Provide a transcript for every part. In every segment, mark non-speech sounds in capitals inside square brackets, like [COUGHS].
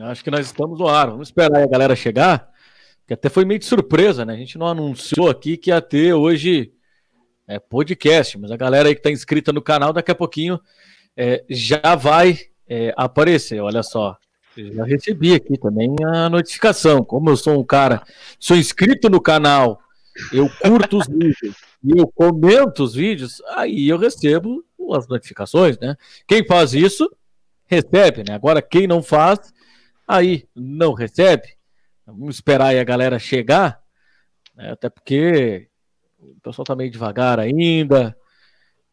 Acho que nós estamos no ar. Vamos esperar a galera chegar, que até foi meio de surpresa, né? A gente não anunciou aqui que ia ter hoje é, podcast, mas a galera aí que está inscrita no canal, daqui a pouquinho é, já vai é, aparecer. Olha só, já recebi aqui também a notificação. Como eu sou um cara, sou inscrito no canal, eu curto os vídeos e eu comento os vídeos, aí eu recebo as notificações, né? Quem faz isso recebe, né? Agora quem não faz aí não recebe. Vamos esperar aí a galera chegar, né? até porque o pessoal tá meio devagar ainda,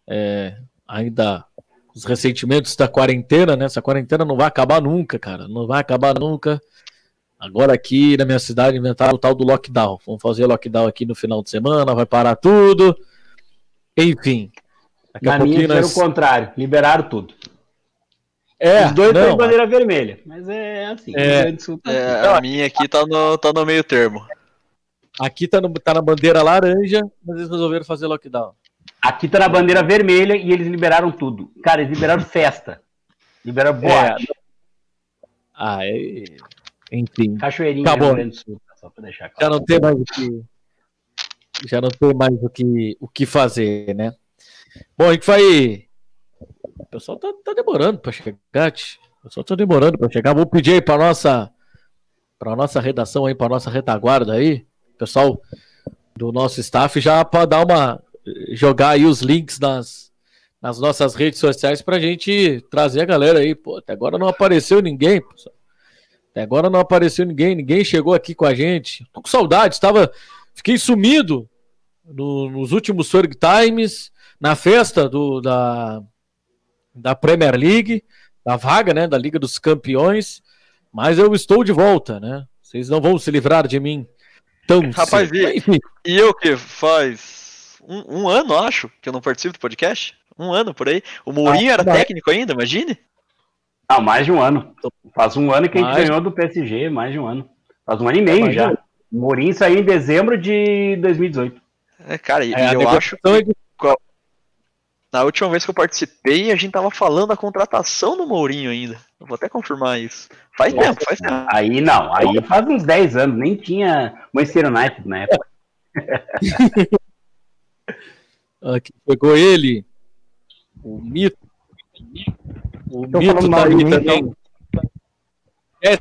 é, ainda os ressentimentos da quarentena, né? Essa quarentena não vai acabar nunca, cara, não vai acabar nunca. Agora aqui na minha cidade inventaram o tal do lockdown. Vamos fazer lockdown aqui no final de semana, vai parar tudo. Enfim. Daqui na minha nós... o contrário, liberaram tudo. É, Os dois estão em bandeira vermelha, mas é assim. É, é, a minha aqui tá no, tá no meio termo. Aqui tá, no, tá na bandeira laranja, mas eles resolveram fazer lockdown. Aqui tá na bandeira vermelha e eles liberaram tudo. Cara, eles liberaram festa. Liberaram boate. É. Ah, é... enfim. Cachoeirinha Acabou. Rio Grande do Sul, só pra deixar claro. Já não tem mais o que. Já não tem mais o que, o que fazer, né? Bom, a gente vai pessoal tá, tá demorando para chegar, o pessoal tá demorando para chegar. Vou pedir aí para nossa para nossa redação aí, para nossa retaguarda aí, pessoal do nosso staff já para dar uma jogar aí os links nas, nas nossas redes sociais para gente trazer a galera aí. Pô, até agora não apareceu ninguém, pessoal. Até agora não apareceu ninguém, ninguém chegou aqui com a gente. Tô com saudade, estava fiquei sumido no, nos últimos Sorg Times, na festa do, da, da Premier League, da vaga, né, da Liga dos Campeões, mas eu estou de volta, né? Vocês não vão se livrar de mim tão [LAUGHS] Rapaz, cedo. E, e eu que faz um, um, ano, acho, que eu não participo do podcast? Um ano por aí. O Mourinho ah, era técnico ainda, imagine? Ah, mais de um ano. Faz um ano que a gente mais... ganhou do PSG, mais de um ano. Faz um ano e meio é já. O Mourinho saiu em dezembro de 2018. É, cara, e, é, eu acho que na última vez que eu participei, a gente tava falando da contratação do Mourinho ainda. Eu vou até confirmar isso. Faz Nossa, tempo, faz tempo. Aí não, aí faz uns 10 anos, nem tinha Manchester United na época. [LAUGHS] Aqui pegou ele, o mito. O Tô mito tá ali também. É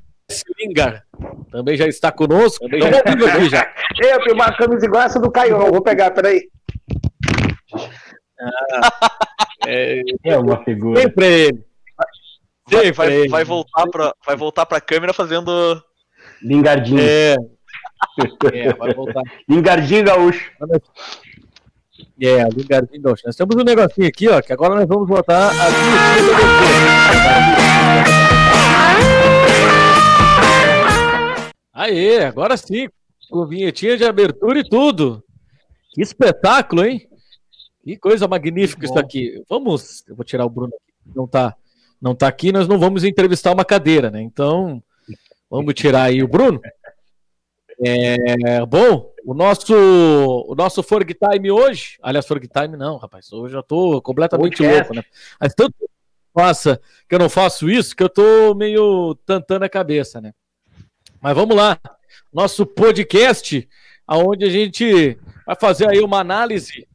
Lingard também já está conosco. Também já aqui já. [LAUGHS] Eu tenho uma camisa igual essa do Caio, vou pegar, peraí. Ah, é, é, uma figura. Sempre ele. Vai, vai, ele. vai, voltar pra, vai voltar pra câmera fazendo. Lingardinho. É. é vai voltar. [LAUGHS] Lingardinho gaúcho. É, Lingardinho gaúcho. Nós temos um negocinho aqui, ó, que agora nós vamos botar a Aê, agora sim. Com vinhetinha de abertura e tudo. Que espetáculo, hein? Que coisa magnífica isso aqui. Vamos, eu vou tirar o Bruno aqui, não tá, não tá aqui, nós não vamos entrevistar uma cadeira, né? Então, vamos tirar aí o Bruno. É, bom, o nosso o nosso Forg Time hoje, aliás, Forg Time não, rapaz, hoje eu tô completamente louco, né? Mas tanto passa que eu não faço isso que eu tô meio tantando a cabeça, né? Mas vamos lá. Nosso podcast, aonde a gente vai fazer aí uma análise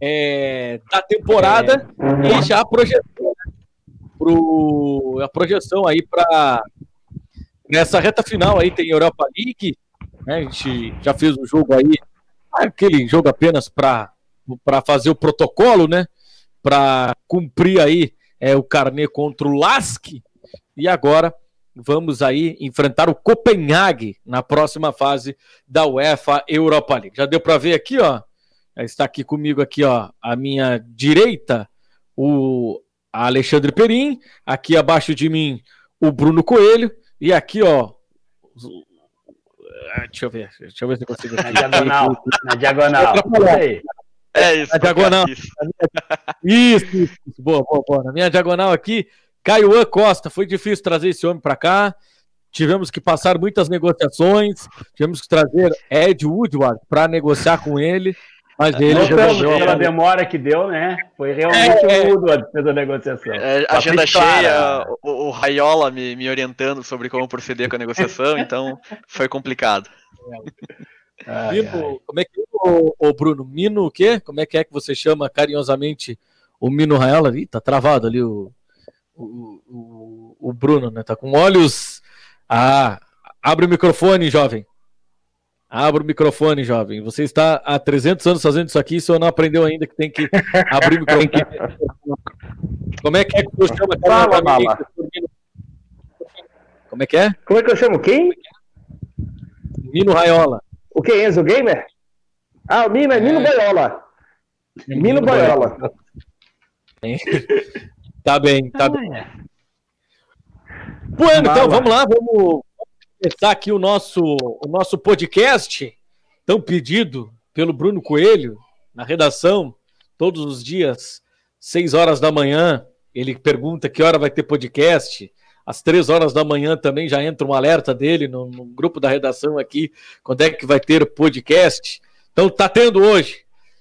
é, da temporada é. e já a projeção, pro, a projeção aí para nessa reta final aí tem Europa League, né? A gente já fez um jogo aí, aquele jogo apenas para para fazer o protocolo, né? Para cumprir aí é, o carnê contra o Lask e agora vamos aí enfrentar o Copenhague na próxima fase da UEFA Europa League. Já deu para ver aqui, ó, Está aqui comigo aqui, ó, à minha direita, o Alexandre Perim, aqui abaixo de mim, o Bruno Coelho, e aqui, ó, ah, deixa eu ver, deixa eu ver se eu consigo. Na diagonal, na diagonal. É isso. Na diagonal. [LAUGHS] Isso. Isso, isso, boa, boa, boa. Na minha diagonal aqui, Caio Costa. Foi difícil trazer esse homem para cá. Tivemos que passar muitas negociações. Tivemos que trazer Ed Woodward para negociar com ele. Mas ele não pelo, pela demora que deu, né? Foi realmente é, mudo a da negociação. É, agenda cheia, o, o Raiola me, me orientando sobre como proceder com a negociação, então foi complicado. Ai, Mino, ai. como é que o, o Bruno? Mino o quê? Como é que é que você chama carinhosamente o Mino Raiola? Ih, tá travado ali o, o, o, o Bruno, né? Tá com olhos. Ah, abre o microfone, jovem. Abra o microfone, jovem. Você está há 300 anos fazendo isso aqui, você não aprendeu ainda que tem que abrir o microfone. Como é que é que você chama Fala, Mala. Como é que é? Como é que eu chamo? Quem? Mino Raiola. O que, Enzo Gamer? Ah, o Mino é Mino é. Boiola. Mino, Mino Boiola. tá bem, tá bem. Bueno, então vamos lá, vamos começar aqui o nosso, o nosso podcast, tão pedido pelo Bruno Coelho, na redação, todos os dias, 6 horas da manhã. Ele pergunta que hora vai ter podcast. Às três horas da manhã também já entra um alerta dele no, no grupo da redação aqui, quando é que vai ter podcast. Então tá tendo hoje.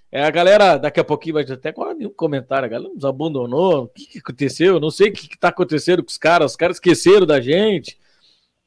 É, a galera, daqui a pouquinho vai até nenhum comentário, a galera nos abandonou, o que, que aconteceu? Não sei o que, está acontecendo com os caras, os caras esqueceram da gente.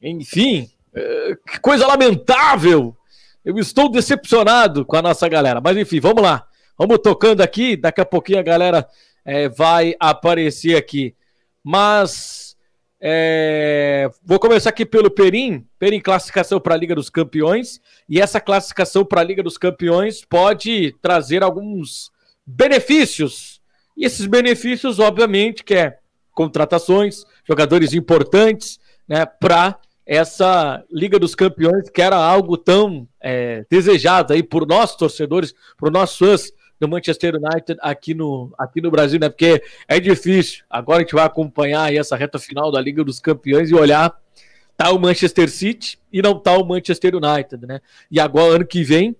Enfim, é, que coisa lamentável. Eu estou decepcionado com a nossa galera. Mas enfim, vamos lá. Vamos tocando aqui. Daqui a pouquinho a galera é, vai aparecer aqui. Mas é, vou começar aqui pelo Perim. Perim, classificação para a Liga dos Campeões. E essa classificação para a Liga dos Campeões pode trazer alguns benefícios. E esses benefícios, obviamente, que é contratações, jogadores importantes, né, para essa Liga dos Campeões, que era algo tão é, desejado aí por nós torcedores, por nossos fãs do Manchester United aqui no, aqui no Brasil, né? Porque é difícil. Agora a gente vai acompanhar aí essa reta final da Liga dos Campeões e olhar tá o Manchester City e não tá o Manchester United, né? E agora ano que vem,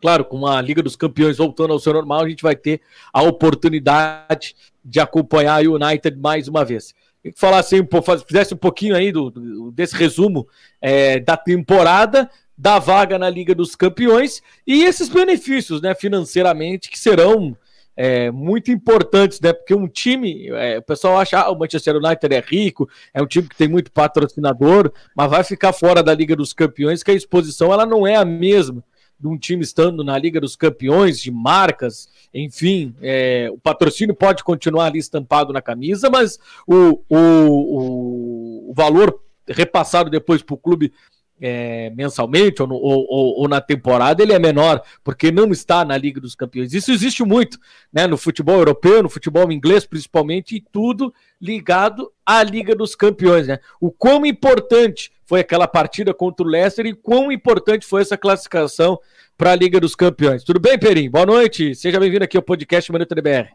claro, com a Liga dos Campeões voltando ao seu normal, a gente vai ter a oportunidade de acompanhar o United mais uma vez falasse um, fizesse um pouquinho aí do desse resumo é, da temporada, da vaga na Liga dos Campeões e esses benefícios, né, financeiramente, que serão é, muito importantes, né? Porque um time, é, o pessoal acha ah, o Manchester United é rico, é um time que tem muito patrocinador, mas vai ficar fora da Liga dos Campeões, que a exposição ela não é a mesma de um time estando na Liga dos Campeões, de marcas, enfim, é, o patrocínio pode continuar ali estampado na camisa, mas o, o, o, valor repassado depois para o clube é, mensalmente ou, no, ou, ou, na temporada, ele é menor, porque não está na Liga dos Campeões. Isso existe muito né, no futebol europeu, no futebol inglês principalmente, e tudo ligado à Liga dos Campeões. Né? O quão importante foi aquela partida contra o Leicester e quão importante foi essa classificação para a Liga dos Campeões. Tudo bem, Perim? Boa noite, seja bem-vindo aqui ao podcast Minuto DBR.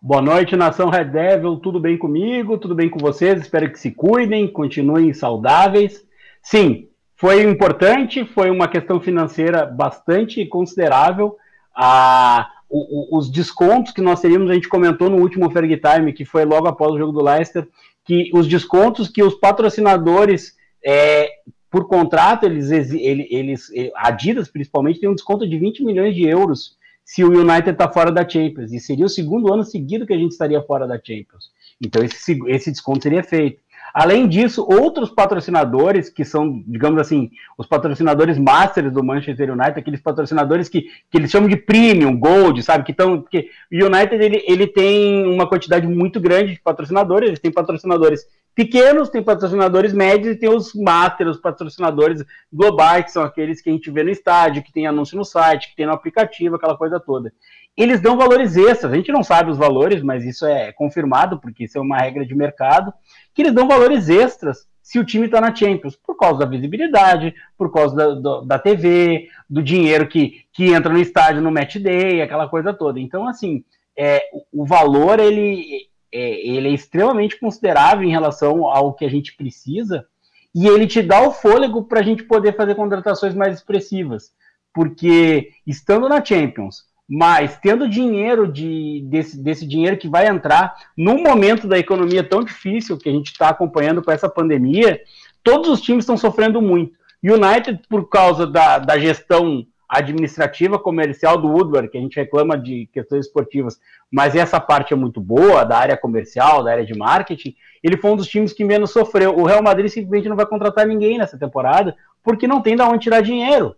Boa noite, nação Red Devil. Tudo bem comigo? Tudo bem com vocês? Espero que se cuidem, continuem saudáveis. Sim, foi importante, foi uma questão financeira bastante considerável. A, o, o, os descontos que nós teríamos, a gente comentou no último Ferg Time, que foi logo após o jogo do Leicester, que os descontos que os patrocinadores, é, por contrato, eles, eles, a Adidas principalmente, tem um desconto de 20 milhões de euros se o United está fora da Champions. E seria o segundo ano seguido que a gente estaria fora da Champions. Então esse, esse desconto seria feito. Além disso, outros patrocinadores, que são, digamos assim, os patrocinadores masters do Manchester United, aqueles patrocinadores que, que eles chamam de premium, gold, sabe? Que estão. Porque o United ele, ele tem uma quantidade muito grande de patrocinadores, eles têm patrocinadores pequenos, tem patrocinadores médios e tem os masters, os patrocinadores globais, que são aqueles que a gente vê no estádio, que tem anúncio no site, que tem no aplicativo, aquela coisa toda. Eles dão valores extras, a gente não sabe os valores, mas isso é confirmado, porque isso é uma regra de mercado que eles dão valores extras se o time está na Champions, por causa da visibilidade, por causa da, do, da TV, do dinheiro que, que entra no estádio no match day, aquela coisa toda. Então, assim, é, o valor ele é, ele é extremamente considerável em relação ao que a gente precisa e ele te dá o fôlego para a gente poder fazer contratações mais expressivas, porque estando na Champions mas tendo dinheiro de, desse, desse dinheiro que vai entrar num momento da economia tão difícil que a gente está acompanhando com essa pandemia, todos os times estão sofrendo muito. United, por causa da, da gestão administrativa comercial do Woodward, que a gente reclama de questões esportivas, mas essa parte é muito boa, da área comercial, da área de marketing, ele foi um dos times que menos sofreu. O Real Madrid simplesmente não vai contratar ninguém nessa temporada, porque não tem de onde tirar dinheiro.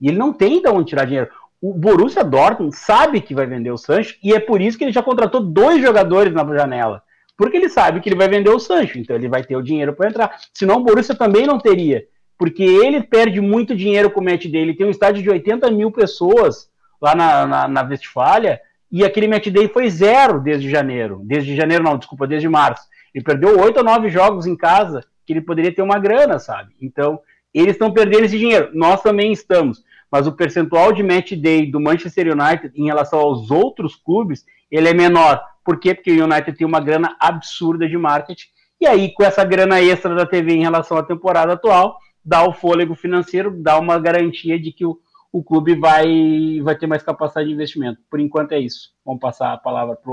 E ele não tem de onde tirar dinheiro. O Borussia Dortmund sabe que vai vender o Sancho, e é por isso que ele já contratou dois jogadores na janela. Porque ele sabe que ele vai vender o Sancho, então ele vai ter o dinheiro para entrar. Senão o Borussia também não teria porque ele perde muito dinheiro com o match day. Ele tem um estádio de 80 mil pessoas lá na, na, na Westfália, e aquele match day foi zero desde janeiro. Desde janeiro, não, desculpa, desde março. Ele perdeu oito ou nove jogos em casa, que ele poderia ter uma grana, sabe? Então, eles estão perdendo esse dinheiro. Nós também estamos. Mas o percentual de match day do Manchester United em relação aos outros clubes, ele é menor. Por quê? Porque o United tem uma grana absurda de marketing. E aí, com essa grana extra da TV em relação à temporada atual, dá o fôlego financeiro, dá uma garantia de que o, o clube vai, vai ter mais capacidade de investimento. Por enquanto é isso. Vamos passar a palavra para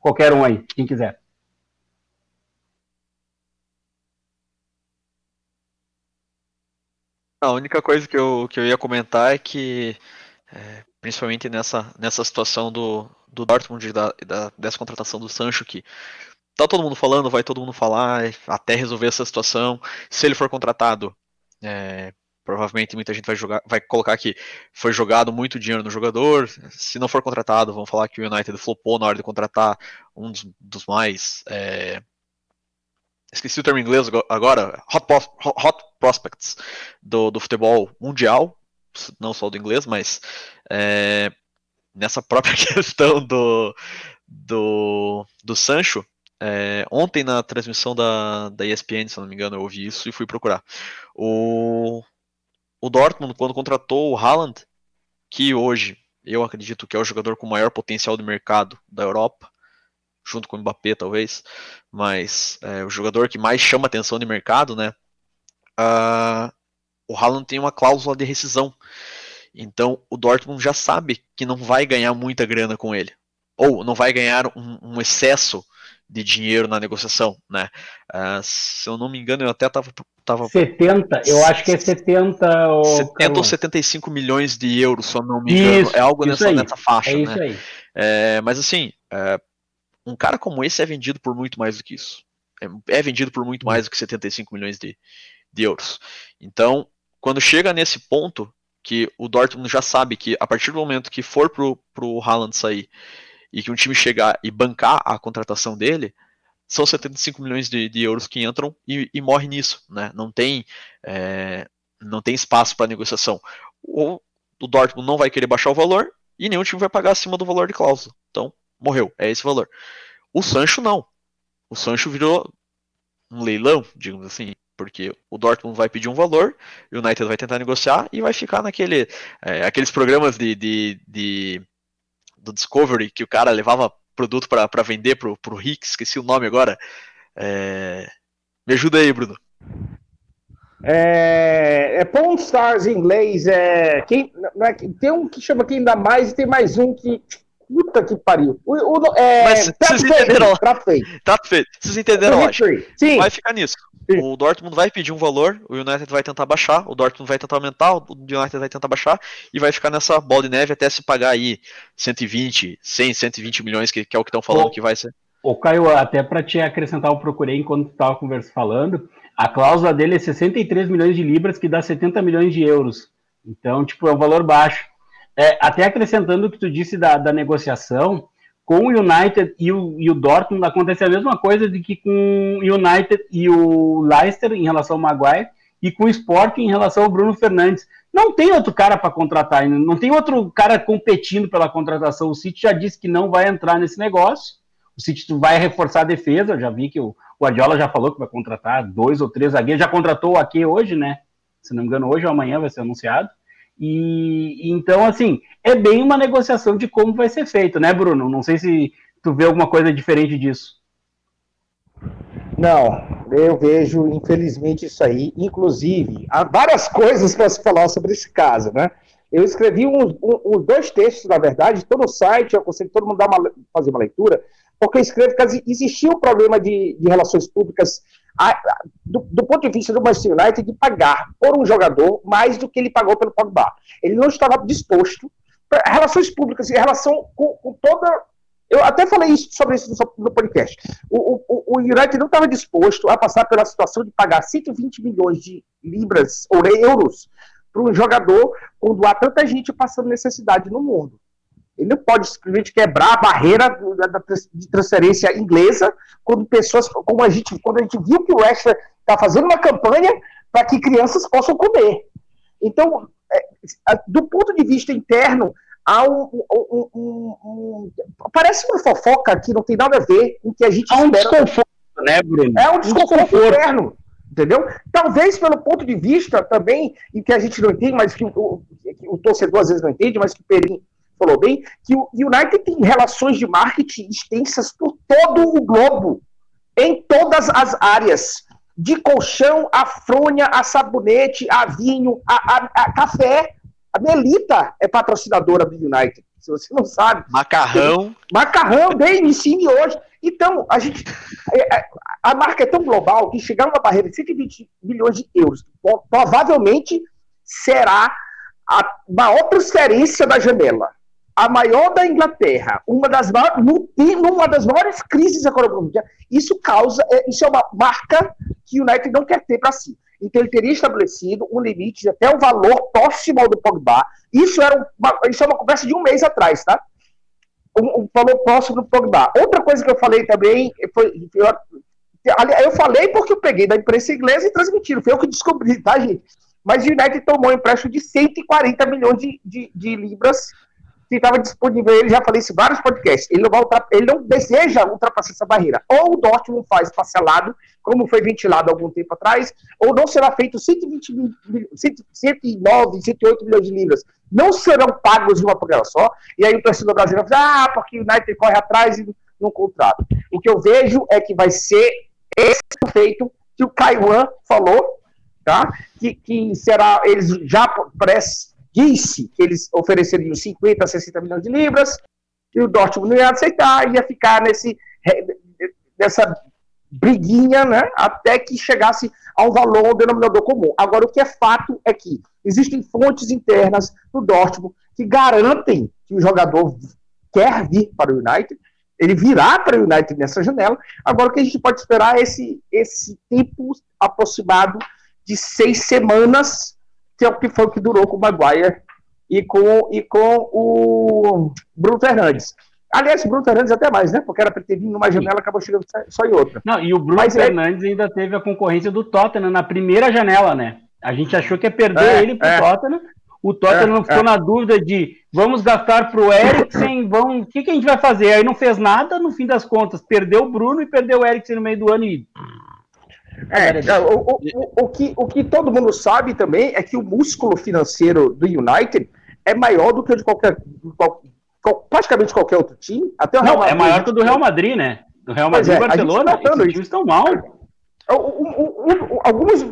qualquer um aí, quem quiser. A única coisa que eu, que eu ia comentar é que, é, principalmente nessa, nessa situação do, do Dortmund da, da, dessa contratação do Sancho, que tá todo mundo falando, vai todo mundo falar, até resolver essa situação. Se ele for contratado, é, provavelmente muita gente vai jogar, vai colocar que foi jogado muito dinheiro no jogador. Se não for contratado, vão falar que o United flopou na hora de contratar um dos, dos mais. É, esqueci o termo em inglês agora, hot, hot prospects do, do, futebol mundial, não só do inglês, mas é, nessa própria [LAUGHS] questão do, do, do Sancho. É, ontem na transmissão da, da ESPN, se não me engano, eu ouvi isso e fui procurar. O, o Dortmund, quando contratou o Haaland, que hoje eu acredito que é o jogador com maior potencial de mercado da Europa, junto com o Mbappé talvez, mas é, o jogador que mais chama atenção de mercado, né? Uh, o Haaland tem uma cláusula de rescisão. Então o Dortmund já sabe que não vai ganhar muita grana com ele. Ou não vai ganhar um, um excesso de dinheiro na negociação, né? Uh, se eu não me engano, eu até tava, tava 70, eu acho que é 70 ou 70 ou 75 milhões de euros, se eu não me engano. Isso, é algo nessa, nessa faixa, é isso né? Aí. É, mas assim, é, um cara como esse é vendido por muito mais do que isso. É, é vendido por muito mais do que 75 milhões de, de euros. Então, quando chega nesse ponto que o Dortmund já sabe que a partir do momento que for pro, pro Haaland sair e que um time chegar e bancar a contratação dele, são 75 milhões de, de euros que entram e, e, morre nisso, né? Não tem, é, não tem espaço para negociação. Ou o Dortmund não vai querer baixar o valor e nenhum time vai pagar acima do valor de cláusula. Então, morreu, é esse valor. O Sancho não. O Sancho virou um leilão, digamos assim, porque o Dortmund vai pedir um valor, o United vai tentar negociar e vai ficar naquele é, aqueles programas de, de, de do Discovery, que o cara levava produto para vender pro, pro Rick, esqueci o nome agora. É... Me ajuda aí, Bruno. É, é Stars em inglês. É, quem, é, tem um que chama Quem Dá Mais e tem mais um que. Puta que pariu. O, o, é, Mas vocês entenderam. Trato feito. Trato feito. Vocês entenderam, acho. Sim. Vai ficar nisso. O Dortmund vai pedir um valor, o United vai tentar baixar, o Dortmund vai tentar aumentar, o United vai tentar baixar e vai ficar nessa bola de neve até se pagar aí 120, 100, 120 milhões, que, que é o que estão falando que vai ser. O Caio, até para te acrescentar, eu procurei enquanto tu estava conversando falando, a cláusula dele é 63 milhões de libras, que dá 70 milhões de euros. Então, tipo, é um valor baixo. É, até acrescentando o que tu disse da, da negociação, com o United e o, e o Dortmund acontece a mesma coisa de que com o United e o Leicester em relação ao Maguire e com o Sport em relação ao Bruno Fernandes. Não tem outro cara para contratar, não tem outro cara competindo pela contratação. O City já disse que não vai entrar nesse negócio. O City vai reforçar a defesa. Eu já vi que o Guardiola já falou que vai contratar dois ou três zagueiros. Já contratou o Ake hoje, né? Se não me engano, hoje ou amanhã vai ser anunciado. E então, assim, é bem uma negociação de como vai ser feito, né, Bruno? Não sei se tu vê alguma coisa diferente disso. Não, eu vejo, infelizmente, isso aí. Inclusive, há várias coisas para se falar sobre esse caso, né? Eu escrevi uns, um, dois textos, na verdade, estou no site, eu aconselho todo mundo a uma, fazer uma leitura, porque eu escrevo que existia um problema de, de relações públicas a, do, do, ponto de vista do Manchester United, de pagar por um jogador mais do que ele pagou pelo Pogba. Ele não estava disposto, pra, relações públicas em relação com, com, toda. Eu até falei isso, sobre isso no, no podcast. O, o, o United não estava disposto a passar pela situação de pagar 120 milhões de libras ou euros para um jogador quando há tanta gente passando necessidade no mundo. Ele não pode simplesmente quebrar a barreira de transferência inglesa quando pessoas, como a gente, quando a gente viu que o West está fazendo uma campanha para que crianças possam comer. Então, é, do ponto de vista interno, há um, um, um, um, parece uma fofoca que não tem nada a ver com o que a gente há um desconforto, né, Bruno? É um desconforto, desconforto interno, entendeu? Talvez pelo ponto de vista também, e que a gente não entende, mas que o, que o torcedor às vezes não entende, mas que o Perim falou bem, que o United tem relações de marketing extensas por todo o globo, em todas as áreas. De colchão, a fronha, a sabonete, a vinho, a, a, a café. A Melita é patrocinadora do United, se você não sabe. Macarrão. Macarrão, bem, ensine hoje. Então, a gente. É, é, a marca é tão global que chegar uma barreira de 120 milhões de euros provavelmente será a maior transferência da janela a maior da Inglaterra, uma das maiores, numa das maiores crises econômicas, isso causa, é, isso é uma marca que o United não quer ter para si. Então ele teria estabelecido um limite até o valor próximo ao do Pogba. Isso era uma, isso é uma conversa de um mês atrás, tá? Um, um valor próximo do Pogba. Outra coisa que eu falei também foi, eu, eu falei porque eu peguei da imprensa inglesa e transmitiram. Foi eu que descobri, tá, gente? Mas o United tomou um empréstimo de 140 milhões de, de, de libras que estava disponível, ele já falei isso em vários podcasts, ele não, vai ele não deseja ultrapassar essa barreira. Ou o Dortmund faz parcelado, como foi ventilado algum tempo atrás, ou não será feito 120 mil, 109, 108 milhões de libras. Não serão pagos de uma programa só, e aí o torcedor brasileiro dizer, ah, porque o United corre atrás e não contrato. O que eu vejo é que vai ser esse feito que o Kaiwan falou, tá? que, que será, eles já prestes disse que eles ofereceriam 50, 60 milhões de libras, e o Dortmund não ia aceitar, ia ficar nesse, nessa briguinha, né, até que chegasse a um valor, um denominador comum. Agora, o que é fato é que existem fontes internas do Dortmund que garantem que o jogador quer vir para o United, ele virá para o United nessa janela. Agora, o que a gente pode esperar é esse, esse tempo aproximado de seis semanas que é o que foi o que durou com o Maguire e com, e com o Bruno Fernandes. Aliás, o Bruno Fernandes até mais, né? Porque era para ter vindo numa janela, acabou chegando só em outra. Não, e o Bruno Mas é- Fernandes é... ainda teve a concorrência do Tottenham na primeira janela, né? A gente achou que ia perder é, ele pro é. Tottenham. O Tottenham é, ficou é. na dúvida de vamos gastar pro Eriksen, [COUGHS] vamos, o que, que a gente vai fazer? Aí não fez nada, no fim das contas, perdeu o Bruno e perdeu o Eriksen no meio do ano e é, o, o, o, que, o que todo mundo sabe também é que o músculo financeiro do United é maior do que o de qualquer, qual, praticamente qualquer outro time. Até o Real Não, é Madrid, é maior que o do Real Madrid, né? Do Real Madrid e é, Barcelona, esses times estão mal. Algumas,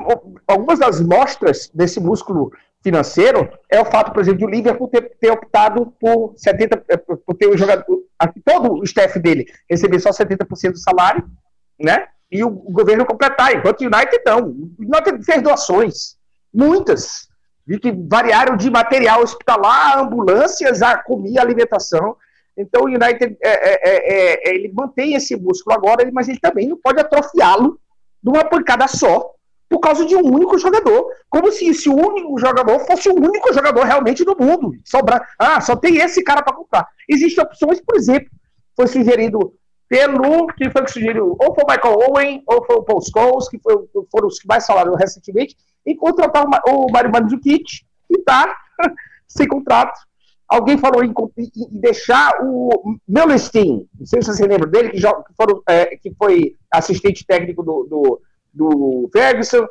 algumas das mostras desse músculo financeiro é o fato, por exemplo, de o Liverpool ter, ter optado por 70, por ter o jogador, todo o staff dele receber só 70% do salário, né? E o governo completar, enquanto o United não. O United fez doações, muitas, de que variaram de material hospitalar, ambulâncias, a comida, alimentação. Então o United é, é, é, é, ele mantém esse músculo agora, mas ele também não pode atrofiá-lo de uma pancada só por causa de um único jogador. Como se esse único jogador fosse o único jogador realmente do mundo. Sobra... Ah, só tem esse cara para comprar. Existem opções, por exemplo, foi sugerido pelo que foi que sugeriu, ou foi o Michael Owen, ou foi o Paul Scholes, que foi, foram os que mais falaram recentemente, e contratar o Mário Mandzukic, que está [LAUGHS] sem contrato. Alguém falou em, em deixar o Meulestein, não sei se você lembra dele, que, joga, que, foram, é, que foi assistente técnico do, do, do Ferguson,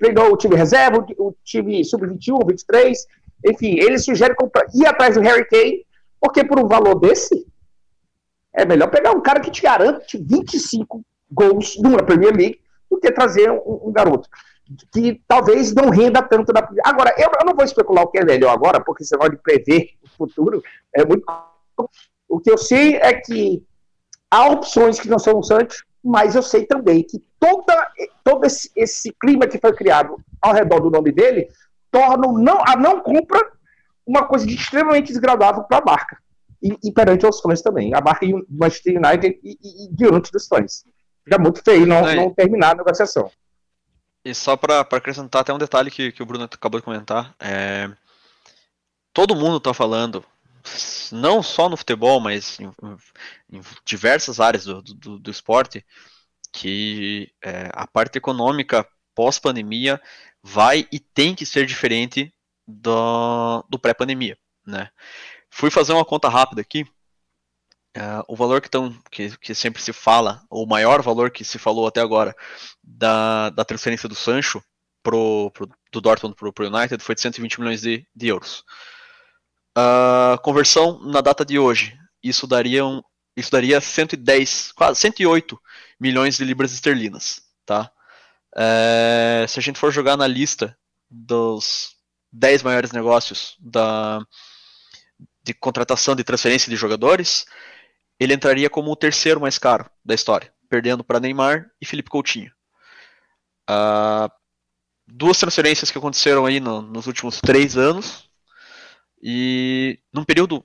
treinou o time reserva, o time sub-21, 23, enfim, ele sugere comprar, ir atrás do Harry Kane, porque por um valor desse, é melhor pegar um cara que te garante 25 gols numa Premier League do que trazer um, um garoto que talvez não renda tanto na Agora, eu, eu, não vou especular o que é melhor agora, porque você pode prever o futuro. É muito. O que eu sei é que há opções que não são o Santos, mas eu sei também que toda, todo esse, esse clima que foi criado ao redor do nome dele torna não, a não compra uma coisa de extremamente desagradável para a marca. E, e, perante os fãs também. A marca Manchester United e, e, e diante dos fãs. Fica muito feio não, não terminar a negociação. E só para acrescentar até um detalhe que, que o Bruno acabou de comentar. É... Todo mundo está falando, não só no futebol, mas em, em diversas áreas do, do, do esporte, que é, a parte econômica pós-pandemia vai e tem que ser diferente do, do pré-pandemia. Né? Fui fazer uma conta rápida aqui. Uh, o valor que, tão, que, que, sempre se fala, o maior valor que se falou até agora da, da transferência do Sancho pro, pro, do Dortmund para o United foi de 120 milhões de, de euros. Uh, conversão na data de hoje, isso daria, um, isso daria 110, quase 108 milhões de libras esterlinas. Tá? Uh, se a gente for jogar na lista dos 10 maiores negócios da, de contratação de transferência de jogadores, ele entraria como o terceiro mais caro da história, perdendo para Neymar e Felipe Coutinho. Uh, duas transferências que aconteceram aí no, nos últimos três anos e num período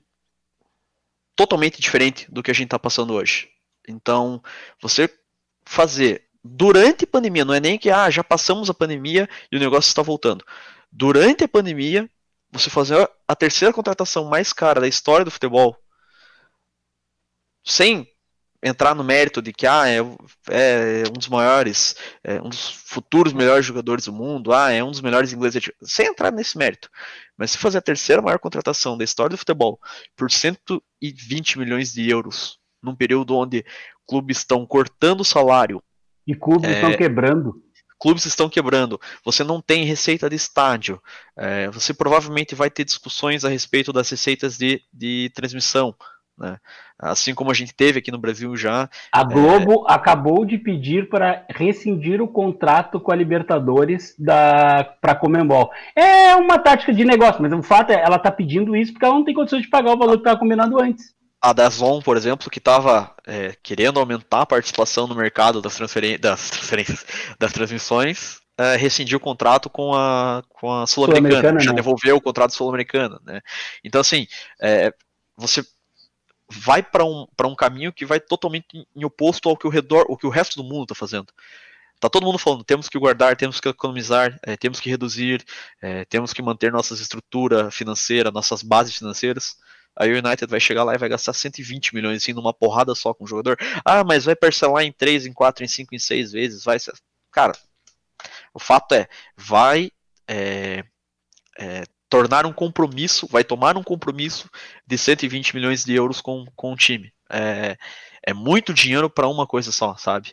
totalmente diferente do que a gente está passando hoje. Então, você fazer durante a pandemia, não é nem que ah, já passamos a pandemia e o negócio está voltando. Durante a pandemia, você fazer a terceira contratação mais cara da história do futebol, sem entrar no mérito de que ah, é, é um dos maiores, é um dos futuros melhores jogadores do mundo, ah, é um dos melhores ingleses, sem entrar nesse mérito. Mas se fazer a terceira maior contratação da história do futebol por 120 milhões de euros, num período onde clubes estão cortando o salário. E clubes é, estão quebrando clubes estão quebrando, você não tem receita de estádio, é, você provavelmente vai ter discussões a respeito das receitas de, de transmissão. Né? Assim como a gente teve aqui no Brasil já. A é, Globo é... acabou de pedir para rescindir o contrato com a Libertadores da para a Comembol. É uma tática de negócio, mas o fato é ela está pedindo isso porque ela não tem condições de pagar o valor que estava combinado antes a Dazon, por exemplo, que estava é, querendo aumentar a participação no mercado das, transferen das transferências, das transmissões, é, rescindiu o contrato com a, com a Sul-Americana, Sul já devolveu o contrato Sul-Americana. Né? Então, assim, é, você vai para um, um caminho que vai totalmente em oposto ao que o, redor, o, que o resto do mundo está fazendo. Tá todo mundo falando, temos que guardar, temos que economizar, é, temos que reduzir, é, temos que manter nossa estrutura financeira, nossas bases financeiras. Aí o United vai chegar lá e vai gastar 120 milhões assim, numa porrada só com o jogador. Ah, mas vai parcelar em 3, em 4, em 5, em 6 vezes. Vai. Cara, o fato é, vai é, é, tornar um compromisso, vai tomar um compromisso de 120 milhões de euros com, com o time. É, é muito dinheiro para uma coisa só, sabe?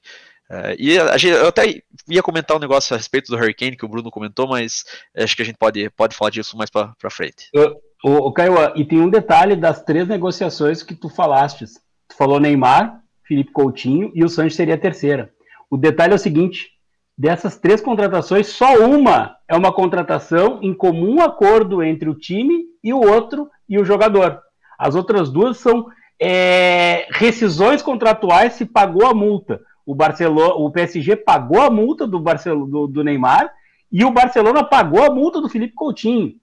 É, e a eu até ia comentar um negócio a respeito do Hurricane que o Bruno comentou, mas acho que a gente pode, pode falar disso mais para frente. Eu, o, o Caio, e tem um detalhe das três negociações que tu falaste. Tu falou Neymar, Felipe Coutinho e o Sanches seria a terceira. O detalhe é o seguinte: dessas três contratações, só uma é uma contratação em comum acordo entre o time e o outro e o jogador. As outras duas são é, rescisões contratuais se pagou a multa. O Barcelona, o PSG pagou a multa do, Barcelona, do, do Neymar e o Barcelona pagou a multa do Felipe Coutinho.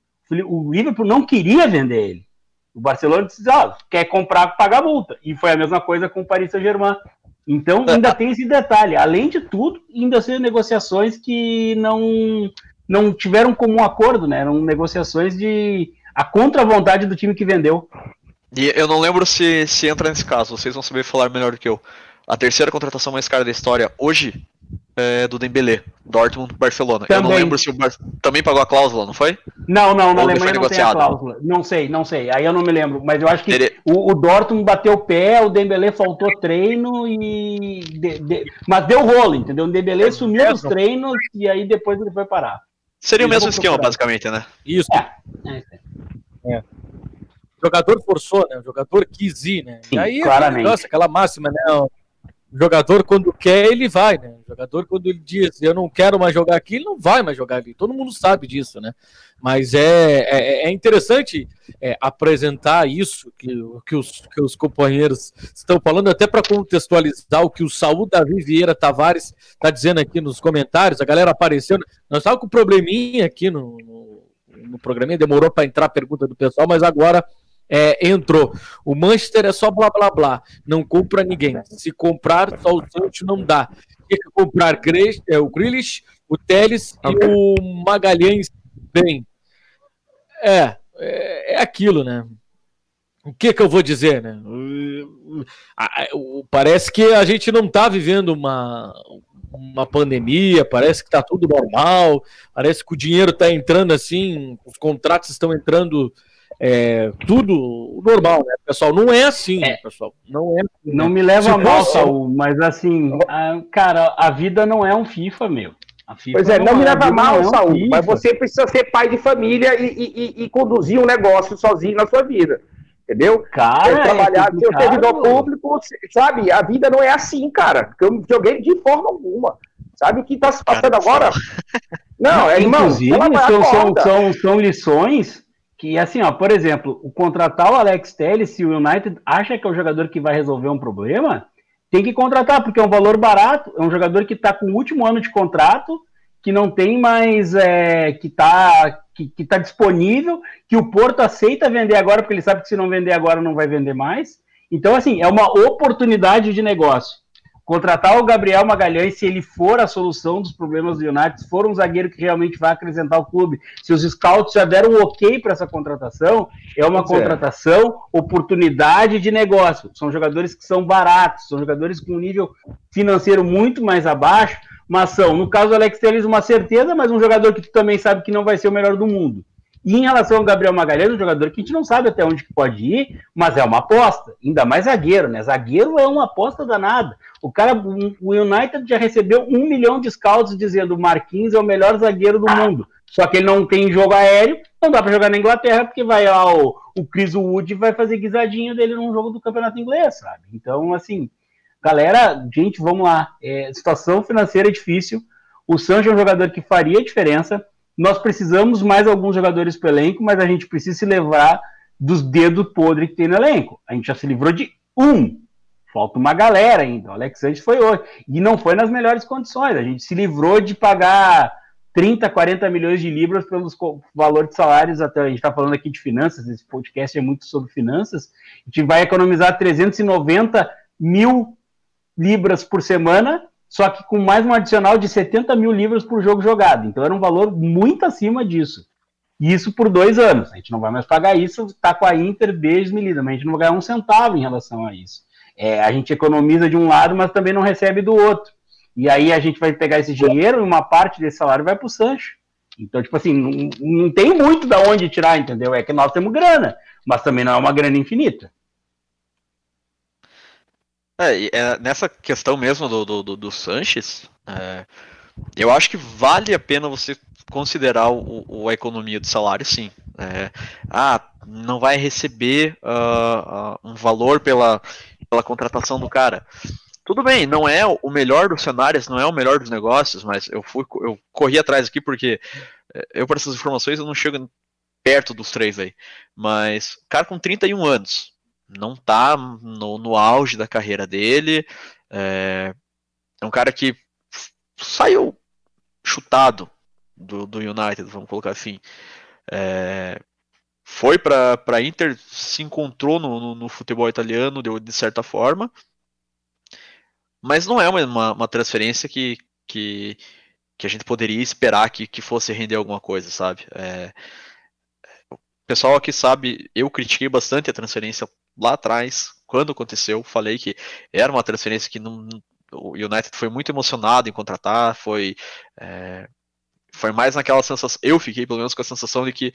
O Liverpool não queria vender ele. O Barcelona disse, ó, quer comprar, paga a multa. E foi a mesma coisa com o Paris Saint-Germain. Então, ainda tem esse detalhe. Além de tudo, ainda são negociações que não, não tiveram comum acordo, né? Eram negociações de a contra-vontade do time que vendeu. E eu não lembro se, se entra nesse caso, vocês vão saber falar melhor do que eu. A terceira contratação mais cara da história hoje é, do Dembélé, Dortmund Barcelona. Também. Eu não lembro se o Bar... também pagou a cláusula, não foi? Não, não, na Ou Alemanha não tem a cláusula. Não sei, não sei. Aí eu não me lembro, mas eu acho que Ele... o, o, Dortmund bateu o pé, o Dembélé faltou treino e de, de... mas deu rolo, entendeu? O Dembélé é sumiu dos treinos e aí depois ele foi parar. Seria o mesmo esquema, basicamente, né? Isso. É. é. é. O jogador forçou, né? O jogador quis ir, né? Sim, e aí, claramente. nossa, aquela máxima, né? O jogador, quando quer, ele vai, né? O jogador, quando ele diz, eu não quero mais jogar aqui, ele não vai mais jogar ali. Todo mundo sabe disso, né? Mas é, é, é interessante é, apresentar isso que, que, os, que os companheiros estão falando, até para contextualizar o que o Saúl Davi Vieira Tavares está dizendo aqui nos comentários. A galera apareceu. Nós estávamos com um probleminha aqui no, no, no programinha, demorou para entrar a pergunta do pessoal, mas agora é, entrou. O Manchester é só blá blá blá. Não compra ninguém. Se comprar, só o Santos não dá. Tem que comprar é, o Grealish, o Teles e o Magalhães bem. É, é, é, aquilo, né? O que que eu vou dizer, né? Parece que a gente não está vivendo uma, uma pandemia, parece que está tudo normal, parece que o dinheiro está entrando assim, os contratos estão entrando é, tudo normal, né, pessoal? Não é assim, é. pessoal. Não é. Assim, não né? me leva a mal, Saul, mas assim, a, cara, a vida não é um FIFA, meu. Pois é, não, não me leva mal, é um Saul, FIFA. mas você precisa ser pai de família e, e, e, conduzir um negócio sozinho na sua vida. Entendeu? Cara, é trabalhar, é ser servidor público, sabe? A vida não é assim, cara. Eu joguei de forma alguma. Sabe o que está se passando agora? Não, é, irmão, Inclusive, são, são, são, são lições que assim, ó, por exemplo, o contratar o Alex Telles, se o United acha que é o jogador que vai resolver um problema, tem que contratar, porque é um valor barato, é um jogador que está com o último ano de contrato, que não tem mais, é, que está que, que tá disponível, que o Porto aceita vender agora, porque ele sabe que se não vender agora não vai vender mais. Então, assim, é uma oportunidade de negócio contratar o Gabriel Magalhães se ele for a solução dos problemas do United, se for um zagueiro que realmente vai acrescentar o clube, se os scouts já deram um ok para essa contratação, é uma Pode contratação, ser. oportunidade de negócio. São jogadores que são baratos, são jogadores com um nível financeiro muito mais abaixo, mas são, no caso do Alex Telles, uma certeza, mas um jogador que tu também sabe que não vai ser o melhor do mundo. E em relação ao Gabriel Magalhães, um jogador que a gente não sabe até onde que pode ir, mas é uma aposta. Ainda mais zagueiro, né? Zagueiro é uma aposta danada. O cara, o United já recebeu um milhão de scouts dizendo o Marquinhos é o melhor zagueiro do mundo. Só que ele não tem jogo aéreo, não dá para jogar na Inglaterra, porque vai lá o, o Chris Wood vai fazer guisadinho dele num jogo do campeonato inglês, sabe? Então, assim, galera, gente, vamos lá. É, situação financeira é difícil. O Sancho é um jogador que faria diferença nós precisamos mais alguns jogadores para o elenco, mas a gente precisa se livrar dos dedos podres que tem no elenco. A gente já se livrou de um. Falta uma galera ainda. O Alex Sanches foi hoje. E não foi nas melhores condições. A gente se livrou de pagar 30, 40 milhões de libras pelos valores de salários. Até a gente está falando aqui de finanças, esse podcast é muito sobre finanças. A gente vai economizar 390 mil libras por semana só que com mais um adicional de 70 mil livros por jogo jogado. Então era um valor muito acima disso. E isso por dois anos. A gente não vai mais pagar isso, está com a Inter desde mas a gente não vai ganhar um centavo em relação a isso. É, a gente economiza de um lado, mas também não recebe do outro. E aí a gente vai pegar esse dinheiro e uma parte desse salário vai para o Sancho. Então, tipo assim, não, não tem muito da onde tirar, entendeu? É que nós temos grana, mas também não é uma grana infinita. É, é, nessa questão mesmo do, do, do, do Sanches, é, eu acho que vale a pena você considerar o, o a economia do salário, sim. É, ah, não vai receber uh, uh, um valor pela, pela contratação do cara. Tudo bem, não é o melhor dos cenários, não é o melhor dos negócios, mas eu fui, eu corri atrás aqui porque é, eu para essas informações eu não chego perto dos três aí. Mas cara com 31 anos, não tá no, no auge da carreira dele. É, é um cara que saiu chutado do, do United, vamos colocar assim. É, foi para Inter, se encontrou no, no, no, futebol italiano de, de certa forma, mas não é uma, uma transferência que, que, que, a gente poderia esperar que, que fosse render alguma coisa, sabe? É, o pessoal aqui sabe, eu critiquei bastante a transferência lá atrás, quando aconteceu, falei que era uma transferência que não, o United foi muito emocionado em contratar, foi, é, foi mais naquela sensação, eu fiquei pelo menos com a sensação de que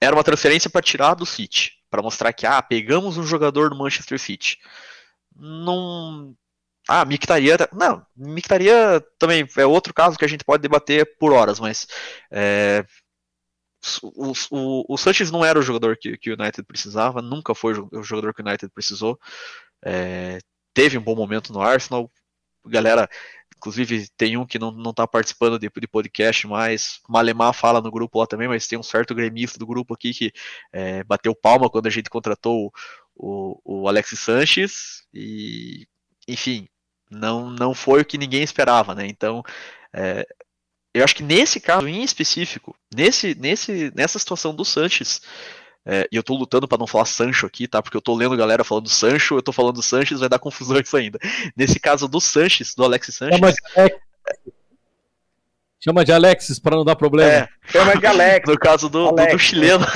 era uma transferência para tirar do City, para mostrar que, ah, pegamos um jogador do Manchester City. Não. Ah, Mictaria. Não, Mictaria também é outro caso que a gente pode debater por horas, mas é, o, o, o Sanches não era o jogador que, que o United precisava, nunca foi o jogador que o United precisou. É, teve um bom momento no Arsenal. Galera, inclusive tem um que não, não tá participando de, de podcast mais. Malemar fala no grupo lá também, mas tem um certo gremista do grupo aqui que é, bateu palma quando a gente contratou o, o, o Alexis Sanches. E, enfim, não, não foi o que ninguém esperava, né? Então, é, eu acho que nesse caso em específico, nesse, nesse, nessa situação do Sanches, é, e eu tô lutando para não falar Sancho aqui, tá? Porque eu tô lendo galera falando Sancho, eu tô falando Sanches, vai dar confusão isso ainda. Nesse caso do Sanches, do Alexis Sanches. Chama de, Chama de Alexis para não dar problema. É, chama de Alex. no caso do, do, do chileno.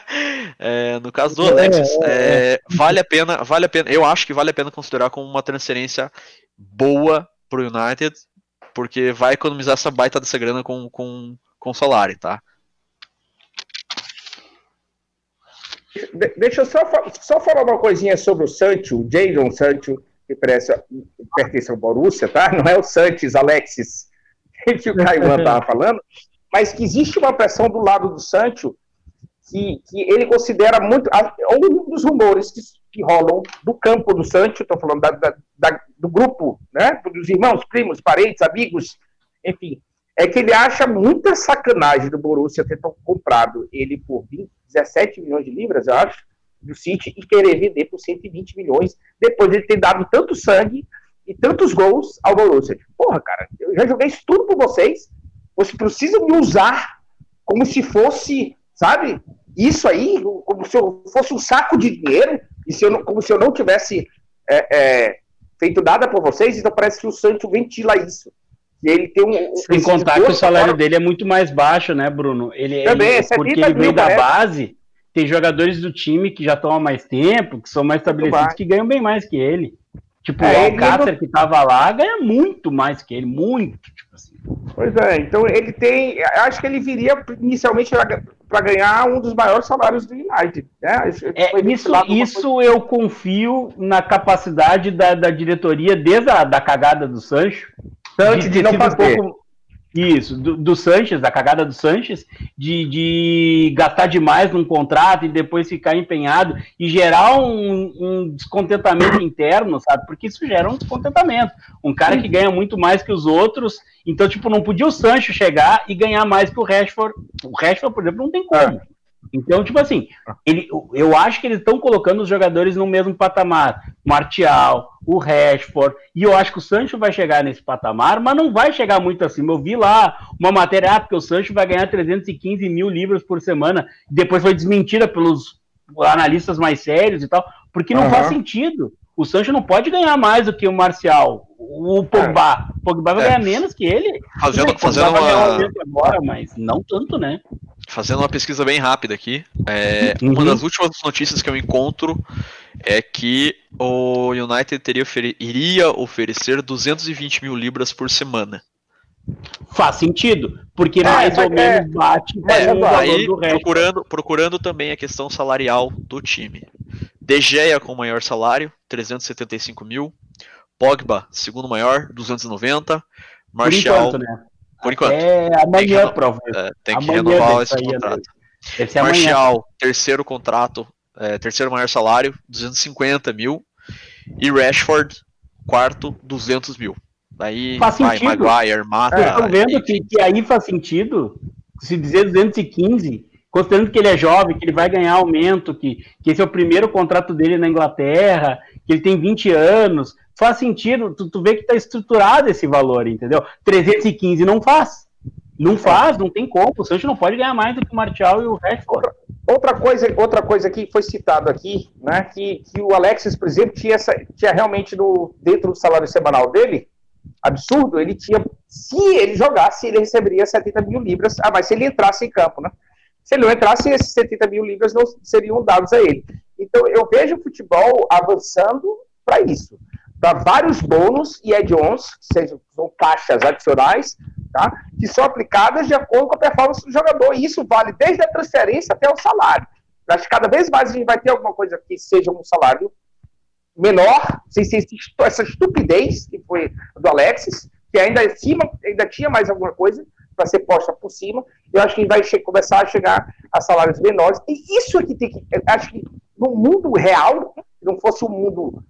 [LAUGHS] é, no caso do Alexis, é, é, é, vale a pena, vale a pena. Eu acho que vale a pena considerar como uma transferência boa pro United porque vai economizar essa baita dessa grana com, com, com salário, tá? De, deixa eu só, só falar uma coisinha sobre o Sancho, o Jadon Sancho, que parece, pertence ao Borussia, tá? Não é o Sanches, Alexis, [LAUGHS] que o Caio estava falando, mas que existe uma pressão do lado do Sancho que, que ele considera muito. Um dos rumores que, que rolam do campo do Sancho, estou falando da, da, da, do grupo, né, dos irmãos, primos, parentes, amigos, enfim, é que ele acha muita sacanagem do Borussia ter comprado ele por 20, 17 milhões de libras, eu acho, do City, e querer vender por 120 milhões, depois de ele ter dado tanto sangue e tantos gols ao Borussia. Porra, cara, eu já joguei isso tudo por vocês, vocês precisam me usar como se fosse, sabe, isso aí, como se eu fosse um saco de dinheiro, e se eu não, como se eu não tivesse é, é, feito nada por vocês, então parece que o Sancho ventila isso. E ele tem um. Sem contar que o salário fora... dele é muito mais baixo, né, Bruno? Ele, Também, ele, é porque ele veio da base, tem jogadores do time que já estão há mais tempo, que são mais estabelecidos, que ganham bem mais que ele. Tipo, é, o Alcácer não... que tava lá ganha muito mais que ele, muito, tipo assim. Pois é, então ele tem. Acho que ele viria inicialmente para ganhar um dos maiores salários do United. Né? É, isso isso eu confio na capacidade da, da diretoria, desde a da cagada do Sancho, de, de não fazer. Um pouco, isso, do, do Sanches, a cagada do Sanches, de, de gastar demais num contrato e depois ficar empenhado e gerar um, um, descontentamento interno, sabe? Porque isso gera um descontentamento. Um cara que ganha muito mais que os outros, então, tipo, não podia o Sancho chegar e ganhar mais que o Rashford. O Rashford, por exemplo, não tem como. Então, tipo assim, ele, eu acho que eles estão colocando os jogadores no mesmo patamar. Martial, o Rashford, e eu acho que o Sancho vai chegar nesse patamar, mas não vai chegar muito acima. Eu vi lá uma matéria, ah, porque o Sancho vai ganhar 315 mil libras por semana, depois foi desmentida pelos analistas mais sérios e tal, porque não uhum. faz sentido. O Sancho não pode ganhar mais do que o Marcial, o Pogba. O Pogba vai é. ganhar menos que ele. Fazendo, fazendo uma... agora, mas não tanto, né? fazendo uma pesquisa bem rápida aqui, é, uhum. uma das últimas notícias que eu encontro é que o United teria ofere iria oferecer 220 mil libras por semana. Faz sentido, porque é, mais ou é, menos bate é, o aí, procurando, procurando também a questão salarial do time. De Gea com maior salário, 375 mil. Pogba, segundo maior, 290. Martial, enquanto, né? Por enquanto. É amanhã, prova. É, tem que renovar esse contrato. Martial, amanhã. terceiro contrato, é, terceiro maior salário, 250 mil. E Rashford, quarto, 200 mil. Daí faz vai sentido. Maguire, Mata. Eu tô vendo que, que aí faz sentido se dizer 215, considerando que ele é jovem, que ele vai ganhar aumento, que, que esse é o primeiro contrato dele na Inglaterra, que ele tem 20 anos, faz sentido, tu, tu vê que está estruturado esse valor, entendeu? 315 não faz. Não faz, não tem como. O Sancho não pode ganhar mais do que o Martial e o Rashford. Outra coisa, outra coisa que foi citado aqui, né, que, que o Alexis, por exemplo, tinha, essa, tinha realmente no, dentro do salário semanal dele, absurdo, ele tinha, se ele jogasse, ele receberia 70 mil libras, ah, mas se ele entrasse em campo, né? Se ele não entrasse, esses 70 mil libras não seriam dados a ele. Então, eu vejo o futebol avançando para isso dá vários bônus e add-ons, que sejam, são caixas adicionais, tá? que são aplicadas de acordo com a performance do jogador. E isso vale desde a transferência até o salário. Acho que cada vez mais a gente vai ter alguma coisa que seja um salário menor, sem ser essa estupidez que foi do Alexis, que ainda, acima, ainda tinha mais alguma coisa para ser posta por cima. Eu acho que vai começar a chegar a salários menores. E isso aqui tem que. Acho que no mundo real, se não fosse um mundo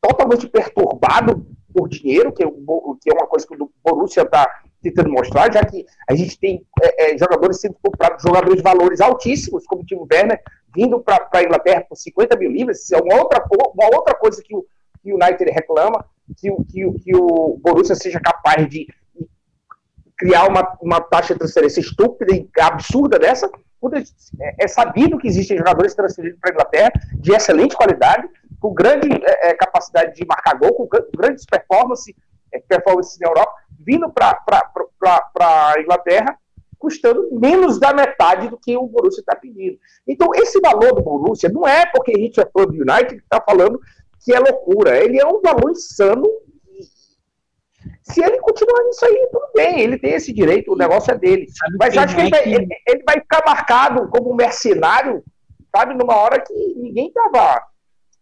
totalmente perturbado por dinheiro, que é, que é uma coisa que o Borussia está tentando mostrar, já que a gente tem é, é, jogadores sendo comprados, jogadores de valores altíssimos, como o Timo Werner, vindo para a Inglaterra por 50 mil libras, isso é uma outra, uma outra coisa que o, que o United reclama, que, que, que o Borussia seja capaz de criar uma, uma taxa de transferência estúpida e absurda dessa, é, é sabido que existem jogadores transferidos para a Inglaterra de excelente qualidade, com grande é, é capacidade de marcar gol, com grandes performance, é, performances na Europa, vindo para a Inglaterra, custando menos da metade do que o Borussia está pedindo. Então, esse valor do Borussia não é porque a gente é fã do United que está falando que é loucura. Ele é um valor insano. Se ele continuar nisso aí, tudo bem, ele tem esse direito, o negócio é dele. Sabe Mas acho que ele, vai, ele, ele vai ficar marcado como um mercenário, sabe, numa hora que ninguém estava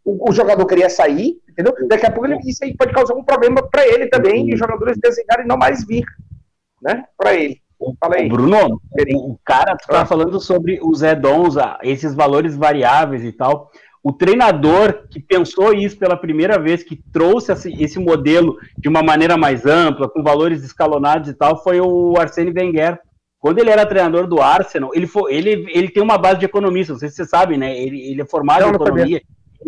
o, o, jogador queria sair, entendeu? Daqui a pouco ele, isso aí pode causar um problema para ele também, e os jogadores desenharem não mais vir, né? Para ele. Fala aí. Bruno, o cara, tu tá ah. falando sobre os add-ons, esses valores variáveis e tal. O treinador que pensou isso pela primeira vez, que trouxe esse modelo de uma maneira mais ampla, com valores escalonados e tal, foi o Arsene Wenger. Quando ele era treinador do Arsenal, ele, foi, ele, ele tem uma base de economista, não sei se você sabe, né? Ele, ele é formado não, em economia.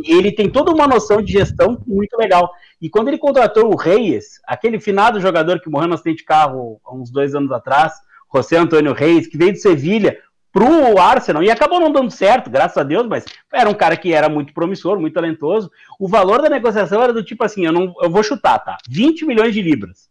Ele tem toda uma noção de gestão muito legal. E quando ele contratou o Reis, aquele finado jogador que morreu no acidente de carro há uns dois anos atrás, José Antônio Reis, que veio de Sevilha, pro Arsenal e acabou não dando certo, graças a Deus, mas era um cara que era muito promissor, muito talentoso. O valor da negociação era do tipo assim, eu não eu vou chutar, tá? 20 milhões de libras.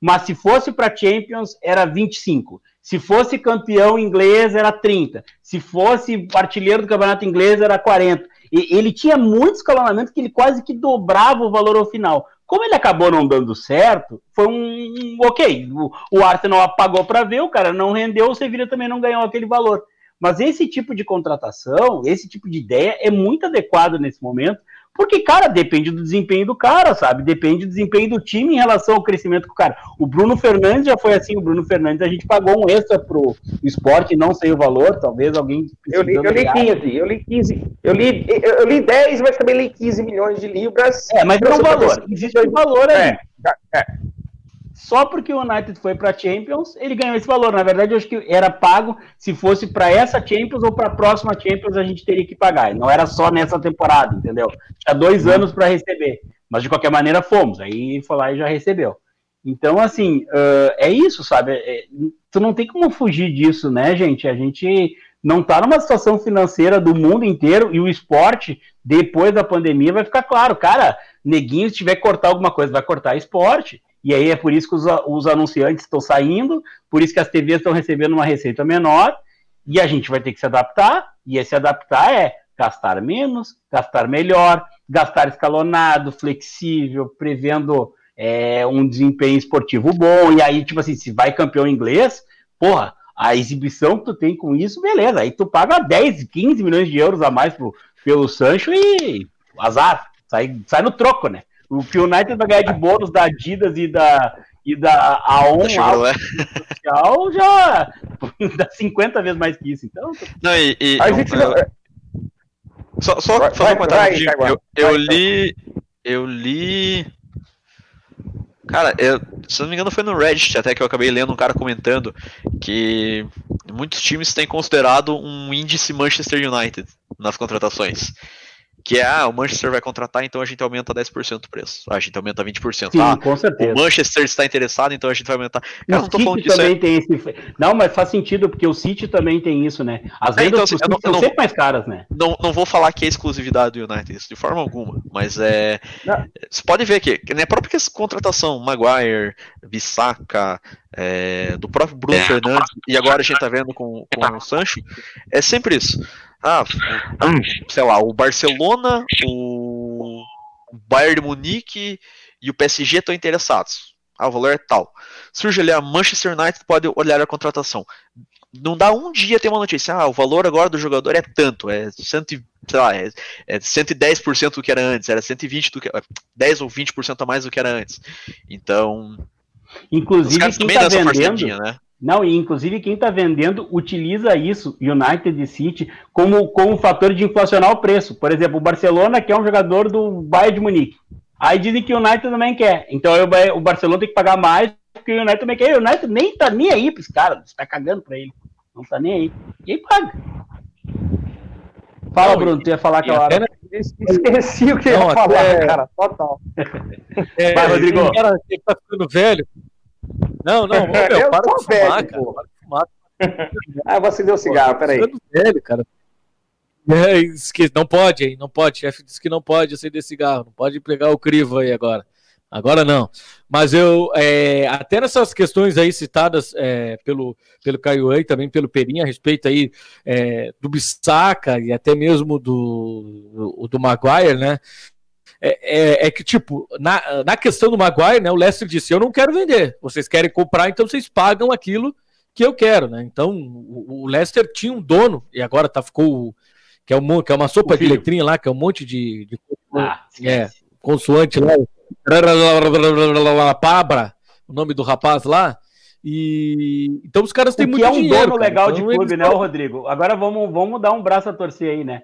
Mas se fosse para Champions era 25. Se fosse campeão inglês era 30. Se fosse artilheiro do campeonato inglês era 40. E ele tinha muito escalonamento que ele quase que dobrava o valor ao final. Como ele acabou não dando certo, foi um, um ok. O, o Arsenal apagou para ver, o cara não rendeu, o Sevilla também não ganhou aquele valor. Mas esse tipo de contratação, esse tipo de ideia é muito adequado nesse momento, porque, cara, depende do desempenho do cara, sabe? Depende do desempenho do time em relação ao crescimento do cara. O Bruno Fernandes já foi assim, o Bruno Fernandes, a gente pagou um extra pro esporte, não sei o valor, talvez alguém. Eu li, eu li 15, eu li 15, eu li, eu li 10, mas também li 15 milhões de libras. É, mas não é um valor. Existe um valor aí. É, é só porque o United foi para Champions, ele ganhou esse valor. Na verdade, eu acho que era pago se fosse para essa Champions ou para a próxima Champions a gente teria que pagar. Não era só nessa temporada, entendeu? Tinha dois uhum. anos para receber. Mas de qualquer maneira fomos. Aí foi lá e já recebeu. Então, assim, uh, é isso, sabe? É, tu não tem como fugir disso, né, gente? A gente não está numa situação financeira do mundo inteiro e o esporte, depois da pandemia, vai ficar claro. Cara, neguinho, se tiver que cortar alguma coisa, vai cortar esporte. E aí é por isso que os, os anunciantes estão saindo, por isso que as TVs estão recebendo uma receita menor, e a gente vai ter que se adaptar, e esse adaptar é gastar menos, gastar melhor, gastar escalonado, flexível, prevendo é, um desempenho esportivo bom, e aí, tipo assim, se vai campeão inglês, porra, a exibição que tu tem com isso, beleza, aí tu paga 10, 15 milhões de euros a mais pro, pelo Sancho e azar, sai, sai no troco, né? O que o United vai ganhar de bônus da Adidas e da, e da AON social já [LAUGHS] dá 50 vezes mais que isso. Então, não, e, e a gente não, Só, só vai, fazer um comentário. Vai, eu, eu li. Eu li. Cara, eu, se não me engano foi no Reddit até que eu acabei lendo um cara comentando que muitos times têm considerado um índice Manchester United nas contratações. Que é, ah, o Manchester vai contratar, então a gente aumenta 10% o preço. Ah, a gente aumenta 20%. Sim, ah, com certeza. O Manchester está interessado, então a gente vai aumentar. Cara, o não tô falando disso. Também é... tem esse... Não, mas faz sentido, porque o City também tem isso, né? As é, vendas é, então, assim, não, são não, sempre mais caras, né? Não, não vou falar que é exclusividade do United, isso de forma alguma. Mas é. Não. Você pode ver que, na própria contratação, Maguire, Bissaka, é, do próprio Bruno é. Fernandes, e agora a gente tá vendo com, com o Sancho, é sempre isso. Ah, sei lá, o Barcelona, o Bayern de Munique e o PSG estão interessados. Ah, o valor é tal. Surge ali a Manchester United pode olhar a contratação. Não dá um dia ter uma notícia. Ah, o valor agora do jogador é tanto, é, cento, sei lá, é, é 110% do que era antes, era 120 do que 10 ou 20% a mais do que era antes. Então, inclusive quem tá vendendo, né? Não, e inclusive quem está vendendo utiliza isso, United e City, como, como fator de inflacionar o preço. Por exemplo, o Barcelona, que é um jogador do Bayern de Munique. Aí dizem que o United também quer. Então eu, o Barcelona tem que pagar mais, porque o United também quer. O United nem tá nem aí pros caras, tá cagando pra ele. Não tá nem aí. E aí paga. Fala, não, Bruno, tu ia falar aquela hora. Esqueci o que não, ia falar, é... cara. Total. É, Vai, Rodrigo. O cara que tá ficando velho. Não, não, [LAUGHS] meu, eu para de fumar, velho, cara. Para de fumar. ah, eu vou acender o um cigarro, peraí. Ficando velho, cara. É, não pode, hein? Não pode. O chefe disse que não pode acender cigarro. Não pode pegar o crivo aí agora. Agora não. Mas eu, é, até nessas questões aí citadas é, pelo, pelo Caio e também pelo Perinha, a respeito aí é, do Bissaca e até mesmo do, do, do Maguire, né? É, é, é, que, tipo, na, na questão do Maguire, né, o Leicester disse: Eu não quero vender, vocês querem comprar, então vocês pagam aquilo que eu quero, né? Então, o, o Leicester tinha um dono, e agora tá, ficou que é, um, que é uma sopa de letrinha lá, que é um monte de, de ah, é, consoante lá, Pabra, o nome do rapaz lá. E então os caras têm muito é um dinheiro, dono legal então, de clube, né, Rodrigo? Agora vamos, vamos dar um braço a torcer aí, né?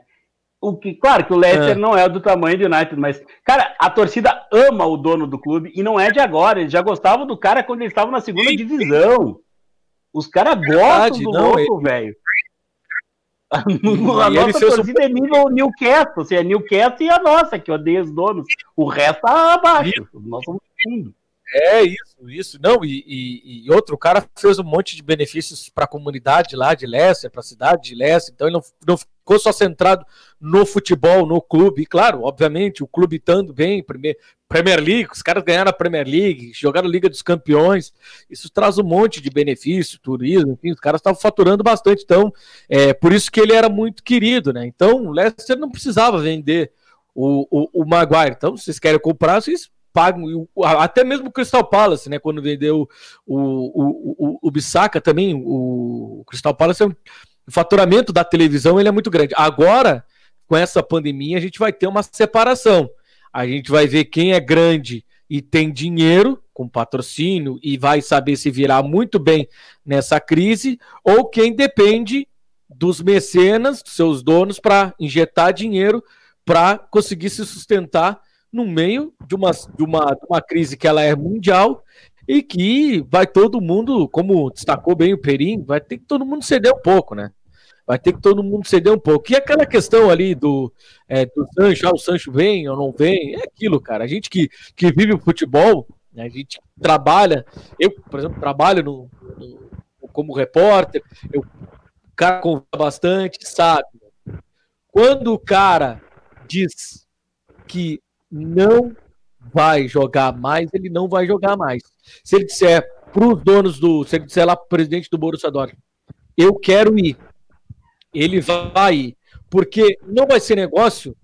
O que, claro que o Leicester é. não é do tamanho do United, mas, cara, a torcida ama o dono do clube e não é de agora. Eles já gostavam do cara quando eles estavam na segunda divisão. Os caras gostam do não, louco, velho. a nossa torcida é nível Newcastle, assim, é Newcastle e a nossa, que odeia os donos. O resto tá abaixo. Nós somos fundo. É isso, isso. Não, e, e, e, outro cara fez um monte de benefícios para a comunidade lá de Leicester, para a cidade de Leicester, então ele não, não ficou só centrado no futebol, no clube. E claro, obviamente, o clube estando bem, Premier, League, os caras ganharam a Premier League, jogaram a Liga dos Campeões, isso traz um monte de benefício, turismo, enfim, os caras estavam faturando bastante, então, é por isso que ele era muito querido, né? Então, o Leicester não precisava vender o, o, o Maguire, então, se vocês querem comprar, vocês pagam, até mesmo o Crystal Palace, né, quando vendeu o, o, o, o Bissaka também, o, Crystal Palace, é um, o faturamento da televisão ele é muito grande. Agora, com essa pandemia, a gente vai ter uma separação. A gente vai ver quem é grande e tem dinheiro com patrocínio e vai saber se virar muito bem nessa crise, ou quem depende dos mecenas, dos seus donos, para injetar dinheiro para conseguir se sustentar no meio de uma, de, uma, de uma crise que ela é mundial e que vai todo mundo, como destacou bem o Perim, vai ter que todo mundo ceder um pouco, né? Vai ter que todo mundo ceder um pouco. E aquela questão ali do, é, do Sancho, ah, o Sancho vem ou não vem, é aquilo, cara. A gente que, que vive o futebol, né, a gente trabalha, eu, por exemplo, trabalho no, no como repórter, eu, o cara conversa bastante, sabe? Quando o cara diz que não vai jogar mais, ele não vai jogar mais. Se ele disser para os donos do, se ele disser lá para o presidente do Borussia Dortmund, eu quero ir, ele vai ir, porque não vai ser negócio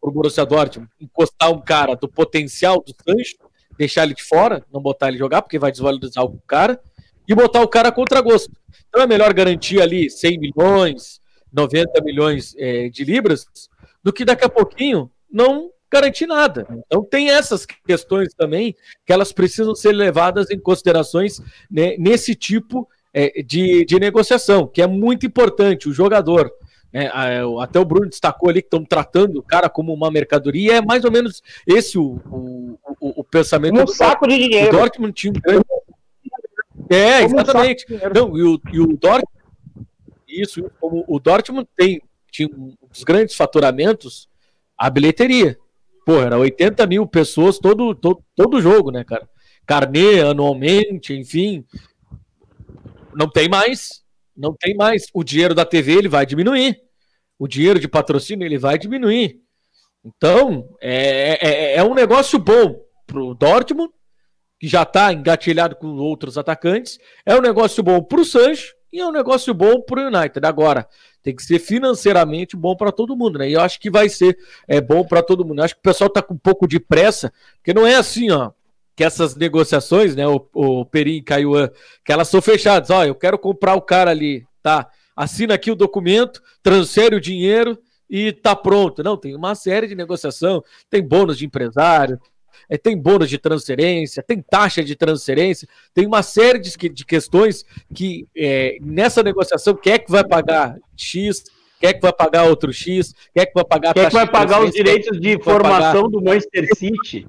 para o Borussia Dortmund encostar um cara do potencial do Sancho, deixar ele de fora, não botar ele jogar, porque vai desvalorizar o cara, e botar o cara contra gosto. Então é melhor garantir ali 100 milhões, 90 milhões é, de libras, do que daqui a pouquinho não garantir nada. Então tem essas questões também que elas precisam ser levadas em considerações né, nesse tipo é, de, de negociação, que é muito importante. O jogador, né, até o Bruno destacou ali que estão tratando o cara como uma mercadoria, é mais ou menos esse o, o, o, o pensamento. Um do saco de dinheiro. O Dortmund tinha um grande... É, exatamente. Um Não, e o, e o Dortmund, isso, como o Dortmund tem tinha um dos grandes faturamentos, a bilheteria. Pô, era 80 mil pessoas todo, todo, todo jogo, né, cara? Carnê anualmente, enfim. Não tem mais. Não tem mais. O dinheiro da TV ele vai diminuir. O dinheiro de patrocínio ele vai diminuir. Então, é, é, é um negócio bom pro Dortmund, que já está engatilhado com outros atacantes. É um negócio bom pro Sancho e é um negócio bom pro United. Agora, tem que ser financeiramente bom para todo mundo, né? E eu acho que vai ser é, bom para todo mundo. Eu acho que o pessoal está com um pouco de pressa, porque não é assim, ó, que essas negociações, né, o, o Perim e Caiuan, que elas são fechadas. Ó, eu quero comprar o cara ali, tá? Assina aqui o documento, transfere o dinheiro e tá pronto. Não, tem uma série de negociação, tem bônus de empresário, é, tem bônus de transferência, tem taxa de transferência, tem uma série de, de questões que é, nessa negociação, quem é que vai pagar X, quem é que vai pagar outro X, quem é que vai pagar Quem é que vai pagar os direitos de formação do Manchester City?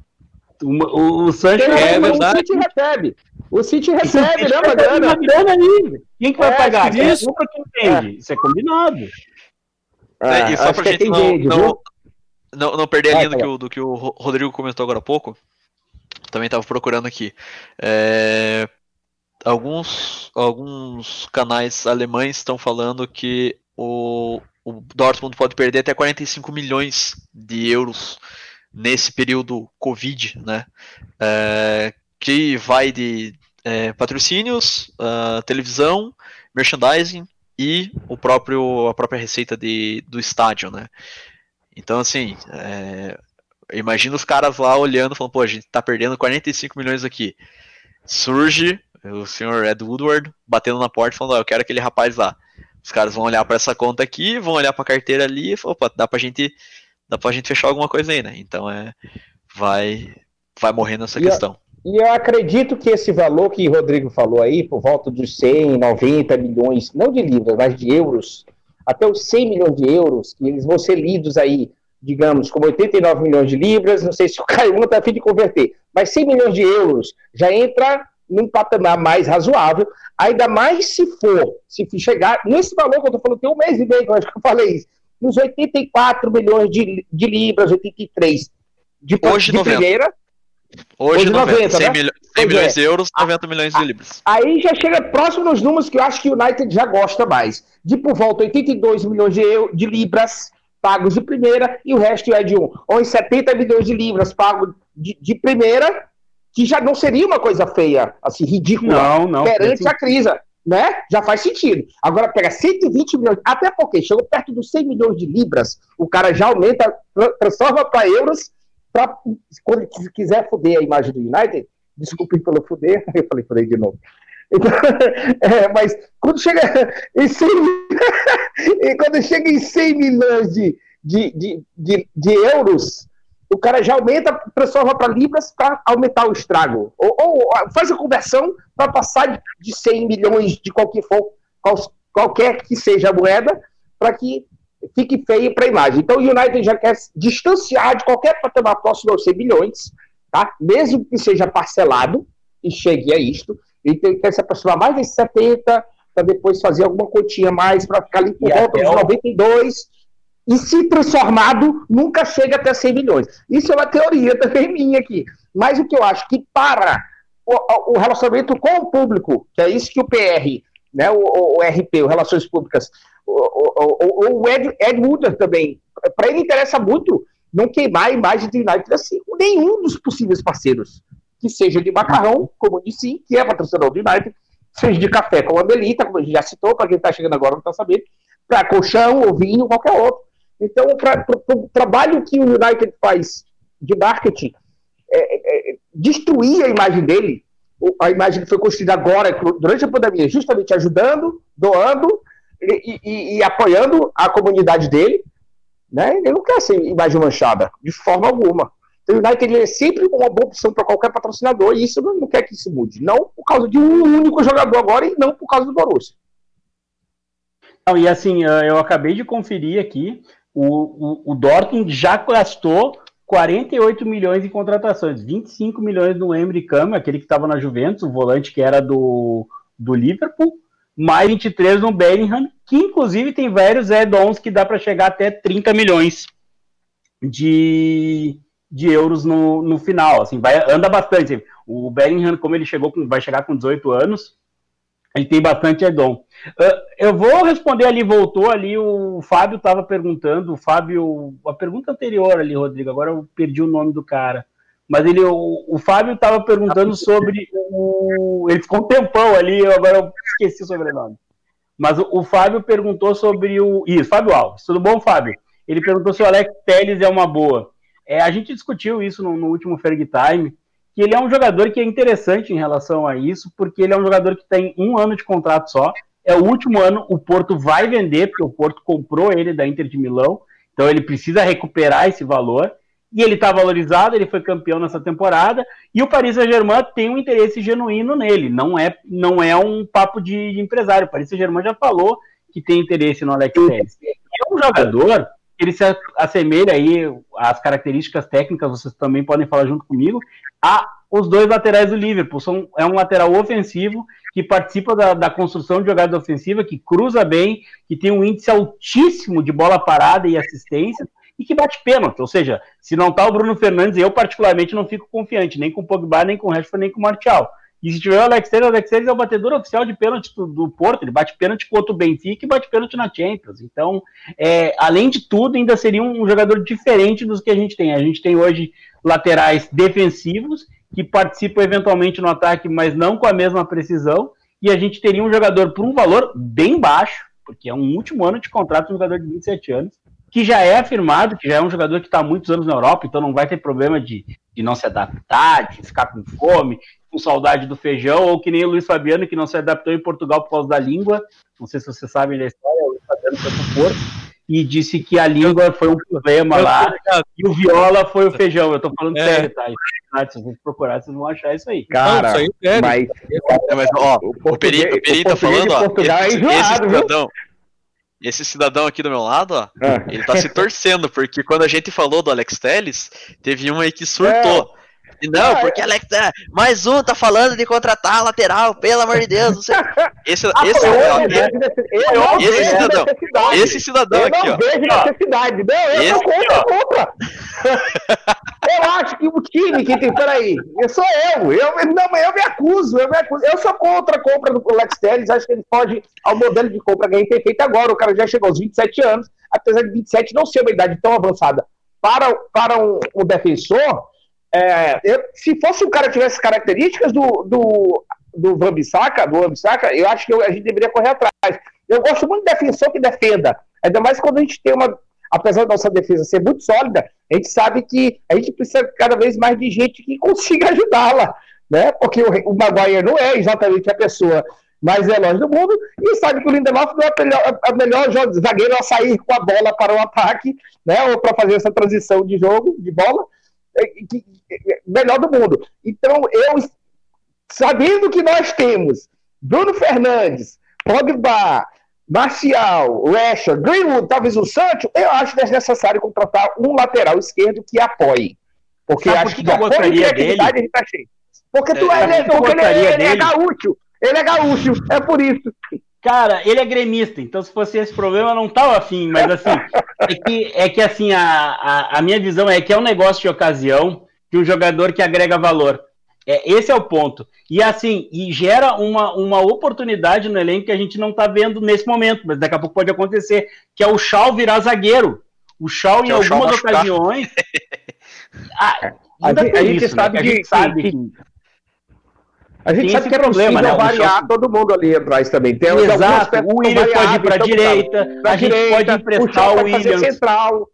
O, o Sancho é verdade. O City recebe. O City recebe, né, uma grana. grana aí. Quem que vai é, pagar? Isso. Nunca que entende. É. Isso é combinado. É, e só pra gente não, não, não, não, perder a linha do que, o, do que o Rodrigo comentou agora há pouco, também estava procurando aqui. É, alguns, alguns canais alemães estão falando que o, o Dortmund pode perder até 45 milhões de euros nesse período Covid, né? É, que vai de é, patrocínios, uh, televisão, merchandising e o próprio a própria receita de, do estádio, né? Então assim, é, imagina os caras lá olhando, falando, pô, a gente tá perdendo 45 milhões aqui. Surge o senhor Ed Woodward batendo na porta falando, oh, eu quero aquele rapaz lá. Os caras vão olhar para essa conta aqui, vão olhar para a carteira ali e falar, opa, dá pra gente dá pra gente fechar alguma coisa aí, né? Então é vai vai morrer nessa e questão. Eu, e eu acredito que esse valor que o Rodrigo falou aí, por volta dos 100, 90 milhões, não de libras, mas de euros, até os 100 milhões de euros, que eles vão ser lidos aí, digamos, como 89 milhões de libras, não sei se o [LAUGHS] Caio está a fim de converter, mas 100 milhões de euros já entra num patamar mais razoável, ainda mais se for, se chegar nesse valor que eu estou falando, tem um mês e meio que eu acho que eu falei isso, nos 84 milhões de, de libras, 83 de, Hoje, de 90. primeira. Hoje, Hoje 90, 90 100, né? milho, 100 milhões é. de euros, 90 milhões de libras. Aí já chega próximo nos números que eu acho que o United já gosta mais. De por volta 82 milhões de, euro, de libras pagos de primeira e o resto é de um. Ou em 70 milhões de libras pagos de, de primeira que já não seria uma coisa feia, assim, ridícula, não, não, perante a crise, né? Já faz sentido. Agora pega 120 milhões, até porque chegou perto dos 100 milhões de libras, o cara já aumenta, transforma para euros, pra, quando quiser foder a imagem do United, desculpem pelo foder, [LAUGHS] eu falei foder de novo. Então, [LAUGHS] é, mas quando chega [LAUGHS] em 100, quando chega em 100 milhões de, de, de, de, de euros, o cara já aumenta, transforma para libras para aumentar o estrago. Ou, ou, faz a conversão para passar de 100 milhões de qualquer, for, qualquer que seja a moeda, para que fique feio para a imagem. Então o United já quer distanciar de qualquer patamar próximo aos 100 milhões, tá? mesmo que seja parcelado e chegue a isto. Ele quer se aproximar mais de 70 para depois fazer alguma continha mais para ficar ali por volta dos 92 e se transformado nunca chega até 100 milhões. Isso é uma teoria também [LAUGHS] minha aqui. Mas o que eu acho que para o, o relacionamento com o público, que é isso que o PR, né, o, o RP, o Relações Públicas, o, o Ed, Ed Woodard também, para ele interessa muito não queimar a imagem do United assim com nenhum dos possíveis parceiros, que seja de macarrão, como sim, que é patrocinador do United, seja de café, como a Belita, como a gente já citou, para quem está chegando agora não está sabendo, para colchão ou vinho, qualquer outro. Então, para o trabalho que o United faz de marketing, é, é, é, destruir a imagem dele, a imagem que foi construída agora, durante a pandemia, justamente ajudando, doando e, e, e apoiando a comunidade dele, né? ele não quer ser imagem manchada, de forma alguma. Então, o United é sempre uma boa opção para qualquer patrocinador e isso não, quer que isso mude. Não por causa de um único jogador agora e não por causa do Borussia. Não, e assim, eu acabei de conferir aqui, o, o, o Dortmund já gastou 48 milhões em contratações, 25 milhões no Emery Cam, aquele que estava na Juventus, o volante que era do, do Liverpool, mais 23 no Bellingham, que inclusive tem vários add-ons que dá para chegar até 30 milhões de, de euros no, no final, assim, vai, anda bastante. O Bellingham, como ele chegou com, vai chegar com 18 anos, ele tem bastante add-on. Uh, eu vou responder ali, voltou ali, o Fábio estava perguntando, o Fábio, a pergunta anterior ali, Rodrigo, agora eu perdi o nome do cara, mas ele, o, o Fábio estava perguntando sobre o, ele ficou um tempão ali, eu agora eu esqueci o sobrenome, mas o, o, Fábio perguntou sobre o, isso, Fábio Alves, tudo bom, Fábio? Ele perguntou se o Alex Telles é uma boa. É, a gente discutiu isso no, no último Ferg Time, que ele é um jogador que é interessante em relação a isso, porque ele é um jogador que tem um ano de contrato só, é o último ano, o Porto vai vender, porque o Porto comprou ele da Inter de Milão, então ele precisa recuperar esse valor, e ele está valorizado, ele foi campeão nessa temporada, e o Paris Saint-Germain tem um interesse genuíno nele, não é, não é um papo de, empresário, o Paris Saint-Germain já falou que tem interesse no Alex Telles. É um jogador ele se assemelha aí, as características técnicas, vocês também podem falar junto comigo, a os dois laterais do Liverpool. São, é um lateral ofensivo que participa da, da construção de jogada ofensiva, que cruza bem, que tem um índice altíssimo de bola parada e assistência, e que bate pênalti. Ou seja, se não tá o Bruno Fernandes, eu particularmente não fico confiante, nem com o Pogba, nem com o Rashford, nem com o Martial. E se tiver o Alex Telles, o Alex Telles é o batedor oficial de pênalti do, do, Porto, ele bate pênalti contra o Benfica e bate pênalti na Champions. Então, é, além de tudo, ainda seria um jogador diferente dos que a gente tem. A gente tem hoje laterais defensivos que participam eventualmente no ataque, mas não com a mesma precisão, e a gente teria um jogador por um valor bem baixo, porque é um último ano de contrato de um jogador de 27 anos, que já é afirmado, que já é um jogador que está há muitos anos na Europa, então não vai ter problema de, de não se adaptar, de ficar com fome, com saudade do feijão, ou que nem o Luiz Fabiano, que não se adaptou em Portugal por causa da língua. Não sei se vocês sabem da história, o Luiz Fabiano foi pro Porto e disse que a língua foi um problema lá e o viola foi o feijão. Eu tô falando é. sério, tá? Se vocês procurar, vocês vão achar isso aí. Cara, não, isso aí é mas, é, mas ó, o, o Peri, o Peri tá falando, ó, esse, é esse cidadão, esse cidadão aqui do meu lado, ó, ah. ele tá se torcendo, porque quando a gente falou do Alex Telles, teve um aí que surtou. É. Não, ah, porque Alex, é, mais um tá falando de contratar lateral, pelo amor de Deus. Esse, esse, esse, esse cidadão, esse cidadão eu aqui, ó. vejo necessidade. Não, eu esse, não compro, [LAUGHS] eu acho que o time que tem, peraí, eu sou eu, eu não, eu me acuso, eu me acuso. Eu sou contra a compra do Alex Telles, acho que ele pode, ao modelo de compra que a gente tem feito agora, o cara já chegou aos 27 anos, apesar de 27 não ser uma idade tão avançada para, para um, um defensor, é, eu, se fosse um cara que tivesse características do, do, do Van Bissaka, do Bissaka, eu acho que eu, a gente deveria correr atrás. Eu gosto muito de defensor que defenda. Ainda mais quando a gente tem uma. Apesar da nossa defesa ser muito sólida, a gente sabe que a gente precisa cada vez mais de gente que consiga [LAUGHS] ajudá-la. Né? Porque o, o Maguire não é exatamente a pessoa mais veloz do mundo, e sabe que o Lindelof não é a melhor, a melhor zagueiro a sair com a bola para o ataque, né? Ou para fazer essa transição de jogo, de bola. É, é, melhor do mundo. Então, eu, sabendo que nós temos Bruno Fernandes, Pogba, Marcial, Rashford, Greenwood, talvez o Sancho, eu acho desnecessário contratar um lateral esquerdo que apoie. Porque Sabe acho que, que eu gostaria dele? tá cheio. Porque, tu é, é, porque ele, é, ele é gaúcho. Ele é gaúcho, é por isso. Cara, ele é gremista, então se fosse esse problema, não tava afim, mas assim, é que, é que assim, a, a, a, minha visão é que é um negócio de ocasião de um jogador que agrega valor. É, esse é o ponto. E assim, e gera uma, uma oportunidade no elenco que a gente não tá vendo nesse momento, mas daqui a pouco pode acontecer, que é o Shaw virar zagueiro. O Shaw, que em é algumas ocasiões. [LAUGHS] a, a, gente, a gente isso, sabe, né? que, a gente sabe que, que a gente sabe que é problema, né? variar todo mundo ali atrás também. Tem Exato, o William pode ir para a direita, a gente pode emprestar o, o Williams. Central.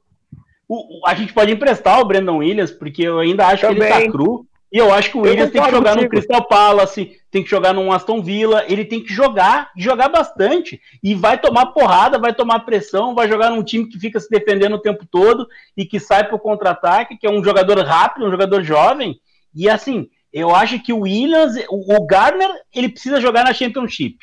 O, a gente pode emprestar o Brandon Williams, porque eu ainda acho também. que ele tá cru. E eu acho que o Williams tem que jogar contigo. no Crystal Palace, tem que jogar no Aston Villa, ele tem que jogar, jogar bastante. E vai tomar porrada, vai tomar pressão, vai jogar num time que fica se defendendo o tempo todo e que sai pro contra-ataque, que é um jogador rápido, um jogador jovem. E assim, eu acho que o Williams, o, Gardner, ele precisa jogar na Championship.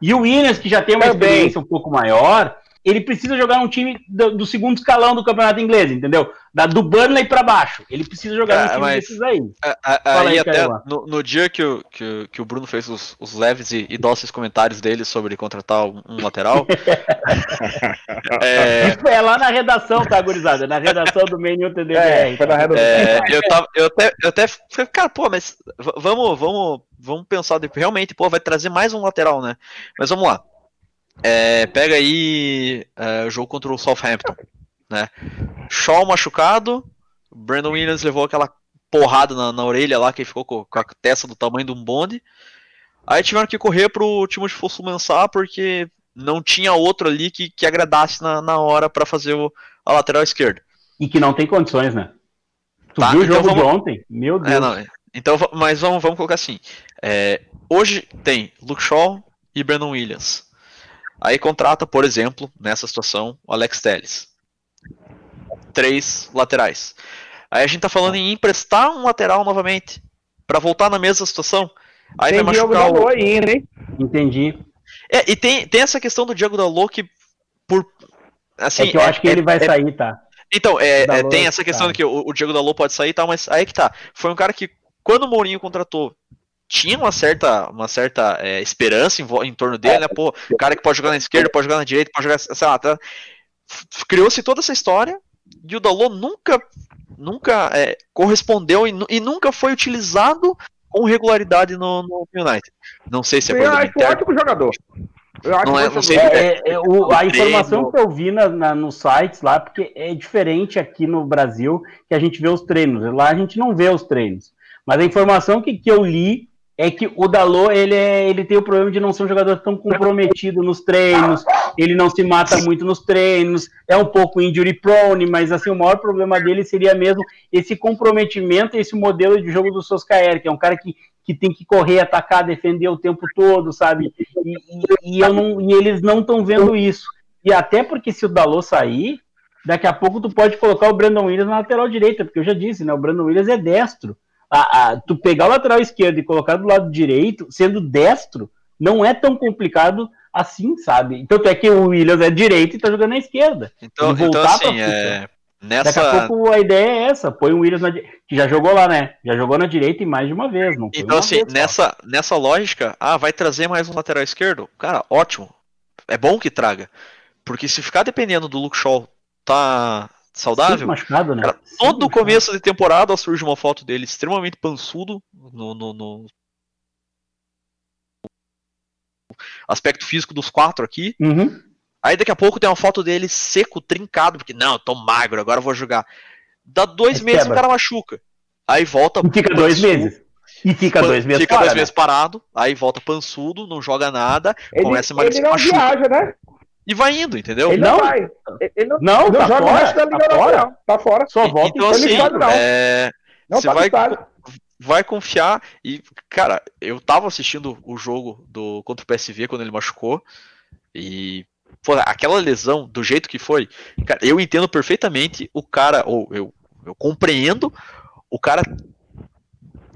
E o Williams, que já tem uma Também. experiência um pouco maior, ele precisa jogar um time do, do, segundo escalão do campeonato inglês, entendeu? Da, do Burnley para baixo. Ele precisa jogar um time mas, desses aí. A, a, aí, aí até no, no, dia que o, que, que, o Bruno fez os, os leves e, e doces comentários dele sobre contratar um, um lateral. [LAUGHS] é... é... lá na redação, tá, gurizada? Na redação do Menu TDBR. É, foi na redação. É, eu, tava, eu até, eu até falei, cara, pô, mas vamos, vamos, vamos pensar, realmente, pô, vai trazer mais um lateral, né? Mas vamos lá. É, pega aí é, o jogo contra o Southampton, né? Shaw machucado, Brandon Williams levou aquela porrada na, na orelha lá que ficou com, com, a testa do tamanho de um bonde. Aí tiveram que correr pro Timothy Fosso Mensah porque não tinha outro ali que, que agradasse na, na hora para fazer o, a lateral esquerda. E que não tem condições, né? Tu tá, viu o então jogo vamos... de ontem? Meu é, Deus. É, não, então, mas vamos, vamos colocar assim. É, hoje tem Luke Shaw e Brandon Williams. Aí contrata, por exemplo, nessa situação, o Alex Telles. Três laterais. Aí a gente tá falando em emprestar um lateral novamente para voltar na mesma situação. Aí tem vai machucar o... ainda, hein? Entendi. É, e tem, tem essa questão do Diego Dalot que por assim, é que eu é, acho que ele vai sair, tá? Então, é, é tem essa questão tá. que o, o Diego Dalot pode sair e tal, mas aí que tá. Foi um cara que, quando o Mourinho contratou, tinha uma certa, uma certa é, esperança em, em, torno dele, né? Pô, cara que pode jogar na esquerda, pode jogar na direita, pode jogar, sei lá, tá? criou-se toda essa história e o Dalot nunca, nunca é, correspondeu e, e, nunca foi utilizado com regularidade no, no United. Não sei se é Eu acho interno. ótimo jogador. Eu acho não é, não sei é, é, o, a informação que eu vi na, na, nos sites lá, porque é diferente aqui no Brasil que a gente vê os treinos. Lá a gente não vê os treinos. Mas a informação que, que eu li é que o Dalot ele, é, ele tem o problema de não ser um jogador tão comprometido nos treinos, ele não se mata muito nos treinos, é um pouco injury prone, mas assim, o maior problema dele seria mesmo esse comprometimento, esse modelo de jogo do Soscaer, que é um cara que, que tem que correr, atacar, defender o tempo todo, sabe? E, e, e não, e eles não estão vendo isso. E até porque se o Dalot sair, daqui a pouco tu pode colocar o Brandon Williams na lateral direita, porque eu já disse, né? O Brandon Williams é destro a, a, tu pegar o lateral esquerdo e colocar do lado direito, sendo destro, não é tão complicado assim, sabe? Tanto é que o Williams é direito e tá jogando na esquerda. Então, então assim, é... Nessa... Daqui a pouco a ideia é essa, põe o Williams na que já jogou lá, né? Já jogou na direita e mais de uma vez, não Então assim, vez, nessa, nessa lógica, ah, vai trazer mais um lateral esquerdo? Cara, ótimo. É bom que traga. Porque se ficar dependendo do Luke Shaw tá saudável. machucado, né? Cara, todo o começo de temporada surge uma foto dele extremamente pançudo no, no, no, aspecto físico dos quatro aqui. Uhum. Aí daqui a pouco tem uma foto dele seco, trincado, porque não, eu tô magro, agora eu vou jogar. Dá dois meses quebra. o cara machuca. Aí volta. E fica dois meses. E fica dois meses Fica dois meses parado, aí volta pançudo, não joga nada, ele, começa a emagrecer. Ele não viaja, né? E vai indo, entendeu? Ele não, não vai. Ele não, não, não tá joga fora, o resto da Liga tá fora. Tá fora. Só volta então, assim, é... não, você tá vai, vai confiar. E, cara, eu tava assistindo o jogo do contra o PSV quando ele machucou. E pô, aquela lesão, do jeito que foi, cara, eu entendo perfeitamente o cara, ou eu, eu compreendo o cara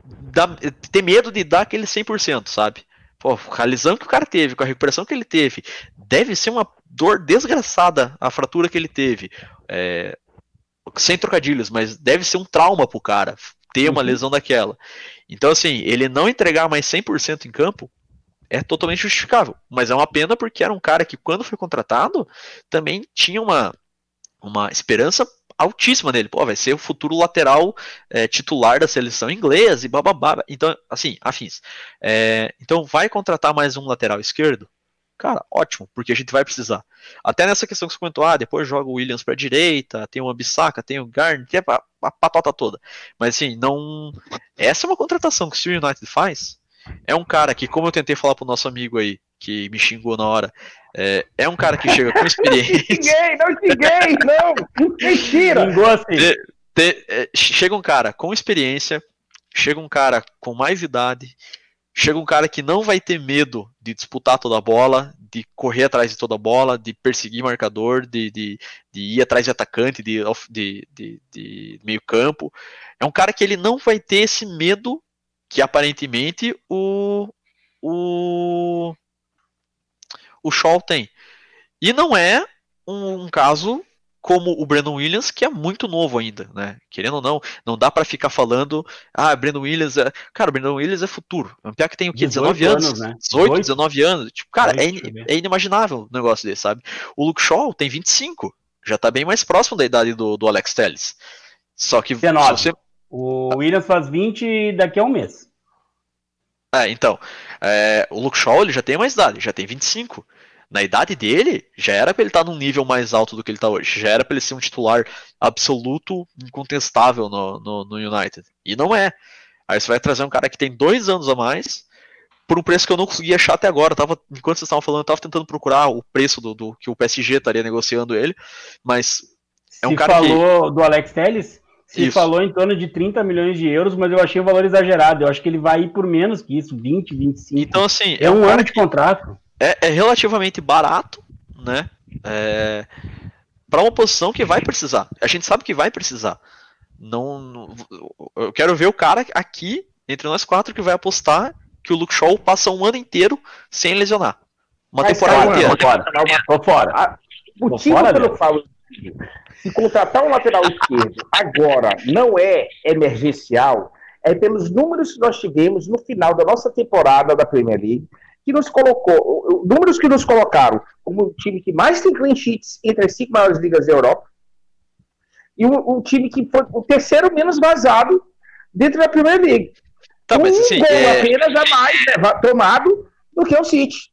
dá, ter medo de dar aquele 100%, sabe? Pô, a lesão que o cara teve, com a recuperação que ele teve, deve ser uma dor desgraçada a fratura que ele teve. É, sem trocadilhos, mas deve ser um trauma pro cara ter uma uhum. lesão daquela. Então, assim, ele não entregar mais 100% em campo é totalmente justificável. Mas é uma pena porque era um cara que, quando foi contratado, também tinha uma, uma esperança altíssima nele. Pô, vai ser o futuro lateral é, titular da seleção inglesa e bababá. Então, assim, afins. É, então, vai contratar mais um lateral esquerdo? Cara, ótimo, porque a gente vai precisar. Até nessa questão que você comentou, ah, depois joga o Williams para direita, tem o Ambissaca, tem o Garner, tem a, a patota toda. Mas assim, não. Essa é uma contratação que o United faz. É um cara que, como eu tentei falar pro nosso amigo aí, que me xingou na hora, é, é um cara que chega com [LAUGHS] experiência. não xinguei, não xinguei, não! Mentira! Xingou assim. Te, te, é, chega um cara com experiência, chega um cara com mais idade, Chega um cara que não vai ter medo de disputar toda a bola, de correr atrás de toda a bola, de perseguir marcador, de, de, de ir atrás de atacante, de, de, de, de meio campo. É um cara que ele não vai ter esse medo que aparentemente o, o, o Shaw tem. E não é um, um caso como o Brandon Williams, que é muito novo ainda, né? Querendo ou não, não dá para ficar falando, ah, Brandon Williams é. Cara, o Brandon Williams é futuro. É um que tem o quê? 19 anos, anos né? 18, 19 anos. Tipo, cara, é, é inimaginável um negócio desse, sabe? O Luke Shaw tem 25. Já tá bem mais próximo da idade do, do Alex Telles. Só que. 19. Você... O Williams faz 20 daqui a um mês. É, então. É, o Luke Shaw ele já tem mais idade, já tem 25 na idade dele, já era para ele estar tá num nível mais alto do que ele está hoje. Já era para ele ser um titular absoluto, incontestável no, no, no, United. E não é. Aí você vai trazer um cara que tem dois anos a mais, por um preço que eu não consegui achar até agora. Eu tava, enquanto vocês estavam falando, eu estava tentando procurar o preço do, do, que o PSG estaria negociando ele, mas é um se cara falou que... do Alex Telles? Se isso. falou em torno de 30 milhões de euros, mas eu achei o valor exagerado. Eu acho que ele vai ir por menos que isso, 20, 25. Então, assim. É, é um, um ano de contrato é, é relativamente barato, né? É, para uma posição que vai precisar. A gente sabe que vai precisar. Não, não, eu quero ver o cara aqui entre nós quatro que vai apostar que o Luke Shaw passa um ano inteiro sem lesionar. Uma Mas temporada inteira. Tô fora. Tô fora. motivo pelo eu falo se contratar um lateral esquerdo agora não é emergencial, é pelos números que nós tivemos no final da nossa temporada da Premier League, que nos colocou, números que nos colocaram como o time que mais tem clean sheets entre as cinco maiores ligas da Europa, e o, o time que foi o terceiro menos vazado dentro da Premier League. Tá, um assim, gol é... apenas a mais né, tomado do que o City.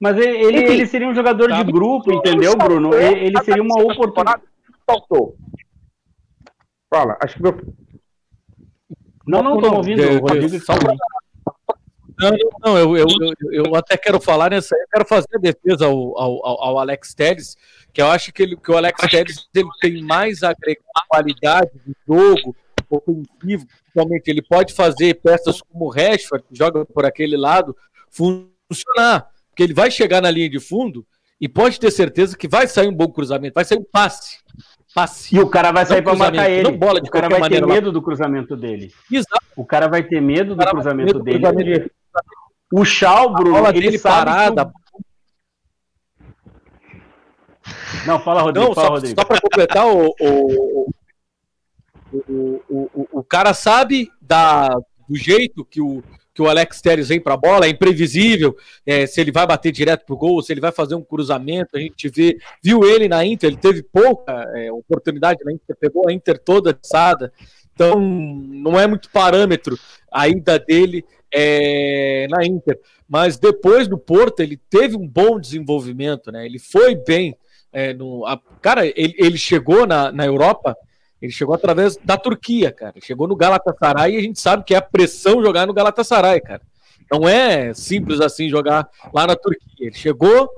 Mas ele, ele seria um jogador de grupo, entendeu, Bruno? Ele, ele seria uma oportunidade. Faltou. Fala, acho que meu. Não, não estou ouvindo, eu, Rodrigo. Só pra... Não, não eu, eu, eu, eu, até quero falar nessa. Eu quero fazer a defesa ao, ao, ao Alex Telles, que eu acho que, ele, que o Alex Telles ele tem mais agregar qualidade de jogo ofensivo, principalmente. Ele pode fazer peças como o Rashford, que joga por aquele lado, funcionar. Porque ele vai chegar na linha de fundo e pode ter certeza que vai sair um bom cruzamento, vai sair um passe. passe. E o cara vai sair para matar ele. Não bola de o cara vai ter medo do cruzamento dele. Exato. O cara vai ter medo do cruzamento medo dele. Cruzamento. O Shaw, Bruno, ele dele parada. Que... Não, fala, Rodrigo. Não, fala, só, Rodrigo. só para completar, o, o, o, o, o, cara sabe da, do jeito que o, que o Alex Telles vem para a bola, é imprevisível é, se ele vai bater direto pro gol, se ele vai fazer um cruzamento. A gente vê, viu ele na Inter, ele teve pouca é, oportunidade na Inter, pegou a Inter toda assada. Então, não é muito parâmetro a ida dele é, na Inter. Mas depois do Porto, ele teve um bom desenvolvimento, né? Ele foi bem. É, no, a, cara, ele, ele chegou na, na Europa ele chegou através da Turquia, cara. Chegou no Galatasaray e a gente sabe que é a pressão jogar no Galatasaray, cara. Não é simples assim jogar lá na Turquia. Ele chegou,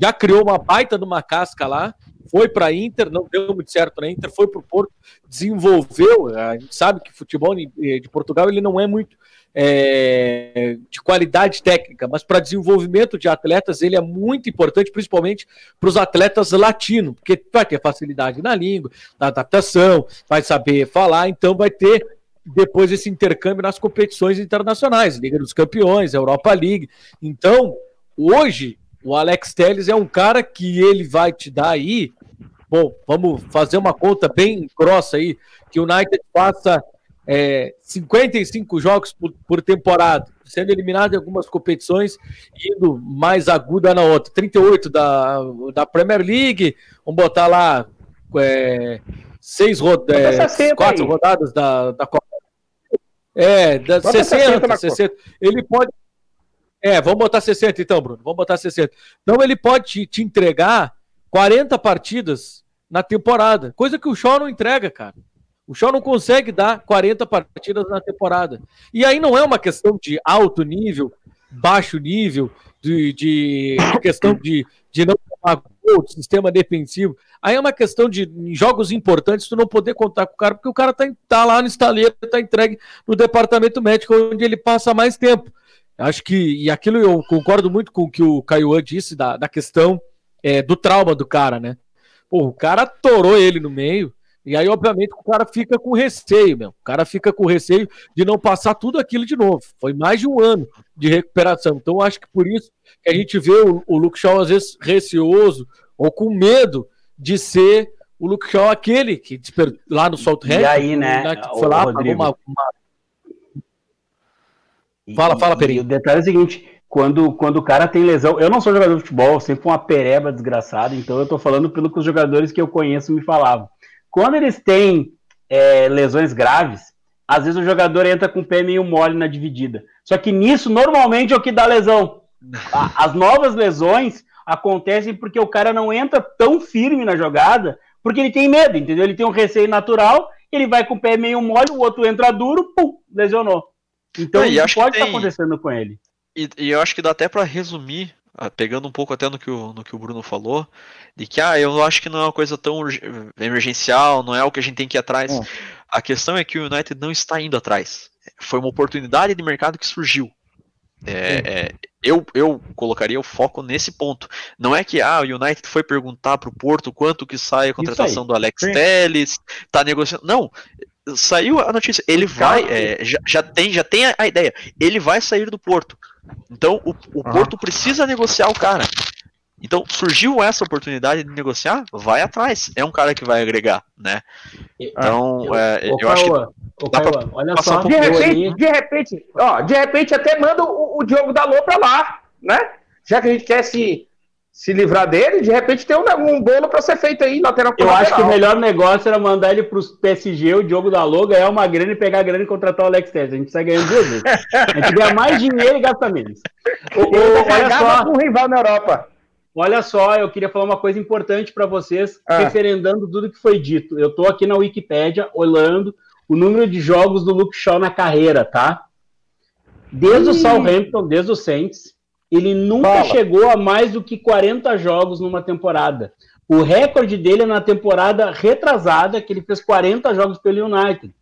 já criou uma baita de uma casca lá, foi para Inter, não deu muito certo na Inter, foi para o Porto, desenvolveu. A gente sabe que futebol de Portugal ele não é muito é, de qualidade técnica, mas para desenvolvimento de atletas ele é muito importante, principalmente para os atletas latinos, porque vai ter facilidade na língua, na adaptação, vai saber falar, então vai ter depois esse intercâmbio nas competições internacionais, Liga dos Campeões, Europa League. Então, hoje, o Alex Telles é um cara que ele vai te dar aí. Bom, vamos fazer uma conta bem grossa aí, que o United faça é, 55 jogos por, por, temporada, sendo eliminado em algumas competições, indo mais aguda na outra. 38 da, da Premier League, vamos botar lá é, seis rodadas, é, quatro aí. rodadas da, da Copa. É, da 60, 60. Ele pode. É, vamos botar 60 então, Bruno. Vamos botar 60. Então ele pode te, te entregar 40 partidas na temporada, coisa que o Shaw não entrega, cara. O Shaw não consegue dar 40 partidas na temporada. E aí não é uma questão de alto nível, baixo nível, de, de questão de, de não tomar gol, sistema defensivo. Aí é uma questão de, em jogos importantes, tu não poder contar com o cara, porque o cara tá, tá lá no estaleiro, tá entregue no departamento médico, onde ele passa mais tempo. Acho que, e aquilo eu concordo muito com o que o Caio disse, da, da questão é, do trauma do cara, né? Pô, o cara torou ele no meio, e aí, obviamente, o cara fica com receio, meu. O cara fica com receio de não passar tudo aquilo de novo. Foi mais de um ano de recuperação. Então, acho que por isso que a gente vê o, o Luke Shaw, às vezes, receoso ou com medo de ser o Luke Shaw aquele que lá no Salto Red. E aí, né? Foi lá, uma, uma... Fala, fala, Perinho. o detalhe é o seguinte: quando, quando o cara tem lesão. Eu não sou jogador de futebol, sempre uma pereba desgraçada, então eu tô falando pelo que os jogadores que eu conheço me falavam. Quando eles têm é, lesões graves, às vezes o jogador entra com o pé meio mole na dividida. Só que nisso, normalmente, é o que dá lesão. As novas lesões acontecem porque o cara não entra tão firme na jogada, porque ele tem medo, entendeu? Ele tem um receio natural, ele vai com o pé meio mole, o outro entra duro, pum, lesionou. Então, é, isso pode estar tem... acontecendo com ele. E, e, eu acho que dá até para resumir pegando um pouco até no que, o, no que o Bruno falou, de que ah, eu acho que não é uma coisa tão emergencial, não é o que a gente tem que ir atrás. É. A questão é que o United não está indo atrás. Foi uma oportunidade de mercado que surgiu. É, é, eu, eu colocaria o foco nesse ponto. Não é que ah, o United foi perguntar para o Porto quanto que sai a contratação do Alex Sim. Telles, tá negociando. Não, saiu a notícia. Ele vai, é, já, já, tem, já tem a, a, ideia. Ele vai sair do Porto. Então o, o Porto precisa negociar o cara. Então, surgiu essa oportunidade de negociar, vai atrás. É um cara que vai agregar, né? Então, ah, é, eu, eu acho que. Ô, Caio, olha só, um de repente, de repente, ó, de repente até manda o, o Diogo Dalô pra lá, né? Já que a gente quer se se livrar dele, de repente tem um, um bolo para ser feito aí, lateral Eu lateral. acho que o melhor negócio era mandar ele pro PSG, o Diogo da Lô, ganhar uma grana e pegar a grana e contratar o Alex Telles. A gente sai ganhando duas vezes. A gente ganha mais dinheiro e gasta menos. O, o, olha só. um rival na Europa. Olha só, eu queria falar uma coisa importante para vocês, ah. referendando tudo que foi dito. Eu estou aqui na Wikipédia olhando o número de jogos do Luke Shaw na carreira, tá? Desde Ih. o Southampton, desde o Saints, ele nunca Fala. chegou a mais do que 40 jogos numa temporada. O recorde dele é na temporada retrasada, que ele fez 40 jogos pelo United.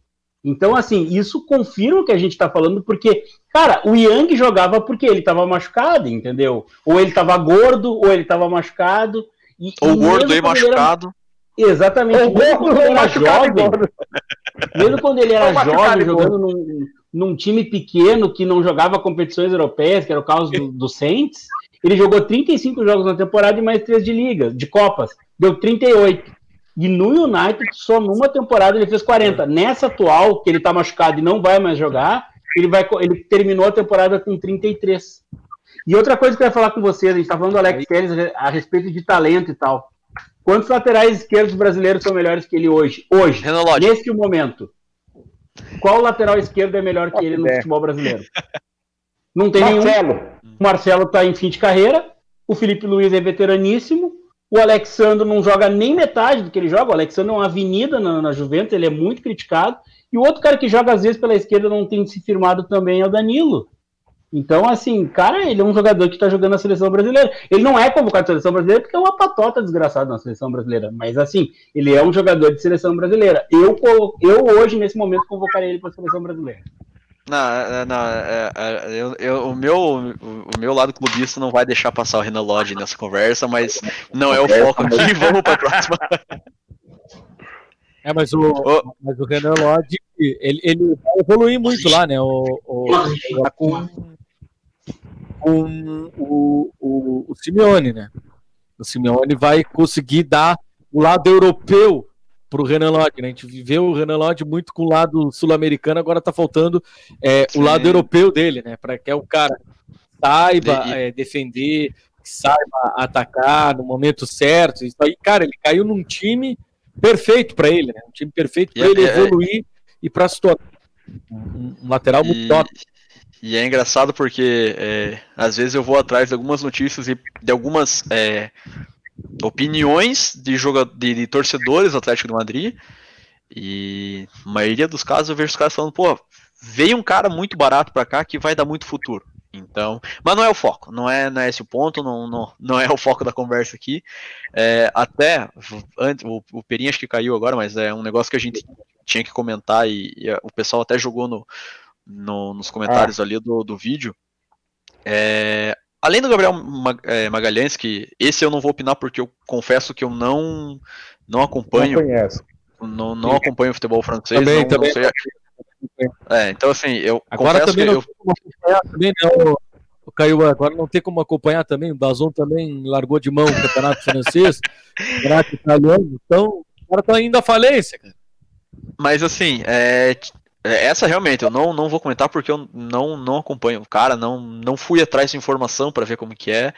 Então, assim, isso confirma o que a gente está falando, porque, cara, o Yang jogava porque ele estava machucado, entendeu? Ou ele estava gordo, ou ele estava machucado. E, ou e gordo e machucado. Era... Exatamente. Ou mesmo quando ele era jovem, mesmo quando ele era jovem, jogando num, num time pequeno que não jogava competições europeias, que era o caso do, do Saints, ele jogou 35 jogos na temporada e mais 3 de ligas, de Copas. Deu 38. E no United, só numa temporada ele fez 40. Nessa atual, que ele tá machucado e não vai mais jogar, ele, vai, ele terminou a temporada com 33. E outra coisa que eu ia falar com vocês, a gente tá falando do Alex Telles a respeito de talento e tal. Quantos laterais esquerdos brasileiros são melhores que ele hoje? Hoje, neste momento. Qual lateral esquerdo é melhor que ele no futebol brasileiro? Não tem Marcelo. nenhum. O Marcelo está em fim de carreira. O Felipe Luiz é veteraníssimo. O Alexandre não joga nem metade do que ele joga. O Alexandre é uma avenida na, na Juventus, ele é muito criticado. E o outro cara que joga às vezes pela esquerda não tem se firmado também é o Danilo. Então, assim, cara, ele é um jogador que está jogando na seleção brasileira. Ele não é convocado à seleção brasileira porque é uma patota desgraçada na seleção brasileira. Mas, assim, ele é um jogador de seleção brasileira. Eu, eu hoje, nesse momento, convocaria ele para a seleção brasileira. Não, é, não, é, é, eu, eu, o, meu, o meu lado clubista não vai deixar passar o Renan Lodge nessa conversa, mas não é o foco aqui. Vamos para a próxima. É, mas o, oh. mas o Renan Lodge, ele, ele vai evoluir muito lá, né? O, o, tá com, o, o, o Simeone, né? O Simeone vai conseguir dar o lado europeu para o Renan Lodge, né? A gente viveu o Renan Lodge muito com o lado sul-americano, agora está faltando é, o lado europeu dele, né? Para que é o cara saiba é, defender, saiba atacar no momento certo. Isso aí, cara, ele caiu num time perfeito para ele, né? Um time perfeito para ele é, é, evoluir e para se tornar um, um lateral muito e, top. E é engraçado porque é, às vezes eu vou atrás de algumas notícias e de algumas é, opiniões de, joga de, de, torcedores do Atlético do Madrid. E a maioria dos casos eu vejo os caras falando, pô, veio um cara muito barato para cá que vai dar muito futuro. Então, mas não é o foco, não é, não é esse o ponto, não, não, não é o foco da conversa aqui. É, até antes, o, o acho que caiu agora, mas é um negócio que a gente tinha que comentar e, e o pessoal até jogou no, no, nos comentários ah. ali do, do vídeo. É, além do Gabriel é, Magalhães, que esse eu não vou opinar porque eu confesso que eu não não acompanho. Não, não, não acompanho o futebol francês. Também, não, também. Não sei, é, então assim, eu agora também não, eu... também não, o Caio, agora não tem como acompanhar também, o Dazon também largou de mão o campeonato francês, [LAUGHS] o campeonato italiano, então o cara tá indo à falência, cara. Mas assim, é, essa realmente eu não, não vou comentar porque eu não, não acompanho o cara, não, não fui atrás de informação para ver como que é,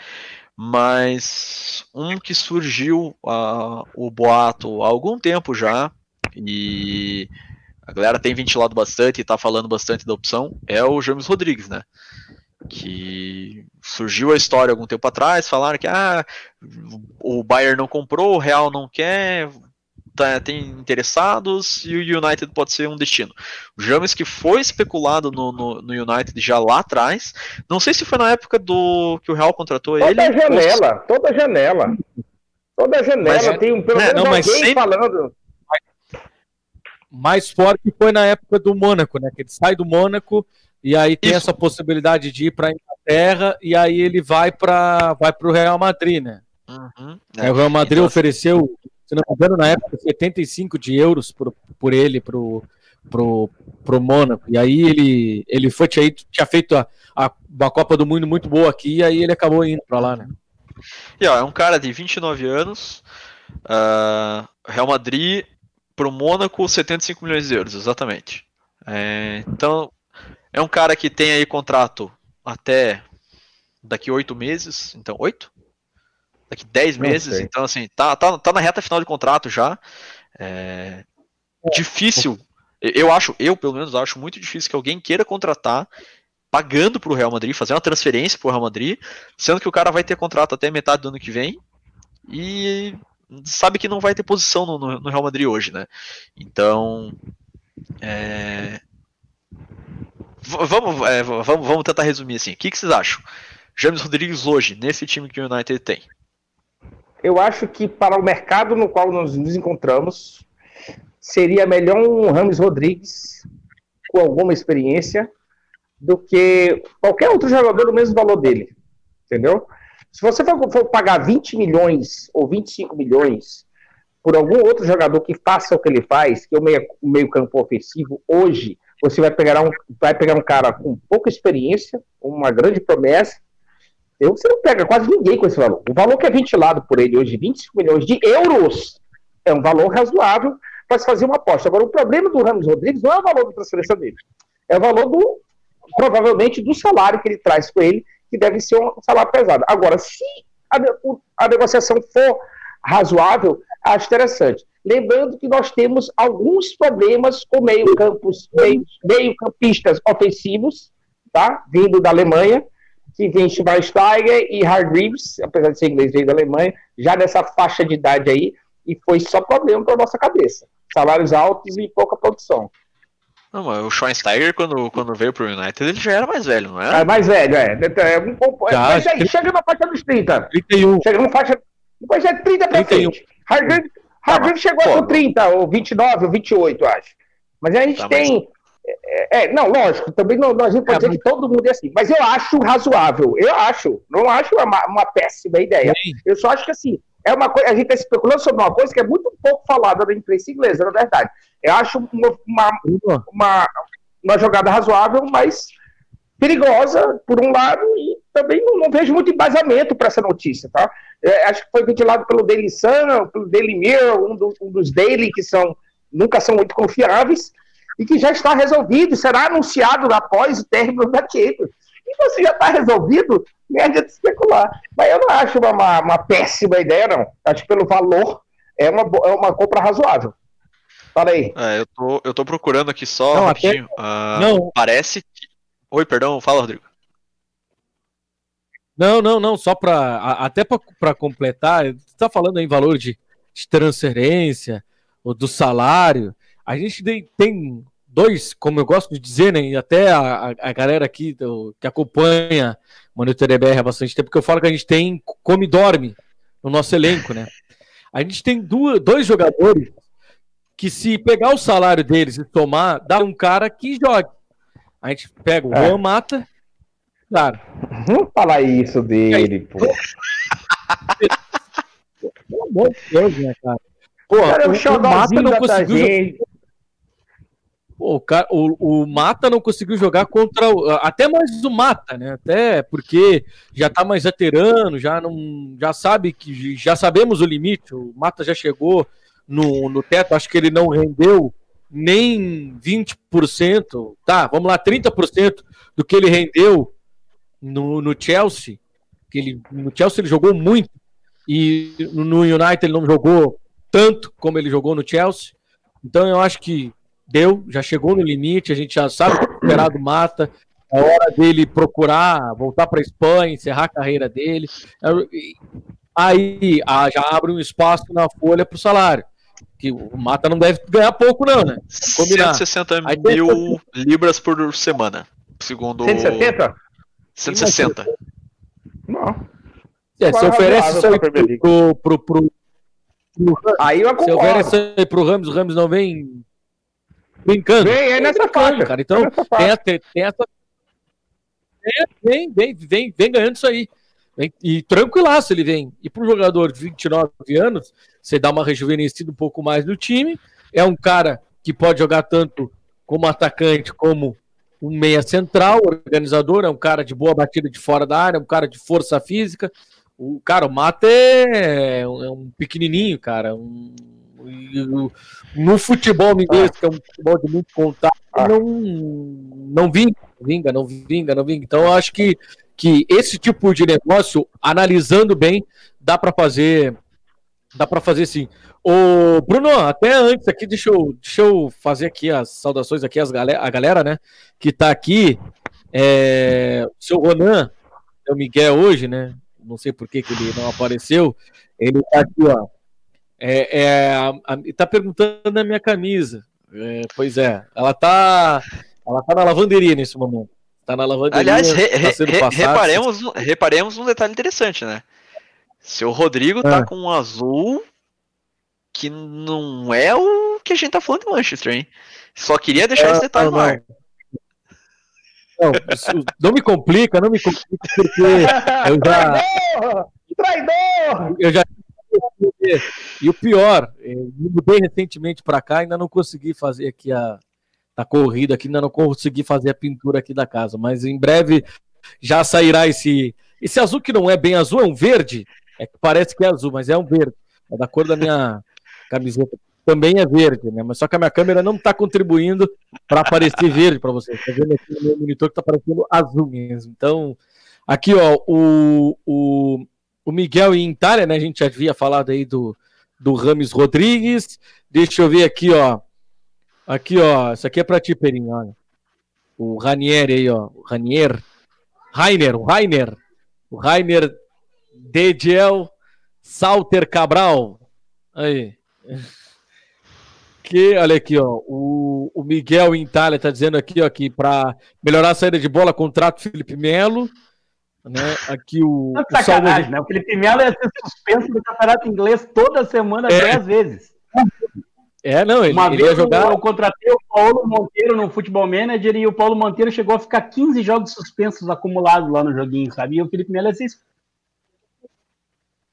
mas um que surgiu uh, o boato há algum tempo já e a galera tem ventilado bastante e tá falando bastante da opção é o James Rodrigues, né? Que surgiu a história algum tempo atrás, falaram que ah, o Bayern não comprou, o Real não quer, tá, tem interessados e o United pode ser um destino. O James que foi especulado no, no, no, United já lá atrás, não sei se foi na época do que o Real contratou toda ele. Toda janela, ou... toda janela. Toda janela mas, tem um, pelo é, menos não, alguém sempre... falando. Mais forte foi na época do Mônaco, né? Que ele sai do Mônaco e aí tem Isso. essa possibilidade de ir para a Inglaterra e aí ele vai para vai o Real Madrid, né? Uhum, é. O Real Madrid então, ofereceu se não me engano, na época, 75 de euros por, por ele pro, pro, pro Mônaco. E aí ele, ele foi, tinha, tinha feito a, a, uma Copa do Mundo muito boa aqui, e aí ele acabou indo para lá, né? E ó, é um cara de 29 anos, uh, Real Madrid pro Mônaco 75 milhões de euros, exatamente. É, então, é um cara que tem aí contrato até daqui oito meses, então oito? Daqui dez meses, então assim, tá, tá, tá na reta final de contrato já. É, difícil, eu acho, eu pelo menos acho muito difícil que alguém queira contratar pagando para o Real Madrid, fazer uma transferência para o Real Madrid, sendo que o cara vai ter contrato até metade do ano que vem e sabe que não vai ter posição no, no, no Real Madrid hoje, né? Então, é... vamos, é, vamos, vamos tentar resumir assim. O que, que vocês acham? James Rodrigues hoje, nesse time que o United tem? Eu acho que para o mercado no qual nós nos encontramos, seria melhor um Rames Rodrigues com alguma experiência do que qualquer outro jogador do mesmo valor dele. Entendeu? Se você for, for pagar 20 milhões ou 25 milhões por algum outro jogador que faça o que ele faz, que é o meio, meio campo ofensivo, hoje você vai pegar, um, vai pegar um cara com pouca experiência, uma grande promessa, você não pega quase ninguém com esse valor. O valor que é ventilado por ele hoje, 25 milhões de euros, é um valor razoável para se fazer uma aposta. Agora, o problema do Ramos Rodrigues não é o valor da transferência dele, é o valor do, provavelmente, do salário que ele traz com ele, que deve ser um salário pesado. Agora, se a, a negociação for razoável, acho interessante. Lembrando que nós temos alguns problemas com meio campos, meio, meio ofensivos, tá? Vindo da Alemanha, que vem Schweinsteiger e Hargreaves, apesar de ser inglês, veio da Alemanha, já nessa faixa de idade aí, e foi só problema para nossa cabeça. Salários altos e pouca produção. Não, mas o Schweinsteiger, quando, quando veio pro United, ele já era mais velho, não é? É mais velho, é. é, um mas aí, chega na faixa dos 30. 31. Chega na faixa. Depois é 30 pra 31. frente. Hargreaves, tá, chegou pô, com 30, ou 29, ou 28, acho. Mas a gente tá, tem. Mas... É, é, não, lógico, também não, a gente pode é, dizer que todo mundo é assim, mas eu acho razoável, eu acho, não acho uma, uma péssima ideia. Sim. Eu só acho que assim, é uma coisa, a gente está especulando sobre uma coisa que é muito pouco falada na imprensa inglesa, na verdade. Eu acho uma, uma, uma, uma jogada razoável, mas perigosa, por um lado, e também não, não vejo muito embasamento para essa notícia, tá? É, acho que foi ventilado pelo Daily Sun, pelo Daily Mirror, um, do, um dos Daily que são, nunca são muito confiáveis, e que já está resolvido, será anunciado após o término da Champions. E você já está resolvido, nem adianta especular. Mas eu não acho uma, uma, uma, péssima ideia, não. Acho que pelo valor é uma, é uma compra razoável. Fala aí. É, eu, tô, eu tô procurando aqui só não, rapidinho. Até... Uh, não. Parece que. Oi, perdão, fala, Rodrigo. Não, não, não, só para até para completar, você está falando em valor de, de transferência, ou do salário. A gente tem dois, como eu gosto de dizer, né, e até a, a galera aqui do, que acompanha o Monitor EBR há bastante tempo, que eu falo que a gente tem come e dorme no nosso elenco, né? A gente tem duas, dois jogadores que se pegar o salário deles e tomar, dá um cara que jogue. A gente pega o é. Juan Mata, claro. Vamos falar isso dele, pô. Pelo amor de Deus, né, cara? Porra, cara, o, o Mata não conseguiu. Pô, o, cara, o, o, Mata não conseguiu jogar contra. O, até mais o Mata, né? Até porque já tá mais veterano, já não. Já sabe que. Já sabemos o limite. O Mata já chegou no, no teto. Acho que ele não rendeu nem 20%. Tá, vamos lá, 30% do que ele rendeu no, no Chelsea. Que ele, no Chelsea ele jogou muito. E no United ele não jogou tanto como ele jogou no Chelsea. Então eu acho que deu, já chegou no limite, a gente já sabe que o esperado mata. É hora dele procurar voltar para a Espanha, encerrar a carreira dele. Aí já abre um espaço na folha para o salário. Que o Mata não deve ganhar pouco, não, né? Combinar. 160 Aí, mil libras por semana, segundo. 170? 160. Não. É, você oferece isso aí pro, pro, pro, Aí eu. Se oferece aí pro Ramos, o Ramos não vem brincando. Vem, é nessa faixa. Cara. Então, é tem, tem, tem, essa. Vem, vem, vem, vem ganhando isso aí. Vem, e tranquilaço ele vem. E para um jogador de 29 anos, você dá uma rejuvenescida um pouco mais no time. É um cara que pode jogar tanto como atacante como um meia central, organizador, é um cara de boa batida de fora da área, é um cara de força física, O, cara, o Mata é, é um pequenininho, cara. Um, no futebol inglês, que é um futebol de muito contato, ah. não, não vinga, vinga, não vinga, não vinga. Então eu acho que, que esse tipo de negócio, analisando bem, dá para fazer. Dá para fazer sim. O Bruno, até antes aqui, deixa eu, deixa eu fazer aqui as saudações aqui, as galera, a galera, né, que tá aqui. É, o seu Ronan, é o Miguel hoje, né? Não sei por que, que ele não apareceu. Ele tá aqui, ó. É, é, a, a, tá perguntando a minha camisa. É, pois é, ela tá, ela tá na lavanderia nesse momento. Tá na lavanderia. Aliás, re, tá re, passado, reparemos, reparemos um detalhe interessante, né? Seu Rodrigo tá ah. com um azul que não é o que a gente tá falando de Manchester, hein? Só queria deixar é, esse detalhe no ar. Não, não me complica, não me complica, porque eu já. Traidor! Traidor! Eu já e o pior, me mudei recentemente para cá, ainda não consegui fazer aqui a, a corrida, aqui ainda não consegui fazer a pintura aqui da casa, mas em breve já sairá esse esse azul que não é bem azul, é um verde, é que parece que é azul, mas é um verde, é da cor da minha camiseta. Também é verde, né? Mas só que a minha câmera não está contribuindo para aparecer verde para vocês. Está vendo aqui no meu monitor que está aparecendo azul mesmo. Então, aqui, ó, o, o, o Miguel em Itália, né? A gente já havia falado aí do, do Rames Rodrigues. Deixa eu ver aqui, ó. Aqui, ó. Isso aqui é para ti, Perinho, olha. O Ranieri aí, ó. O Ranier. Rainer, o Rainer. O Rainer Dediel Salter Cabral. Aí. [LAUGHS] Que, olha aqui, ó. O, o Miguel Itália tá dizendo aqui, ó, que para melhorar a saída de bola, contrato Felipe Melo. Né? Aqui o. Não, o sacanagem, né? O Felipe Melo ia ser suspenso do campeonato inglês toda semana, é. dez vezes. É, não, ele, Uma ele vez ia jogar. Eu contratei o Paulo Monteiro no Futebol Manager e o Paulo Monteiro chegou a ficar 15 jogos suspensos acumulados lá no joguinho, sabe? E o Felipe Melo ia ser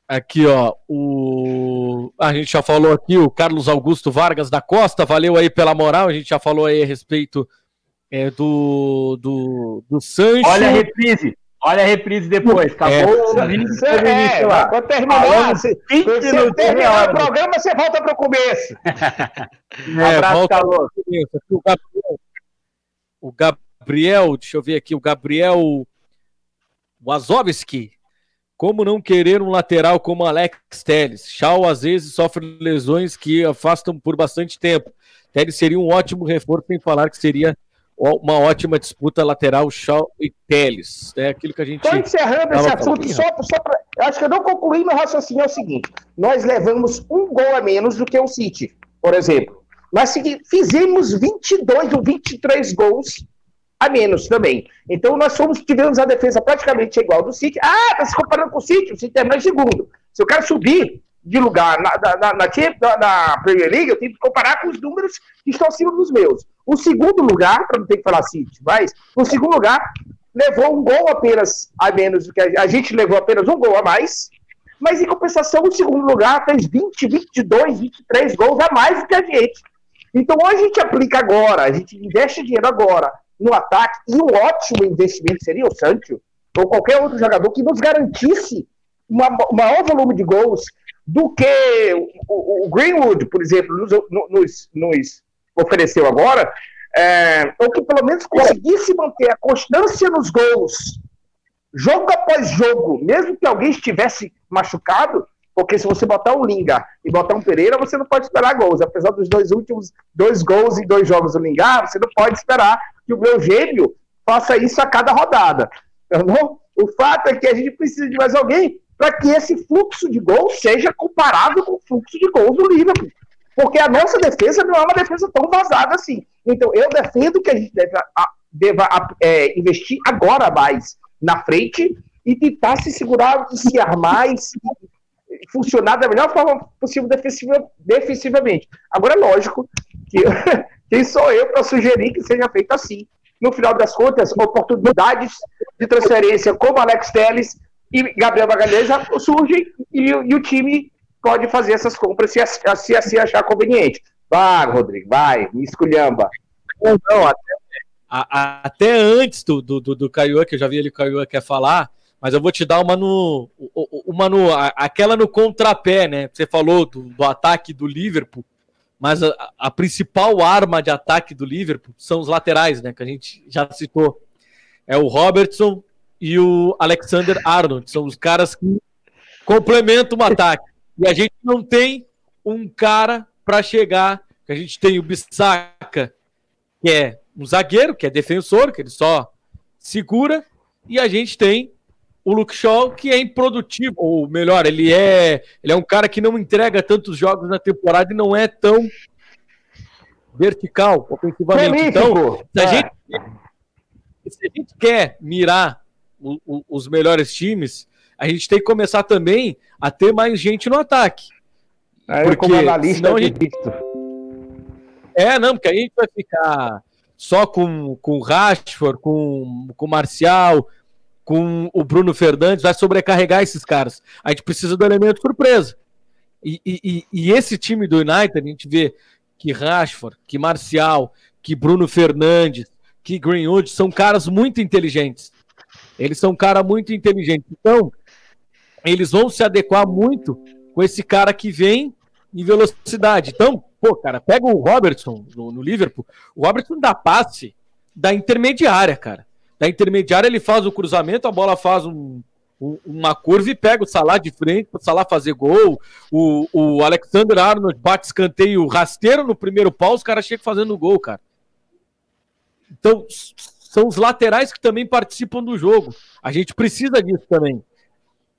Aqui, ó, o a gente já falou aqui, o Carlos Augusto Vargas da Costa, valeu aí pela moral, a gente já falou aí a respeito é, do, do, do Sancho. Olha a reprise, Olha a reprise depois. Acabou é, o é, é, lá. Quando terminar, se, se terminar o programa, você volta para o começo. [LAUGHS] é, Abraço, volta O Gabriel, o Gabriel, deixa eu ver aqui, o Gabriel Wazowski. Como não querer um lateral como Alex Telles? Shaw às vezes sofre lesões que afastam por bastante tempo. Telles seria um ótimo reforço, sem falar que seria uma ótima disputa lateral Shaw e Teles. É aquilo que a gente. Estou encerrando esse assunto só, só para. Acho que eu não concluí meu raciocínio. É o seguinte: nós levamos um gol a menos do que o City, por exemplo. Nós fizemos 22 ou 23 gols a menos também. Então nós fomos, tivemos a defesa praticamente igual do City. Ah, está se comparando com o City, o City é mais segundo. Se eu quero subir, de lugar na, na, na, na, Premier League, eu tenho que comparar com os números que estão acima dos meus. O segundo lugar, para não ter que falar City, mas o segundo lugar levou um gol apenas a menos do que a, a gente levou apenas um gol a mais, mas em compensação o segundo lugar fez 20, 22, 23 gols a mais do que a gente. Então hoje a gente aplica agora, a gente investe dinheiro agora no ataque, e um ótimo investimento seria o Sancho, ou qualquer outro jogador que nos garantisse um maior volume de gols, do que o, o Greenwood, por exemplo, nos, nos, nos ofereceu agora, é, ou que pelo menos conseguisse manter a constância nos gols, jogo após jogo, mesmo que alguém estivesse machucado, porque se você botar um Linga e botar um Pereira, você não pode esperar gols. Apesar dos dois últimos dois gols em dois jogos do Linga, você não pode esperar que o meu gêmeo faça isso a cada rodada. Não? O fato é que a gente precisa de mais alguém para que esse fluxo de gols seja comparável com o fluxo de gols do Liverpool. Porque a nossa defesa não é uma defesa tão vazada assim. Então, eu defendo que a gente deve, deva é, investir agora mais na frente e tentar se segurar, se armar e se funcionar da melhor forma possível defensiva, defensivamente. Agora, é lógico que [LAUGHS] quem sou eu para sugerir que seja feito assim. No final das contas, oportunidades de transferência como Alex Telles e Gabriel Magalhães surgem e, e, o time pode fazer essas compras se, se assim achar conveniente. Vai, Rodrigo, vai, me esculhamba. Não, até, a, a, até antes do, do, do, do que eu já vi ele, o Caio quer falar, mas eu vou te dar uma no. Uma no aquela no contrapé, né? Você falou do, do ataque do Liverpool, mas a, a, principal arma de ataque do Liverpool são os laterais, né? Que a gente já citou. É o Robertson e o Alexander Arnold. São os caras que complementam o ataque. E a gente não tem um cara para chegar. A gente tem o Bissaka, que é um zagueiro, que é defensor, que ele só segura, e a gente tem o Luke Shaw, que é improdutivo, ou melhor, ele é, ele é um cara que não entrega tantos jogos na temporada e não é tão vertical ofensivamente. Então, se a, é. gente, se a gente quer mirar o, o, os melhores times, a gente tem que começar também a ter mais gente no ataque. Aí, porque como analista, a gente... É, não, porque aí a gente vai ficar só com, com o Rashford, com, com o Marcial, com o Bruno Fernandes, vai sobrecarregar esses caras. A gente precisa do elemento surpresa. E, e, e esse time do United, a gente vê que Rashford, que Marcial, que Bruno Fernandes, que Greenwood são caras muito inteligentes. Eles são caras muito inteligentes. Então, eles vão se adequar muito com esse cara que vem em velocidade. Então, Pô, cara, pega o Robertson no, no Liverpool. O Robertson dá passe da intermediária, cara. Da intermediária ele faz o cruzamento, a bola faz um, um, uma curva e pega o Salah de frente para o Salah fazer gol. O, o Alexander Arnold bate escanteio rasteiro no primeiro pau, os caras chegam fazendo gol, cara. Então, são os laterais que também participam do jogo. A gente precisa disso também.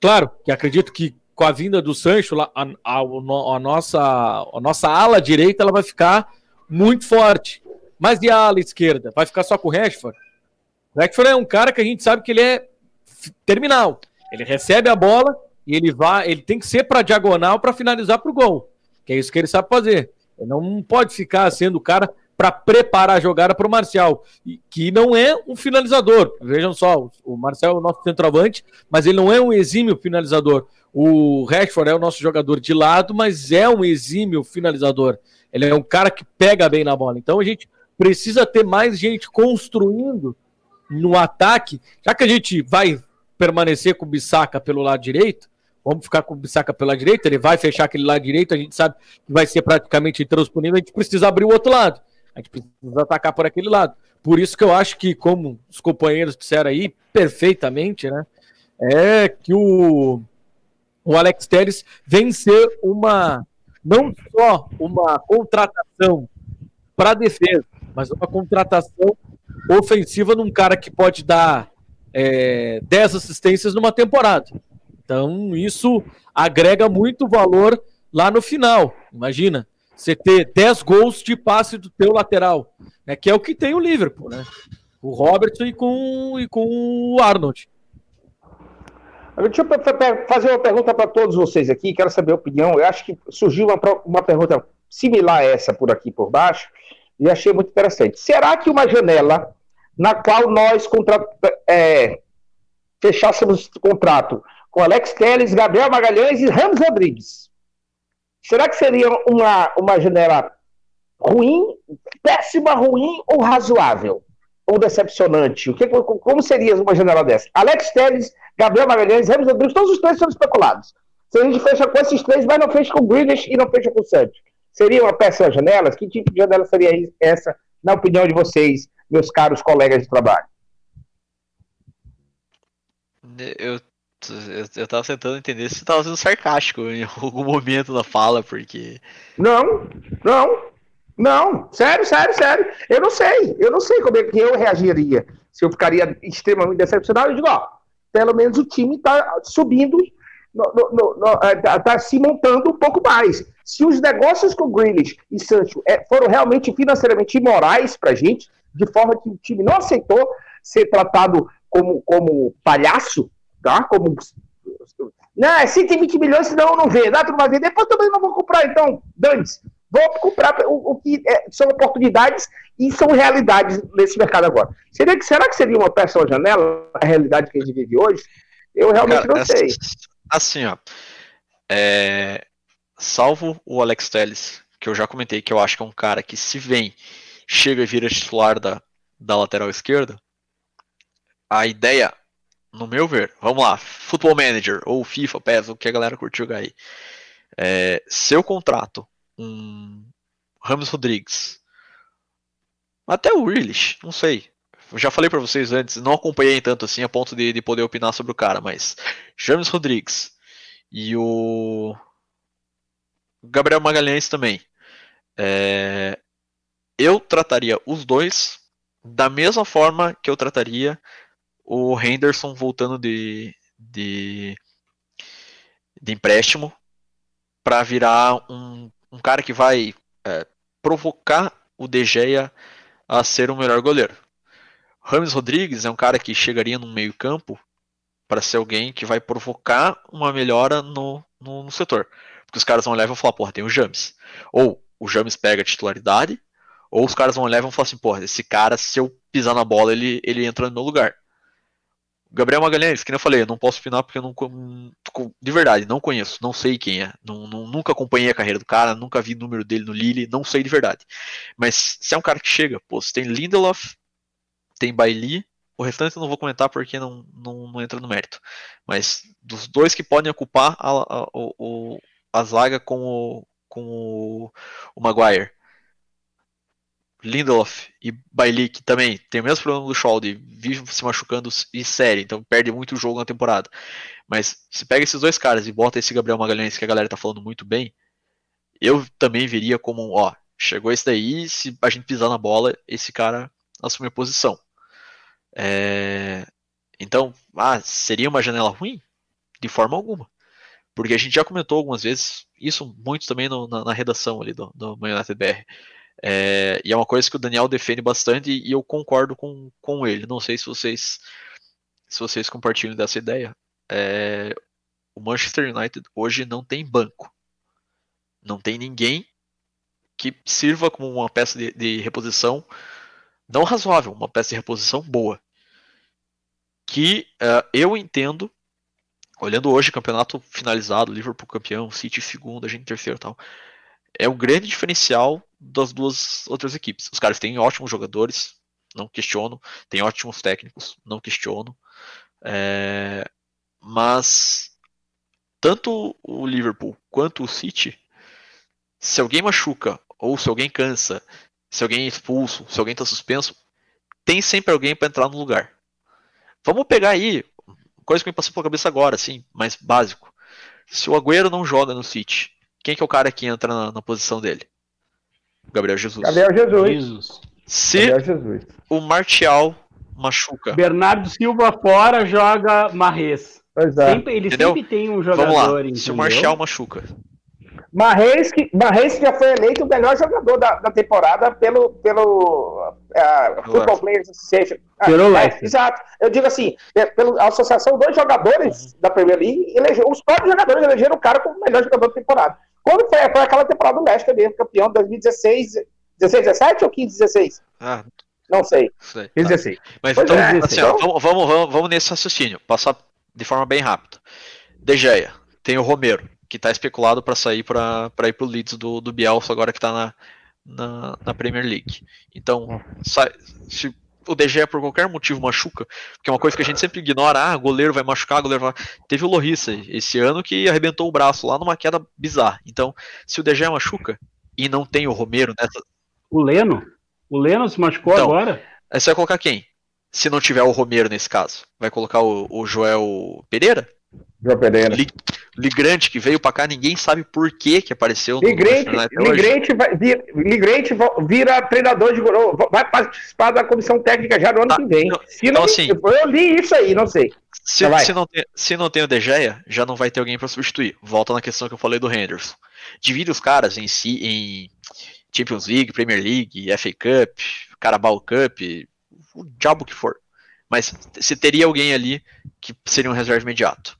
Claro que acredito que com a vinda do Sancho, a, a, a, nossa, a nossa ala direita ela vai ficar muito forte. Mas e a ala esquerda? Vai ficar só com o Rashford? O Rashford é um cara que a gente sabe que ele é terminal. Ele recebe a bola e ele vai, ele tem que ser para diagonal para finalizar para o gol. Que é isso que ele sabe fazer. Ele não pode ficar sendo o cara para preparar a jogada para o Marcial, que não é um finalizador. Vejam só, o Marcial é o nosso centroavante, mas ele não é um exímio finalizador. O Rashford é o nosso jogador de lado, mas é um exímio finalizador. Ele é um cara que pega bem na bola. Então a gente precisa ter mais gente construindo no ataque, já que a gente vai permanecer com o Bissaka pelo lado direito, vamos ficar com o Bissaka pela direita, ele vai fechar aquele lado direito, a gente sabe que vai ser praticamente intransponível, a gente precisa abrir o outro lado. A gente precisa atacar por aquele lado. Por isso que eu acho que, como os companheiros disseram aí perfeitamente, né? É que o, o Alex Telles vem ser uma não só uma contratação para defesa, mas uma contratação ofensiva num cara que pode dar é, 10 assistências numa temporada. Então, isso agrega muito valor lá no final. Imagina, você ter 10 gols de passe do teu lateral, né, que é o que tem o Liverpool, né? O Robertson e com, e com o Arnold. Deixa eu fazer uma pergunta para todos vocês aqui, quero saber a opinião. Eu acho que surgiu uma, uma pergunta similar a essa por aqui por baixo, e achei muito interessante. Será que uma janela na qual nós contra, é, fechássemos contrato com Alex Telles, Gabriel Magalhães e Ramos Rodrigues, será que seria uma, uma janela ruim, péssima, ruim ou razoável? Ou decepcionante? O que, como seria uma janela dessa? Alex Telles, Gabriel Magalhães, Ramos Rodrigues, todos os três são especulados. Se a gente fecha com esses três, mas não fecha com o Greenish e não fecha com o Santos. Seria uma de janelas? Que tipo de janela seria essa, na opinião de vocês, meus caros colegas de trabalho? Eu, eu, eu tava tentando entender se você tava sendo sarcástico em [LAUGHS] algum momento da fala, porque. Não, não, não, sério, sério, sério. Eu não sei, eu não sei como é que eu reagiria. Se eu ficaria extremamente decepcionado, eu digo, ó, pelo menos o time está subindo, está tá se montando um pouco mais. Se os negócios com Grealish e Sancho é, foram realmente financeiramente imorais para a gente, de forma que o time não aceitou ser tratado como, como palhaço, Como não, é 120 milhões, senão eu não vendo. Ah, tu não vai ver, depois também não vou comprar, então, dane-se. Vou comprar o, o que é, são oportunidades e são realidades nesse mercado agora. Seria que, será que seria uma peça ou janela a realidade que a gente vive hoje? Eu realmente Cara, não sei. Assim, ó. É, salvo o Alex Telles, que eu já comentei que eu acho que é um cara que se vem, chega e vira titular da, da lateral esquerda, a ideia no meu ver, vamos lá, Football Manager ou FIFA, PES, o que a galera curtiu aí. É, se eu contrato um Ramos Rodrigues, até o Willis, não sei. Eu já falei para vocês antes, não acompanhei tanto assim a ponto de, de poder opinar sobre o cara, mas James Rodrigues e o Gabriel Magalhães também. É, eu trataria os dois da mesma forma que eu trataria o Henderson voltando de, de, de empréstimo para virar um, um cara que vai é, provocar o De Gea a ser o melhor goleiro. Rames Rodrigues é um cara que chegaria no meio campo para ser alguém que vai provocar uma melhora no, no, no, setor. Porque os caras vão olhar e vão falar, porra, tem o James. Ou o James pega a titularidade, ou os caras vão olhar e vão falar assim, porra, esse cara, se eu pisar na bola, ele, ele entra no meu lugar. Gabriel Magalhães, que nem eu falei, eu não posso opinar porque eu não. De verdade, não conheço, não sei quem é. Não, não, nunca acompanhei a carreira do cara, nunca vi o número dele no Lille, não sei de verdade. Mas se é um cara que chega, pô, você tem Lindelof, tem Bailey, o restante eu não vou comentar porque não, não, não entra no mérito. Mas dos dois que podem ocupar a, a, a, a zaga com o, com o, o Maguire. Lindelof e Bailey, que também tem o mesmo problema do Shaw, de vive se machucando e série, então perde muito jogo na temporada. Mas se pega esses dois caras e bota esse Gabriel Magalhães, que a galera tá falando muito bem, eu também veria como, ó, chegou esse daí, se a gente pisar na bola, esse cara assume a posição. É... Então, ah, seria uma janela ruim? De forma alguma. Porque a gente já comentou algumas vezes, isso muito também no, na, na, redação ali do, do Man United BR. É, e é uma coisa que o Daniel defende bastante e eu concordo com, com ele. Não sei se vocês se vocês compartilham dessa ideia. É, o Manchester United hoje não tem banco. Não tem ninguém que sirva como uma peça de, de reposição não razoável, uma peça de reposição boa. Que uh, eu entendo, olhando hoje campeonato finalizado, Liverpool campeão, City segundo, a gente terceiro tal, é o grande diferencial das duas outras equipes. Os caras têm ótimos jogadores, não questiono, têm ótimos técnicos, não questiono, é, mas tanto o Liverpool quanto o City, se alguém machuca ou se alguém cansa, se alguém é expulso, se alguém está suspenso, tem sempre alguém para entrar no lugar. Vamos pegar aí, coisa que me passou pela cabeça agora, assim, mais básico. Se o Agüero não joga no City, quem que é o cara que entra na, na posição dele? Gabriel Jesus. Gabriel Jesus. Jesus. Se Gabriel Jesus. o Martial machuca. Bernardo Silva fora, joga Marres. Pois é. Sempre, ele Entendeu? sempre tem um jogador. Vamos lá. Se o Martial machuca, Marreis, que, Marreis já foi eleito o melhor jogador da, da temporada pelo, pelo uh, Football Players Association. Ah, pelo é, Exato. Eu digo assim, é, pela associação dos jogadores uhum. da Premier League, elegeu, os próprios jogadores elegeram o cara como o melhor jogador da temporada. Quando foi, foi aquela temporada do Leicester mesmo, campeão de 2016, 16, 17 ou 15, 16? Ah, não sei. sei 16. Tá. Mas pois então, é, assim, então... Ó, vamos, vamos, vamos nesse raciocínio, passar de forma bem rápida. De Gea, tem o Romero, que está especulado para sair para ir para o Leeds do, do Bielsa agora que está na, na, na, Premier League. Então, sai, se o DG por qualquer motivo machuca, porque é uma coisa que a gente sempre ignora, ah, goleiro vai machucar, goleiro vai... Teve o Lorissa esse ano que arrebentou o braço lá numa queda bizarra. Então, se o DG machuca e não tem o Romero nessa... O Leno? O Leno se machucou então, agora? Aí você vai colocar quem? Se não tiver o Romero nesse caso, vai colocar o, o Joel Pereira? João Pereira. Ligrante, que veio pra cá, ninguém sabe por que que apareceu Ligrante, Ligrante, vai, vira, Ligrante vira treinador de vai participar da comissão técnica já no ano tá, que vem. Então, se então, não, assim, eu li isso aí, não sei. Se, se, não, tem, se não tem o De Gea, já não vai ter alguém para substituir. Volta na questão que eu falei do Henderson. Divide os caras em si em Champions League, Premier League, FA Cup, Carabao Cup, o diabo que for. Mas se teria alguém ali que seria um reserva imediato.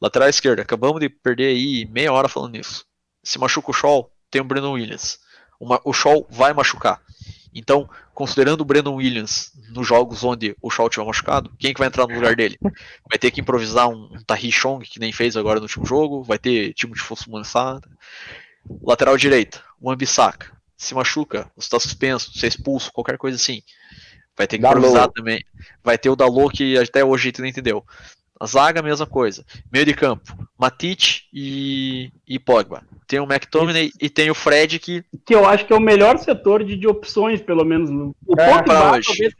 Lateral esquerda, acabamos de perder aí meia hora falando nisso. Se machuca o Shaw, tem o Brandon Williams. Uma, o Shaw vai machucar. Então, considerando o Brandon Williams nos jogos onde o Shaw tiver machucado, quem que vai entrar no lugar dele? Vai ter que improvisar um, um Tahir Chong, que nem fez agora no último jogo, vai ter time de Fosso Mansada. Lateral direita, o Ambissaca. Se machuca, você está suspenso, você é expulso, qualquer coisa assim. Vai ter que improvisar também. Vai ter o Dalot que até hoje a gente não entendeu. A zaga, mesma coisa. Meio de campo, Matite e, e Pogba. Tem o McTominay e tem o Fred que... Que eu acho que é o melhor setor de, de opções, pelo menos. O é, Pogba talvez seja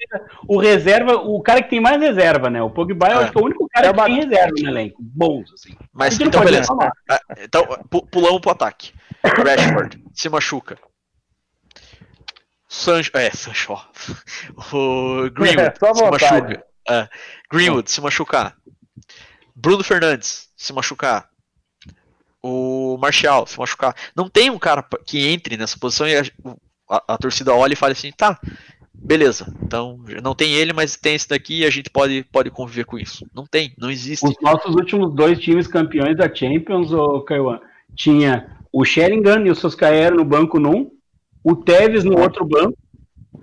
o reserva, o cara que tem mais reserva, né? O Pogba é. eu acho que é o único cara é que tem reserva no elenco. Bons, assim. Mas então, beleza. Ah, então, pulamos pro ataque. Rashford [COUGHS] se machuca. Sancho, é, Sancho. [LAUGHS] O Greenwood é, se machuca. É, Greenwood se machucar. Bruno Fernandes se machucar. O Martial se machucar. Não tem um cara que entre nessa posição e a, a, a torcida olha e fala assim, tá, beleza. Então, não tem ele, mas tem esse daqui e a gente pode, pode conviver com isso. Não tem, não existe. Os nossos últimos dois times campeões da Champions, o Kaiwan, tinha o Sheringham e o Soscaero no banco num, o Tevez no outro banco,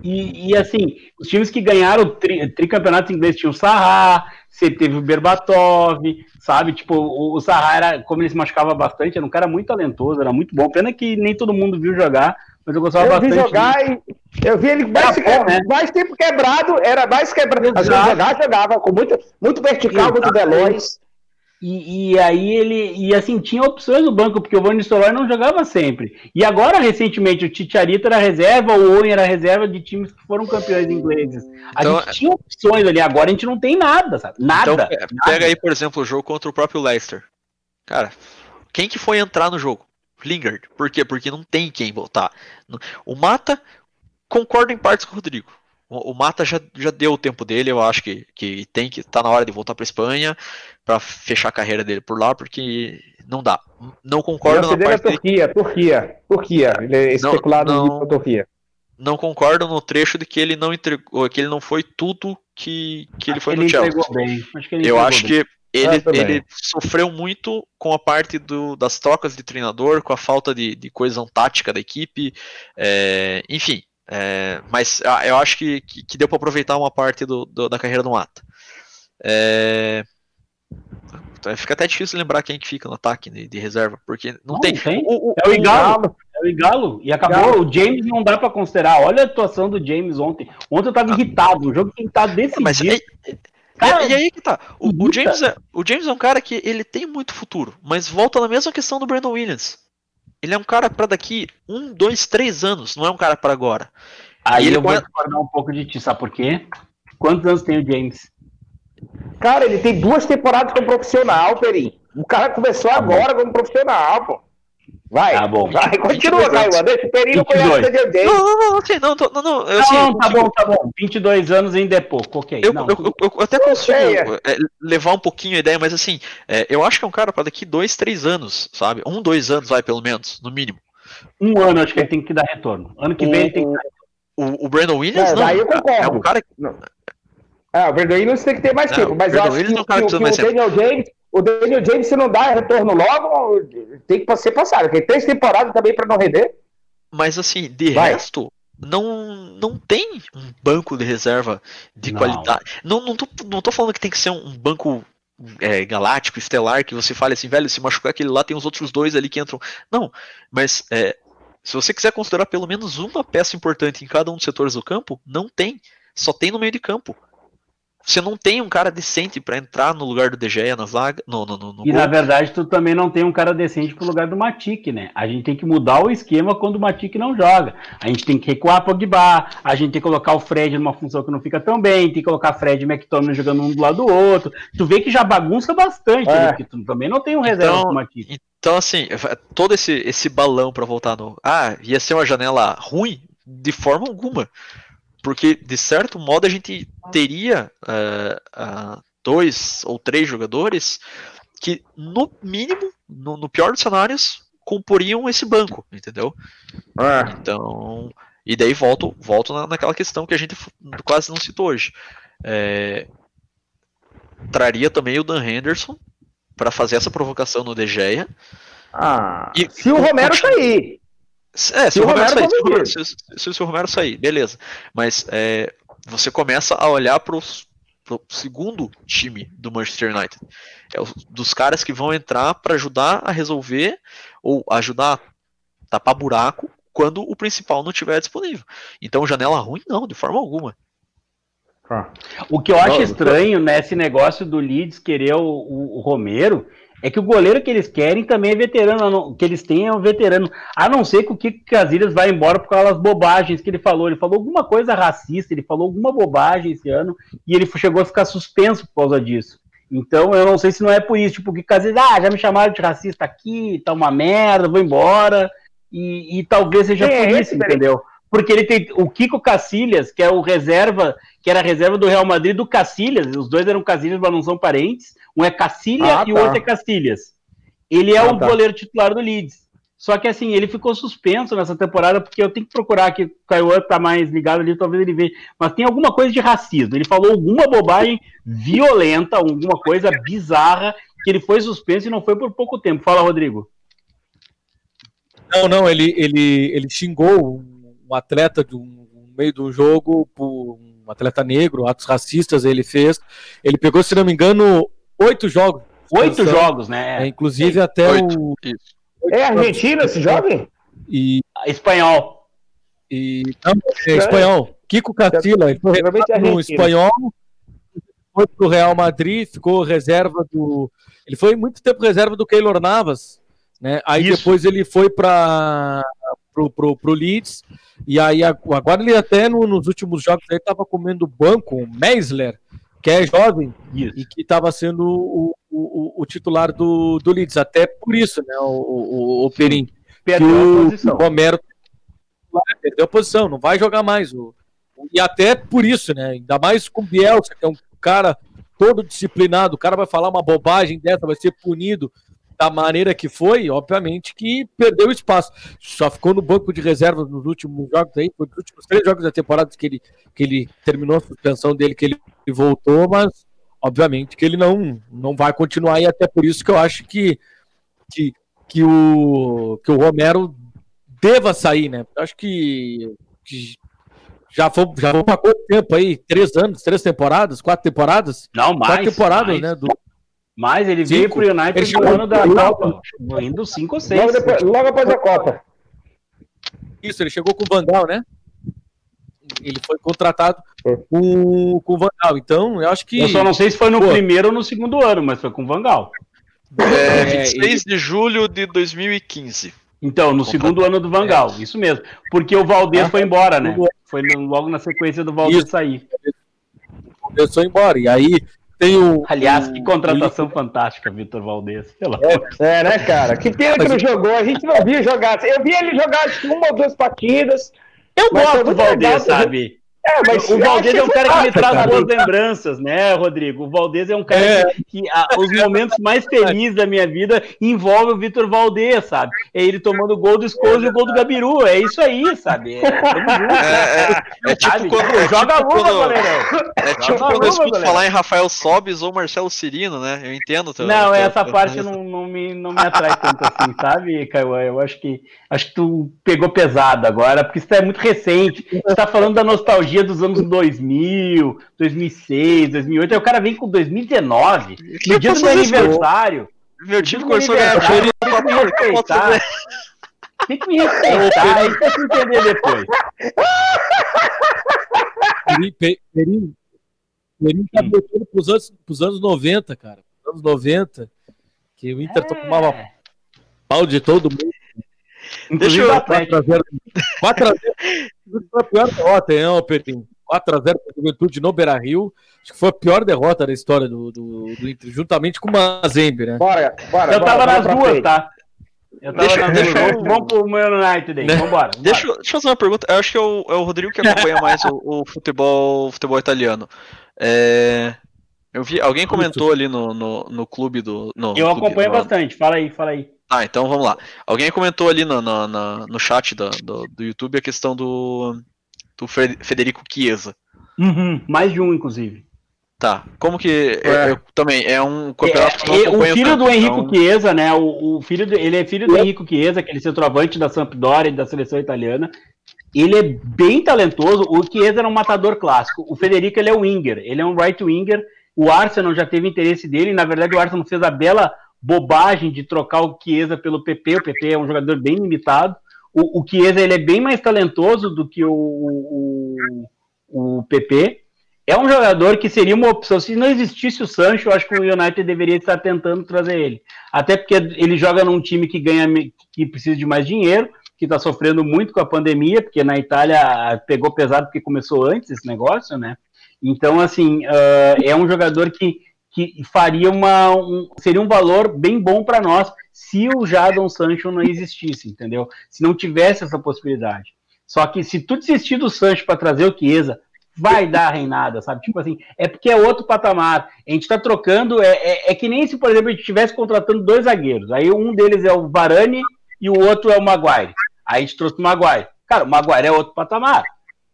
e, e, assim, os times que ganharam tri, tricampeonatos ingleses tinham o Sarra, você teve o Berbatov, sabe? Tipo, o, o Sarra era, como ele se machucava bastante, era um cara muito talentoso, era muito bom. Pena que nem todo mundo viu jogar, mas eu gostava eu bastante. Vi jogar e, eu vi ele mais, bom, né? mais tempo quebrado, era mais quebrado. Vezes jogar, jogava com muito, muito vertical, muito veloz. E, e, aí ele, e assim, tinha opções no banco, porque o Van Nistelrooy não jogava sempre. E agora, recentemente, o Ticharito era reserva, o Owen era reserva de times que foram campeões ingleses. A então, gente tinha opções ali, agora a gente não tem nada, sabe? Nada. Então, pega nada. aí, por exemplo, o jogo contra o próprio Leicester. Cara, quem que foi entrar no jogo? Lingard. Por quê? Porque não tem quem voltar. O Mata, concordo em partes com o Rodrigo. O, Mata já, já deu o tempo dele, eu acho que, que tem que tá na hora de voltar para Espanha para fechar a carreira dele por lá, porque não dá. Não concordo na parte é Turquia, de... Turquia, Turquia, ele é especulado não, não, Turquia. Não concordo no trecho de que ele não entregou, que ele não foi tudo que, que ele foi no Chelsea. Acho eu acho bem. que ele, ah, ele sofreu muito com a parte do, das trocas de treinador, com a falta de, de coesão tática da equipe, é, enfim. É, mas ah, eu acho que, que, que deu para aproveitar uma parte do, do, da carreira do Mata. É, fica até difícil lembrar quem que fica no ataque de, reserva, porque não, não tem. tem. O, o, é o Igalo. É o Igalo. E acabou. O James não dá para considerar. Olha a atuação do James ontem. Ontem eu tava ah. irritado. O jogo que tá decidido. Mas, é, Cara, e, aí que tá. O, o, James é, o James é um cara que ele tem muito futuro, mas volta na mesma questão do Brandon Williams. Ele é um cara para daqui um, dois, três anos, não é um cara para agora. Aí ele eu vou discordar um pouco de ti, sabe por quê? Quantos anos tem o James? Cara, ele tem duas temporadas como profissional, Perim. O cara começou tá agora como profissional, pô. Vai, tá bom. Vai, continua, Caio. Deixa o Perino conhece o Não, não, não, não, não, não, não, eu, assim, não, tá bom, tá bom. 22 anos ainda é pouco, ok. Eu, não, eu, eu, eu até consigo é, levar um pouquinho a ideia, mas assim, é, eu acho que é um cara para daqui dois, três anos, sabe? Um, dois anos vai, pelo menos, no mínimo. Um ano acho que ele tem que dar retorno. Ano que o, vem ele tem que o, o Brandon Williams, é, não, eu concordo. é um cara que... É, o Brandon Williams tem que ter mais tempo, mas eu acho que, que, que, que o Daniel James o Daniel James, se não dá retorno logo, tem que ser passado. Tem três temporadas também para não render. Mas assim, de Vai. resto, não, não tem um banco de reserva de não. qualidade. Não, não, tô, não tô falando que tem que ser um banco é, galáctico, estelar, que você fale assim, velho, se machucar aquele lá, tem os outros dois ali que entram. Não, mas é, se você quiser considerar pelo menos uma peça importante em cada um dos setores do campo, não tem. Só tem no meio de campo. Você não tem um cara decente para entrar no lugar do De Gea na zaga. No, no, no, no e gol. na verdade, tu também não tem um cara decente pro lugar do Matic, né? A gente tem que mudar o esquema quando o Matic não joga. A gente tem que recuar Pogba, a gente tem que colocar o Fred numa função que não fica tão bem, tem que colocar Fred e McTominay jogando um do lado do outro. Tu vê que já bagunça bastante, é. né? Porque tu também não tem um reserva então, pro Matic. Então, assim, todo esse, esse balão para voltar no. Ah, ia ser uma janela ruim? De forma alguma. Porque, de certo modo, a gente teria uh, uh, dois ou três jogadores que, no mínimo, no, no, pior dos cenários, comporiam esse banco, entendeu? É. Então, e daí volto, volto na, naquela questão que a gente quase não citou hoje. É, traria também o Dan Henderson para fazer essa provocação no De Gea. Ah, e, se o Romero sair. É, se, o Romero, sair, se, o, se, se, se, o Romero sair, beleza. Mas é, você começa a olhar para o segundo time do Manchester United. É o, dos caras que vão entrar para ajudar a resolver ou ajudar a tapar buraco quando o principal não estiver disponível. Então, janela ruim, não, de forma alguma. O que eu acho estranho nesse negócio do Leeds querer o, o, o, Romero é que o goleiro que eles querem também é veterano, que eles têm é um veterano. A não ser que o Kiko Casilhas vai embora por causa das bobagens que ele falou. Ele falou alguma coisa racista, ele falou alguma bobagem esse ano e ele chegou a ficar suspenso por causa disso. Então eu não sei se não é por isso, tipo, que Casilhas, ah, já me chamaram de racista aqui, tá uma merda, vou embora. E, e talvez seja é, por isso, entendeu? Porque ele tem o Kiko Cacilhas, que é o reserva que era a reserva do Real Madrid do Cacilhas. Os dois eram Cacilhas, mas não são parentes. Um é Cacilha ah, e o outro tá. é Cacilhas. Ele é ah, o tá. goleiro titular do Leeds. Só que assim, ele ficou suspenso nessa temporada, porque eu tenho que procurar que o Caio tá mais ligado ali, talvez ele veja. Mas tem alguma coisa de racismo. Ele falou alguma bobagem violenta, alguma coisa bizarra, que ele foi suspenso e não foi por pouco tempo. Fala, Rodrigo. Não, não, ele, ele, ele xingou um atleta do um meio do jogo por um atleta negro, atos racistas ele fez. Ele pegou, se não me engano, oito jogos. Oito jogos, né? É, inclusive até oito. o. Isso. É Argentina esse jovem? E. Espanhol. E. Não, é espanhol. Kiko Castilla, ele foi no espanhol, foi pro Real Madrid, ficou reserva do. Ele foi muito tempo reserva do Keylor Navas, né? Aí Isso. depois ele foi para pro, pro, pro Leeds. E aí agora ele até no, nos últimos jogos ele estava comendo banco, o Meisler, que é jovem isso. e que estava sendo o, o, o, titular do, do Leeds. Até por isso, né, o, o, o Perim. Perdeu a posição. O Romero perdeu a posição, não vai jogar mais. O, e até por isso, né? Ainda mais com o Bielsa, que é um cara todo disciplinado, o cara vai falar uma bobagem dessa, vai ser punido da maneira que foi, obviamente que perdeu espaço. Só ficou no banco de reservas nos últimos jogos aí, nos últimos três jogos da temporada que ele, que ele terminou a suspensão dele, que ele voltou, mas obviamente que ele não, não vai continuar e até por isso que eu acho que, que, que, o, que o Romero deva sair, né? Eu acho que, que já foi, já foi para quanto tempo aí? Três anos, três temporadas, quatro temporadas? Não, mais. Quatro temporadas, mais. né? Do, mas ele cinco. veio pro United no ano da Copa, indo 5 ou 6. Logo, depois, logo após a Copa. Isso, ele chegou com o Vandal, né? Ele foi contratado com, com o Vandal. Então, eu acho que. Eu só não sei se foi no Pô. primeiro ou no segundo ano, mas foi com o Vandal. É, 26 é, ele... de julho de 2015. Então, no segundo ano do Vangal, é. isso mesmo. Porque o Valdez ah, foi embora, né? Foi logo na sequência do Valdez sair. Começou embora. E aí tem o, Aliás, que contratação o... fantástica, Vitor Valdez. É, é, né, cara? Que pena que não jogou. A gente não viu jogar. Eu vi ele jogar uma ou duas partidas. Eu gosto do Valdez, sabe? É, mas o Valdez é um cara que me traz boas lembranças, né, Rodrigo? O Valdez é um cara é. que, que a, os momentos mais felizes da minha vida envolvem o Vitor Valdez, sabe? É ele tomando o gol do Escoso e o gol do Gabiru. É isso aí, sabe? É, é, é tipo quando. Joga tipo luva, goleirão. É tipo quando eu escuto falar em Rafael Sobes ou Marcelo Cirino, né? Eu entendo. Teu, não, essa parte não, não, me, não me atrai tanto assim, sabe, Caio? Eu acho que, acho que tu pegou pesado agora, porque isso é muito recente. Você tá falando da nostalgia dos anos 2000, 2006, 2008. Aí o cara vem com 2019, no dia do meu aniversário. Meu time começou a ganhar dinheiro. Tem que me respeitar. Tem que me respeitar. Aí você entender depois. Perim, Perim tá botando pros anos, pros anos 90, cara. Anos 90, que o Inter é. tomava pau de todo mundo. Deixa eu. 4x0. 4x0 foi a pior derrota, hein, Perim? 4x0 para a Juventude no Beira Rio. Acho que foi a pior derrota da história do, do, do Inter, juntamente com o Mazembe, né? Bora, bora. Eu bora, tava nas duas, frente. tá? Eu tava deixa, nas deixa duas. Vamos pro meu United aí. Né? Vambora. Deixa, deixa eu fazer uma pergunta. Eu acho que é o, é o Rodrigo que acompanha mais o, o, futebol, futebol italiano. É. Eu vi, alguém comentou ali no, no, no clube do. No, eu clube, acompanho no... bastante, fala aí, fala aí. Ah, então vamos lá. Alguém comentou ali no, no, no, no chat do, do, do, YouTube a questão do, do Federico Chiesa. Uhum, mais de um, inclusive. Tá. Como que. É. Eu, também, é um campeonato é, que não O filho tanto, do Henrico então... Chiesa, né? O, o, filho do, ele é filho do Henrico Chiesa, aquele centroavante da Sampdoria da seleção italiana. Ele é bem talentoso. O Chiesa era um matador clássico. O Federico ele é um winger. Ele é um right winger. O Arsenal já teve interesse dele. Na verdade, o Arsenal fez a bela bobagem de trocar o Chiesa pelo PP. O PP é um jogador bem limitado. O, o Chiesa ele é bem mais talentoso do que o, o, o PP. é um jogador que seria uma opção. Se não existisse o Sancho, eu acho que o United deveria estar tentando trazer ele. Até porque ele joga num time que ganha, que precisa de mais dinheiro, que está sofrendo muito com a pandemia, porque na Itália pegou pesado porque começou antes esse negócio, né? Então, assim, uh, é um jogador que, que faria uma. Um, seria um valor bem bom para nós se o Jadon Sancho não existisse, entendeu? Se não tivesse essa possibilidade. Só que se tu desistir do Sancho para trazer o Chiesa, vai dar reinada, sabe? Tipo assim, é porque é outro patamar. A gente tá trocando, é, é, é que nem se, por exemplo, a gente estivesse contratando dois zagueiros. Aí um deles é o Varane e o outro é o Maguire. Aí a gente trouxe o Maguire. Cara, o Maguire é outro patamar.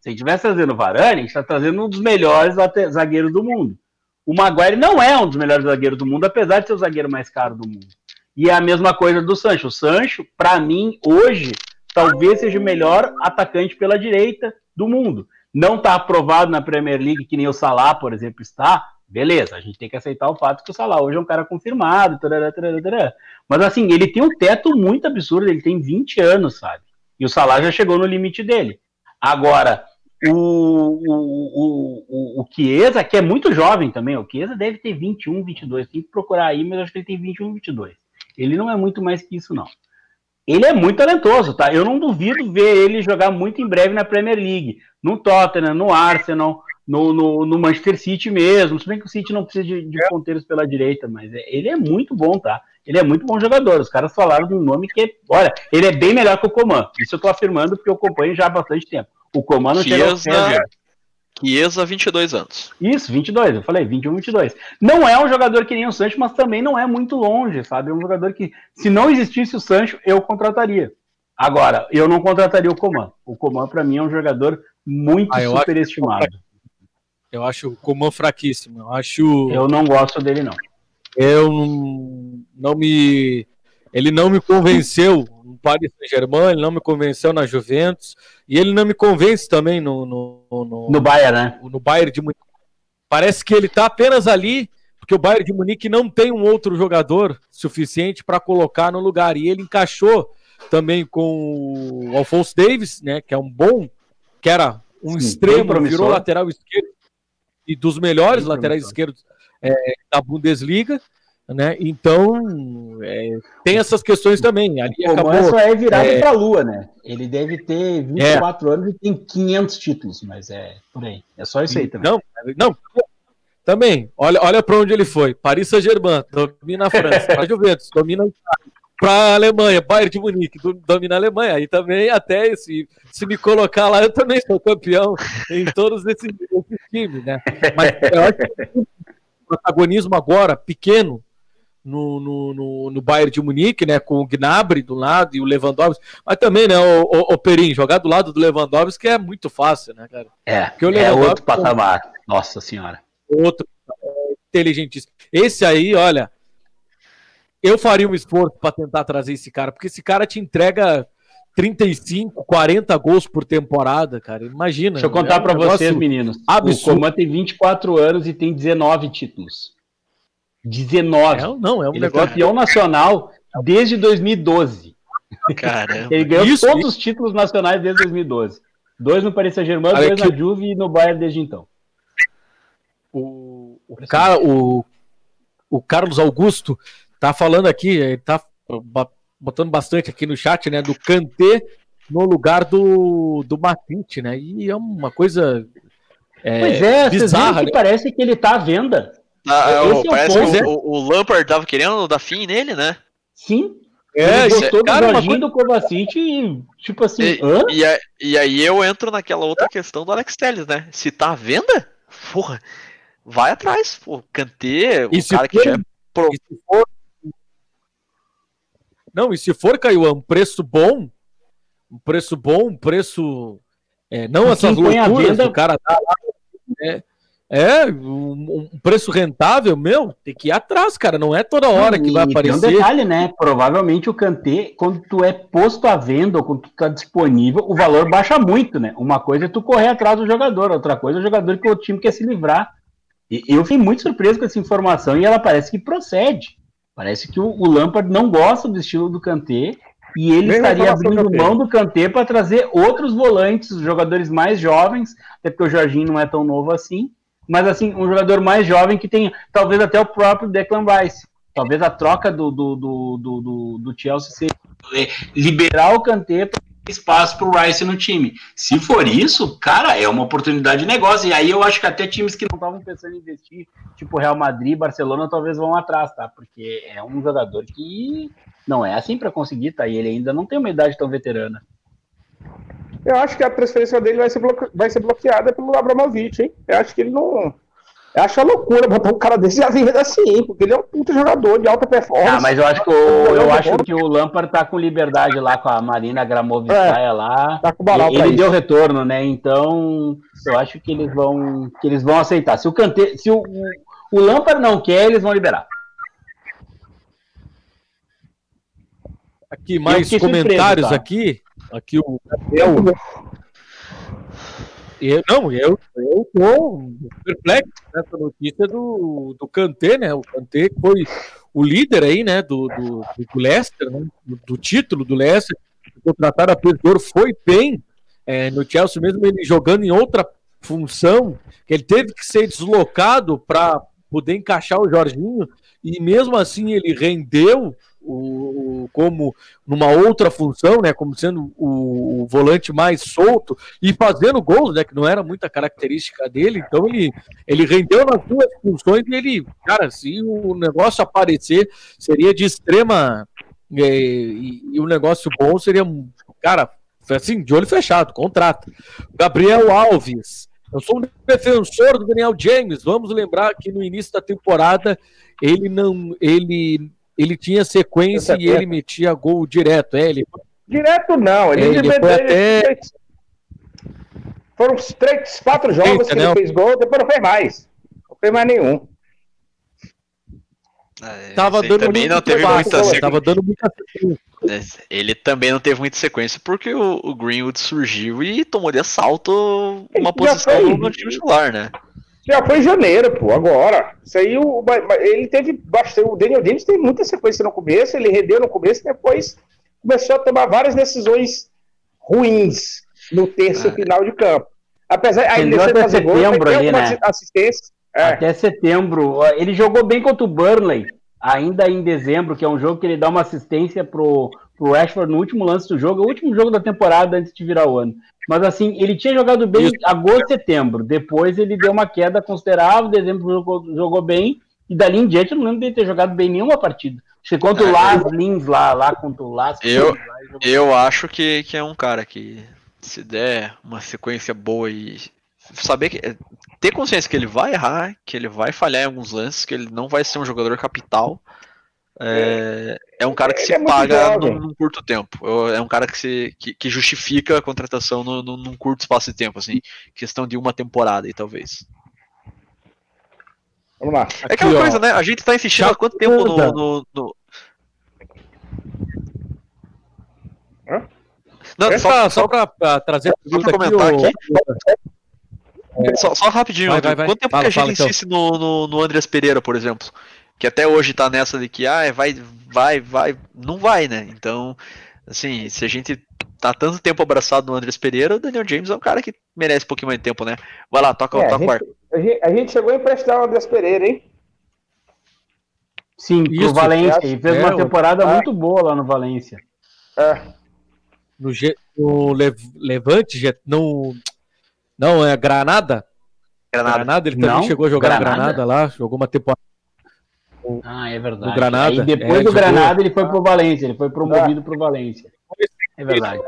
Se a gente estivesse trazendo o Varane, a gente está trazendo um dos melhores zagueiros do mundo. O Maguire não é um dos melhores zagueiros do mundo, apesar de ser o zagueiro mais caro do mundo. E é a mesma coisa do Sancho. O Sancho, para mim, hoje, talvez seja o melhor atacante pela direita do mundo não está aprovado na Premier League, que nem o Salah, por exemplo, está, beleza, a gente tem que aceitar o fato que o Salah hoje é um cara confirmado, tarará, tarará, tarará. mas assim, ele tem um teto muito absurdo, ele tem 20 anos, sabe? E o Salah já chegou no limite dele. Agora, o, o, o, o, Chiesa, que é muito jovem também, o Chiesa deve ter 21, 22, tem que procurar aí, mas acho que ele tem 21, 22. Ele não é muito mais que isso, não. Ele é muito talentoso, tá? Eu não duvido ver ele jogar muito em breve na Premier League no Tottenham, no Arsenal, no, no, no, Manchester City mesmo. Se bem que o City não precisa de, de ponteiros pela direita, mas é, ele é muito bom, tá? Ele é muito bom jogador. Os caras falaram de um nome que, olha, ele é bem melhor que o Coman. Isso eu tô afirmando porque eu acompanho já há bastante tempo. O Coman não chega a Chiesa, 22 anos. Isso, 22, eu falei, 21, 22. Não é um jogador que nem o Sancho, mas também não é muito longe, sabe? É um jogador que, se não existisse o Sancho, eu contrataria. Agora, eu não contrataria o Coman. O Coman, para mim, é um jogador muito ah, superestimado. Acho eu acho o Coman fraquíssimo. Eu acho. Eu não gosto dele, não. Eu não, não me. Ele não me convenceu no Paris Saint-Germain, ele não me convenceu na Juventus, e ele não me convence também no. No, no, no Bayern, né? No Bayern de Munique. Parece que ele está apenas ali porque o Bayern de Munique não tem um outro jogador suficiente para colocar no lugar. E ele encaixou também com o Alphonse Davis, né, que é um bom que era um Sim, extremo, virou lateral esquerdo e dos melhores laterais esquerdos é, da Bundesliga. Né? Então, é, tem essas questões também. Ali o acabou, só é virado é... para a Lua, né? Ele deve ter 24 é. anos e tem 500 títulos, mas é por aí. É só isso aí também. Não, não. Também, olha, olha para onde ele foi. Paris Saint-Germain, domina a França. [LAUGHS] a Juventus, domina a Itália para a Alemanha, Bayern de Munique, domina a Alemanha. Aí também, até se, se me colocar lá, eu também sou campeão em todos esses, esses times, né? Mas eu acho que o protagonismo agora, pequeno, no, no, no, no, Bayern de Munique, né, com o Gnabry do lado e o Lewandowski, mas também, né, o, o, o Perim, jogar do lado do Lewandowski é muito fácil, né, cara? É, Porque o é outro patamar, nossa senhora. Outro, é, inteligentíssimo. Esse aí, olha, eu faria um esforço para tentar trazer esse cara, porque esse cara te entrega 35, 40 gols por temporada, cara. Imagina. Deixa eu contar é um para vocês, meninos. Absurdo. O Coman tem 24 anos e tem 19 títulos. 19. É, não, é um Ele negócio... é campeão nacional desde 2012. Caramba. Ele ganhou isso, todos isso. os títulos nacionais desde 2012. Dois no Paris Saint-Germain, dois na Juve e no Bayern desde então. O, o cara, o, o Carlos Augusto tá falando aqui, ele tá botando bastante aqui no chat, né, do Kanté no lugar do, do Matite, né? E é uma coisa é, pois é, bizarra, né? parece que ele tá à venda. Ah, é, o, parece que o, o, Lampard tava querendo dar fim nele, né? Sim. É, ele gostou cara, do Jorginho do Kovacic e, tipo assim, e, e, e, aí eu entro naquela outra questão do Alex Telles, né? Se tá à venda, porra, vai atrás, pô, Kanté, o cara que já é pro... se for não, e se for, Caio, um preço bom, um preço bom, um preço. É, não essas loucuras venda... o cara dá lá. É, é um, um, preço rentável, meu, tem que ir atrás, cara. Não é toda hora que vai aparecer. Tem um detalhe, né? Provavelmente o Kanté, quando tu é posto à venda ou quando tu tá disponível, o valor baixa muito, né? Uma coisa é tu correr atrás do jogador, outra coisa é o jogador que o time quer se livrar. E eu fiquei muito surpreso com essa informação e ela parece que procede. Parece que o, o Lampard não gosta do estilo do Kanté e ele estaria abrindo mão do Kanté para trazer outros volantes, jogadores mais jovens, até porque o Jorginho não é tão novo assim, mas assim, um jogador mais jovem que tem talvez até o próprio Declan Rice. Talvez a troca do, do, do, do, do Chelsea seja liberar o Kanté para espaço para o Rice no time. Se for isso, cara, é uma oportunidade de negócio. E aí eu acho que até times que não estavam pensando em investir, tipo Real Madrid, Barcelona, talvez vão atrás, tá? Porque é um jogador que não é assim para conseguir, tá? E ele ainda não tem uma idade tão veterana. Eu acho que a transferência dele vai ser, bloque... vai ser bloqueada pelo Abramovich, hein? Eu acho que ele não eu acho uma loucura botar um cara desse a vida assim, porque ele é um puta jogador de alta performance. Ah, mas eu acho que o, eu acho que o Lampard tá com liberdade lá com a Marina Gramovskaya é, lá. Tá com balão ele deu retorno, né? Então, eu acho que eles vão que eles vão aceitar. Se o Cante, se o, o Lampard não quer, eles vão liberar. Aqui mais comentários tá? aqui. Aqui o Gabriel eu, não, eu, tô perplexo nessa notícia do, do Kanté, né? O Kanté foi o líder aí, né, do, do, do Leicester, né? do, do título do Leicester, contratado a Pedro foi bem é, no Chelsea, mesmo ele jogando em outra função, que ele teve que ser deslocado para poder encaixar o Jorginho, e mesmo assim ele rendeu o, como numa outra função, né, como sendo o, o, volante mais solto e fazendo gols, né, que não era muita característica dele. Então ele, ele rendeu nas duas funções e ele, cara, se o negócio aparecer, seria de extrema é, e, e um negócio bom seria, cara, assim, de olho fechado, contrato. Gabriel Alves. Eu sou um defensor do Daniel James. Vamos lembrar que no início da temporada ele não ele ele tinha sequência e ele metia gol direto. É, ele... Direto não, ele, é, ele foi até... Foram três, quatro jogos Eita, que ele fez gol, depois não fez mais. Não fez mais nenhum. É, tava dando também não teve muita sequência. Tava dando muita sequência. Ele também não teve muita sequência porque o, o Greenwood surgiu e tomou de assalto uma posição no time titular, né? Já foi em janeiro, pô, agora. Isso aí, o, ele teve bastante. O Daniel James tem muita sequência no começo, ele rendeu no começo, depois começou a tomar várias decisões ruins no terço ah, final de campo. Apesar aí ele até setembro gol, ali, né? assistência. É. Até setembro. Ele jogou bem contra o Burnley, ainda em dezembro, que é um jogo que ele dá uma assistência pro, pro Rashford no último lance do jogo, é o último jogo da temporada antes de virar o ano. Mas assim, ele tinha jogado bem em agosto e setembro. Depois ele deu uma queda considerável, dezembro jogou, jogou bem, e dali em diante eu não lembro de ter jogado bem nenhuma partida. Que contra o é, Las Lins lá, lá contra o Las. Eu, eu acho que, que é um cara que, se der uma sequência boa e saber que. Ter consciência que ele vai errar, que ele vai falhar em alguns lances, que ele não vai ser um jogador capital. É, é um cara que se é paga num, num, curto tempo. É um cara que, se, que, que justifica a contratação no, no, num curto espaço de tempo, assim. Questão de uma temporada e talvez. Vamos lá. É aquela Aqui, coisa, ó. né? A gente tá insistindo há quanto tempo no. no, no... Não, só, só pra, pra trazer só pra comentar aqui. aqui. Só, só rapidinho, vai, vai, vai. quanto tempo fala, que a gente fala, insiste então. no, no, no Andreas Pereira, por exemplo? que até hoje tá nessa de que ah, vai, vai, vai, não vai, né? Então, assim, se a gente tá tanto tempo abraçado no Andrés Pereira, o Daniel James é um cara que merece um pouquinho mais de tempo, né? Vai lá, toca, é, toca a, gente, a, gente, a gente chegou a emprestar o Andrés Pereira, hein? Sim, Isso, pro Valência. E fez é, uma temporada é. muito boa lá no Valência. É. No, no Levante, no, não, é Granada? Granada. Granada, ele também não, chegou a jogar Granada. Granada lá, jogou uma temporada ah, é verdade. O Granada. Aí depois é, do Granada ele foi pro Valência, ele foi promovido ah. pro Valência. É verdade.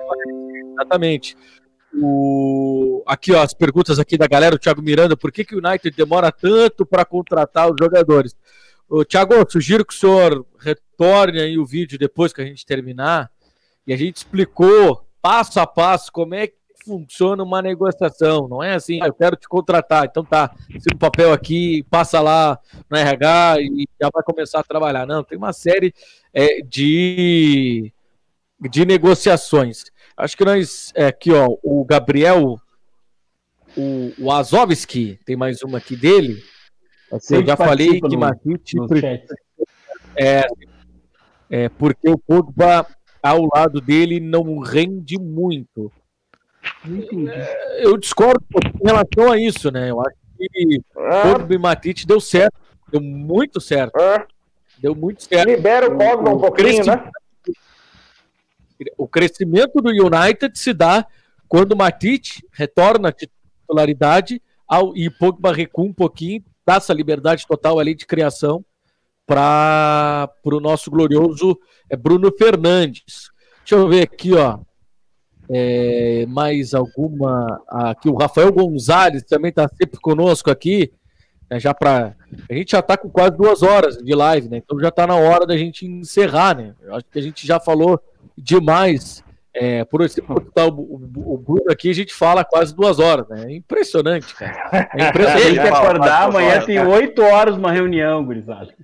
Exatamente. O... Aqui, ó, as perguntas aqui da galera, o Thiago Miranda, por que, que o United demora tanto para contratar os jogadores? O Thiago, sugiro que o senhor retorne aí o vídeo depois que a gente terminar e a gente explicou passo a passo como é que funciona uma negociação. Não é assim, ah, eu quero te contratar, então tá, assina o papel aqui, passa lá no RH e já vai começar a trabalhar. Não, tem uma série é, de, de negociações. Acho que nós, é, aqui ó, o Gabriel, o, o Azovski, tem mais uma aqui dele. Assim, eu já falei que Matite é, é porque o Pogba ao lado dele não rende muito. É, eu discordo em relação a isso, né? Eu acho que é. o Matite deu certo. Deu muito certo. É. Deu muito certo. Libera o Pogba um pouquinho, né? O crescimento do United se dá quando o Matite retorna à titularidade ao, e Pogba recua um pouquinho, dá essa liberdade total ali de criação para o no glorioso Bruno Fernandes. Deixa eu ver aqui, ó. É, mais alguma. Aqui o Rafael Gonzalez também está sempre conosco aqui. Né, já para a gente já está com quase duas horas de live, né? Então já está na hora da gente encerrar, né? Eu acho que a gente já falou demais. É, por esse por o, o, o, Bruno aqui, a gente fala quase duas horas, né? É impressionante, cara. É [LAUGHS] impressionante. Ele que acordar amanhã horas, tem oito horas uma reunião, gurizada.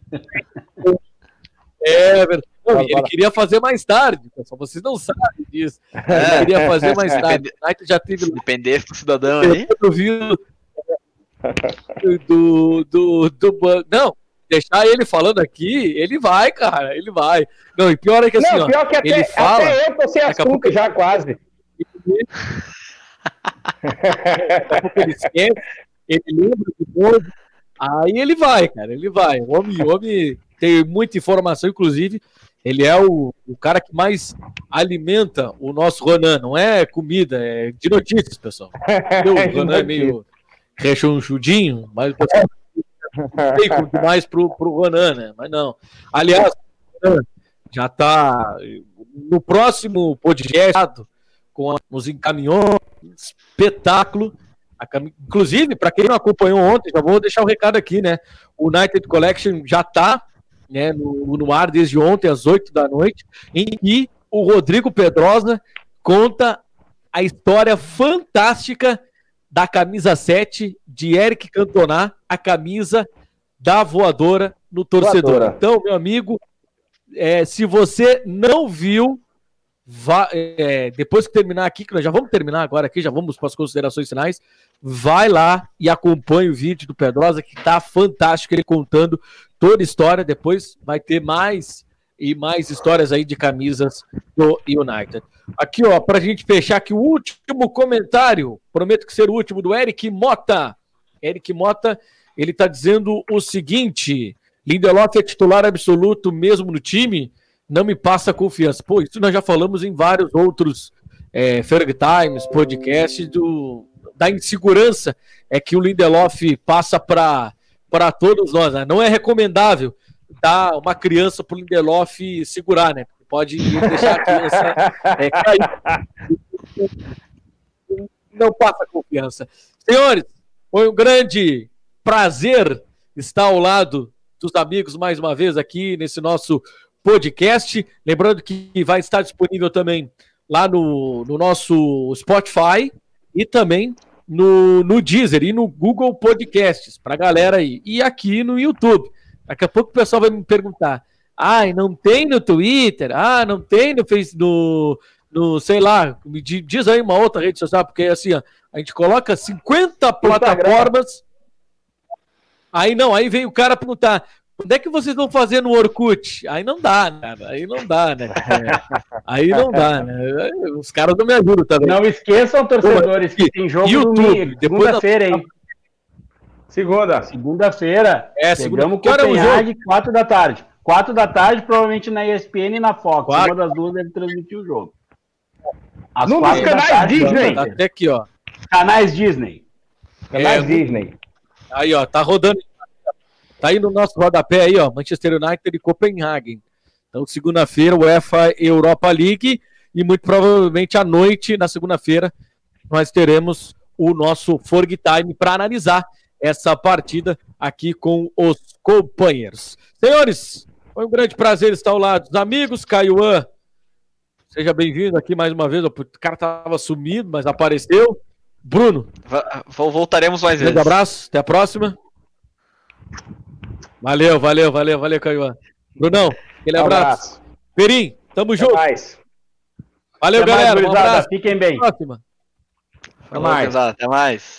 É verdade. Não, ele queria fazer mais tarde, pessoal. Vocês não sabem disso. Ele é. queria fazer mais tarde. já teve. Depender do cidadão aí. Eu vi do, do, do, Não, deixar ele falando aqui, ele vai, cara, ele vai. Não, e pior é que assim, não, pior que até, ele fala, até eu tô sem assunto pouco... já quase. ele [LAUGHS] esquece, ele lembra depois, aí ele vai, cara, ele vai. O homem, o homem tem muita informação, inclusive, ele é o, o cara que mais alimenta o nosso Ronan, não é comida, é de notícias, pessoal. [LAUGHS] O Ronan é meio rechonchudinho, mas pessoal tem mais pro, pro Ronan, né? Mas não. Aliás, já está no próximo podcast com nos encaminhou espetáculo. Inclusive, para quem não acompanhou ontem, já vou deixar o um recado aqui, né? O United Collection já está né, no, no ar desde ontem, às 8 da noite, em que o Rodrigo Pedrosa conta a história fantástica da camisa 7 de Eric Cantona, a camisa da voadora no torcedor. Voadora. Então, meu amigo, é, se você não viu, vá, é, depois que terminar aqui, que nós já vamos terminar agora aqui, já vamos para as considerações finais, vai lá e acompanhe o vídeo do Pedrosa, que está fantástico, ele contando toda história. Depois vai ter mais e mais histórias aí de camisas do United. Aqui, ó, para a gente fechar aqui o último comentário, prometo que ser o último, do Eric Mota. Eric Mota, ele está dizendo o seguinte: Lindelof é titular absoluto mesmo no time, não me passa confiança. Pô, isso nós já falamos em vários outros é, Ferg Times, podcasts, do, da insegurança é que o Lindelof passa para todos nós. Né? Não é recomendável dar uma criança para o Lindelof segurar, né? Pode deixar a criança é, cair. [LAUGHS] Não passa confiança. Senhores, foi um grande prazer estar ao lado dos amigos mais uma vez aqui nesse nosso podcast. Lembrando que vai estar disponível também lá no, no nosso Spotify e também no, no Deezer e no Google Podcasts, para a galera aí. E aqui no YouTube. Daqui a pouco o pessoal vai me perguntar: ai, ah, não tem no Twitter? Ah, não tem no Facebook, no, no, sei lá, me diz aí uma outra rede social, porque assim, ó, a gente coloca 50 plataformas. Aí não, aí vem o cara perguntar: Onde é que vocês vão fazer no Orkut? Aí não dá, né? Aí não dá, né? É. Aí não dá, né? Os caras não me ajudam também. Não esqueçam, torcedores, que tem jogo YouTube, segunda-feira, hein? Segunda. Segunda-feira. É, segunda. Pegamos Copenhague, 4 da tarde. 4 da tarde, provavelmente na ESPN e na Fox. Quatro. Uma das duas deve transmitir o jogo. As Num dos canais tarde, Disney. Tá até aqui, ó. Canais Disney. Canais é, Disney. Aí, ó, tá rodando Tá aí no nosso rodapé aí, ó, Manchester United e Copenhagen. Então, segunda-feira, UEFA Europa League e muito provavelmente à noite, na segunda-feira, nós teremos o nosso Forg Time para analisar essa partida aqui com os companheiros. Senhores, foi um grande prazer estar ao lado dos amigos. Caiuan, seja bem-vindo aqui mais uma vez. O cara estava sumido, mas apareceu. Bruno. Voltaremos mais vezes. Um grande abraço, até a próxima. Valeu, valeu, valeu, valeu, Caiuan. Brunão, aquele um abraço. abraço. Perim, tamo Até junto. Mais. Valeu, Até galera. Mais, um abraço. Fiquem bem. Até mais. Até mais.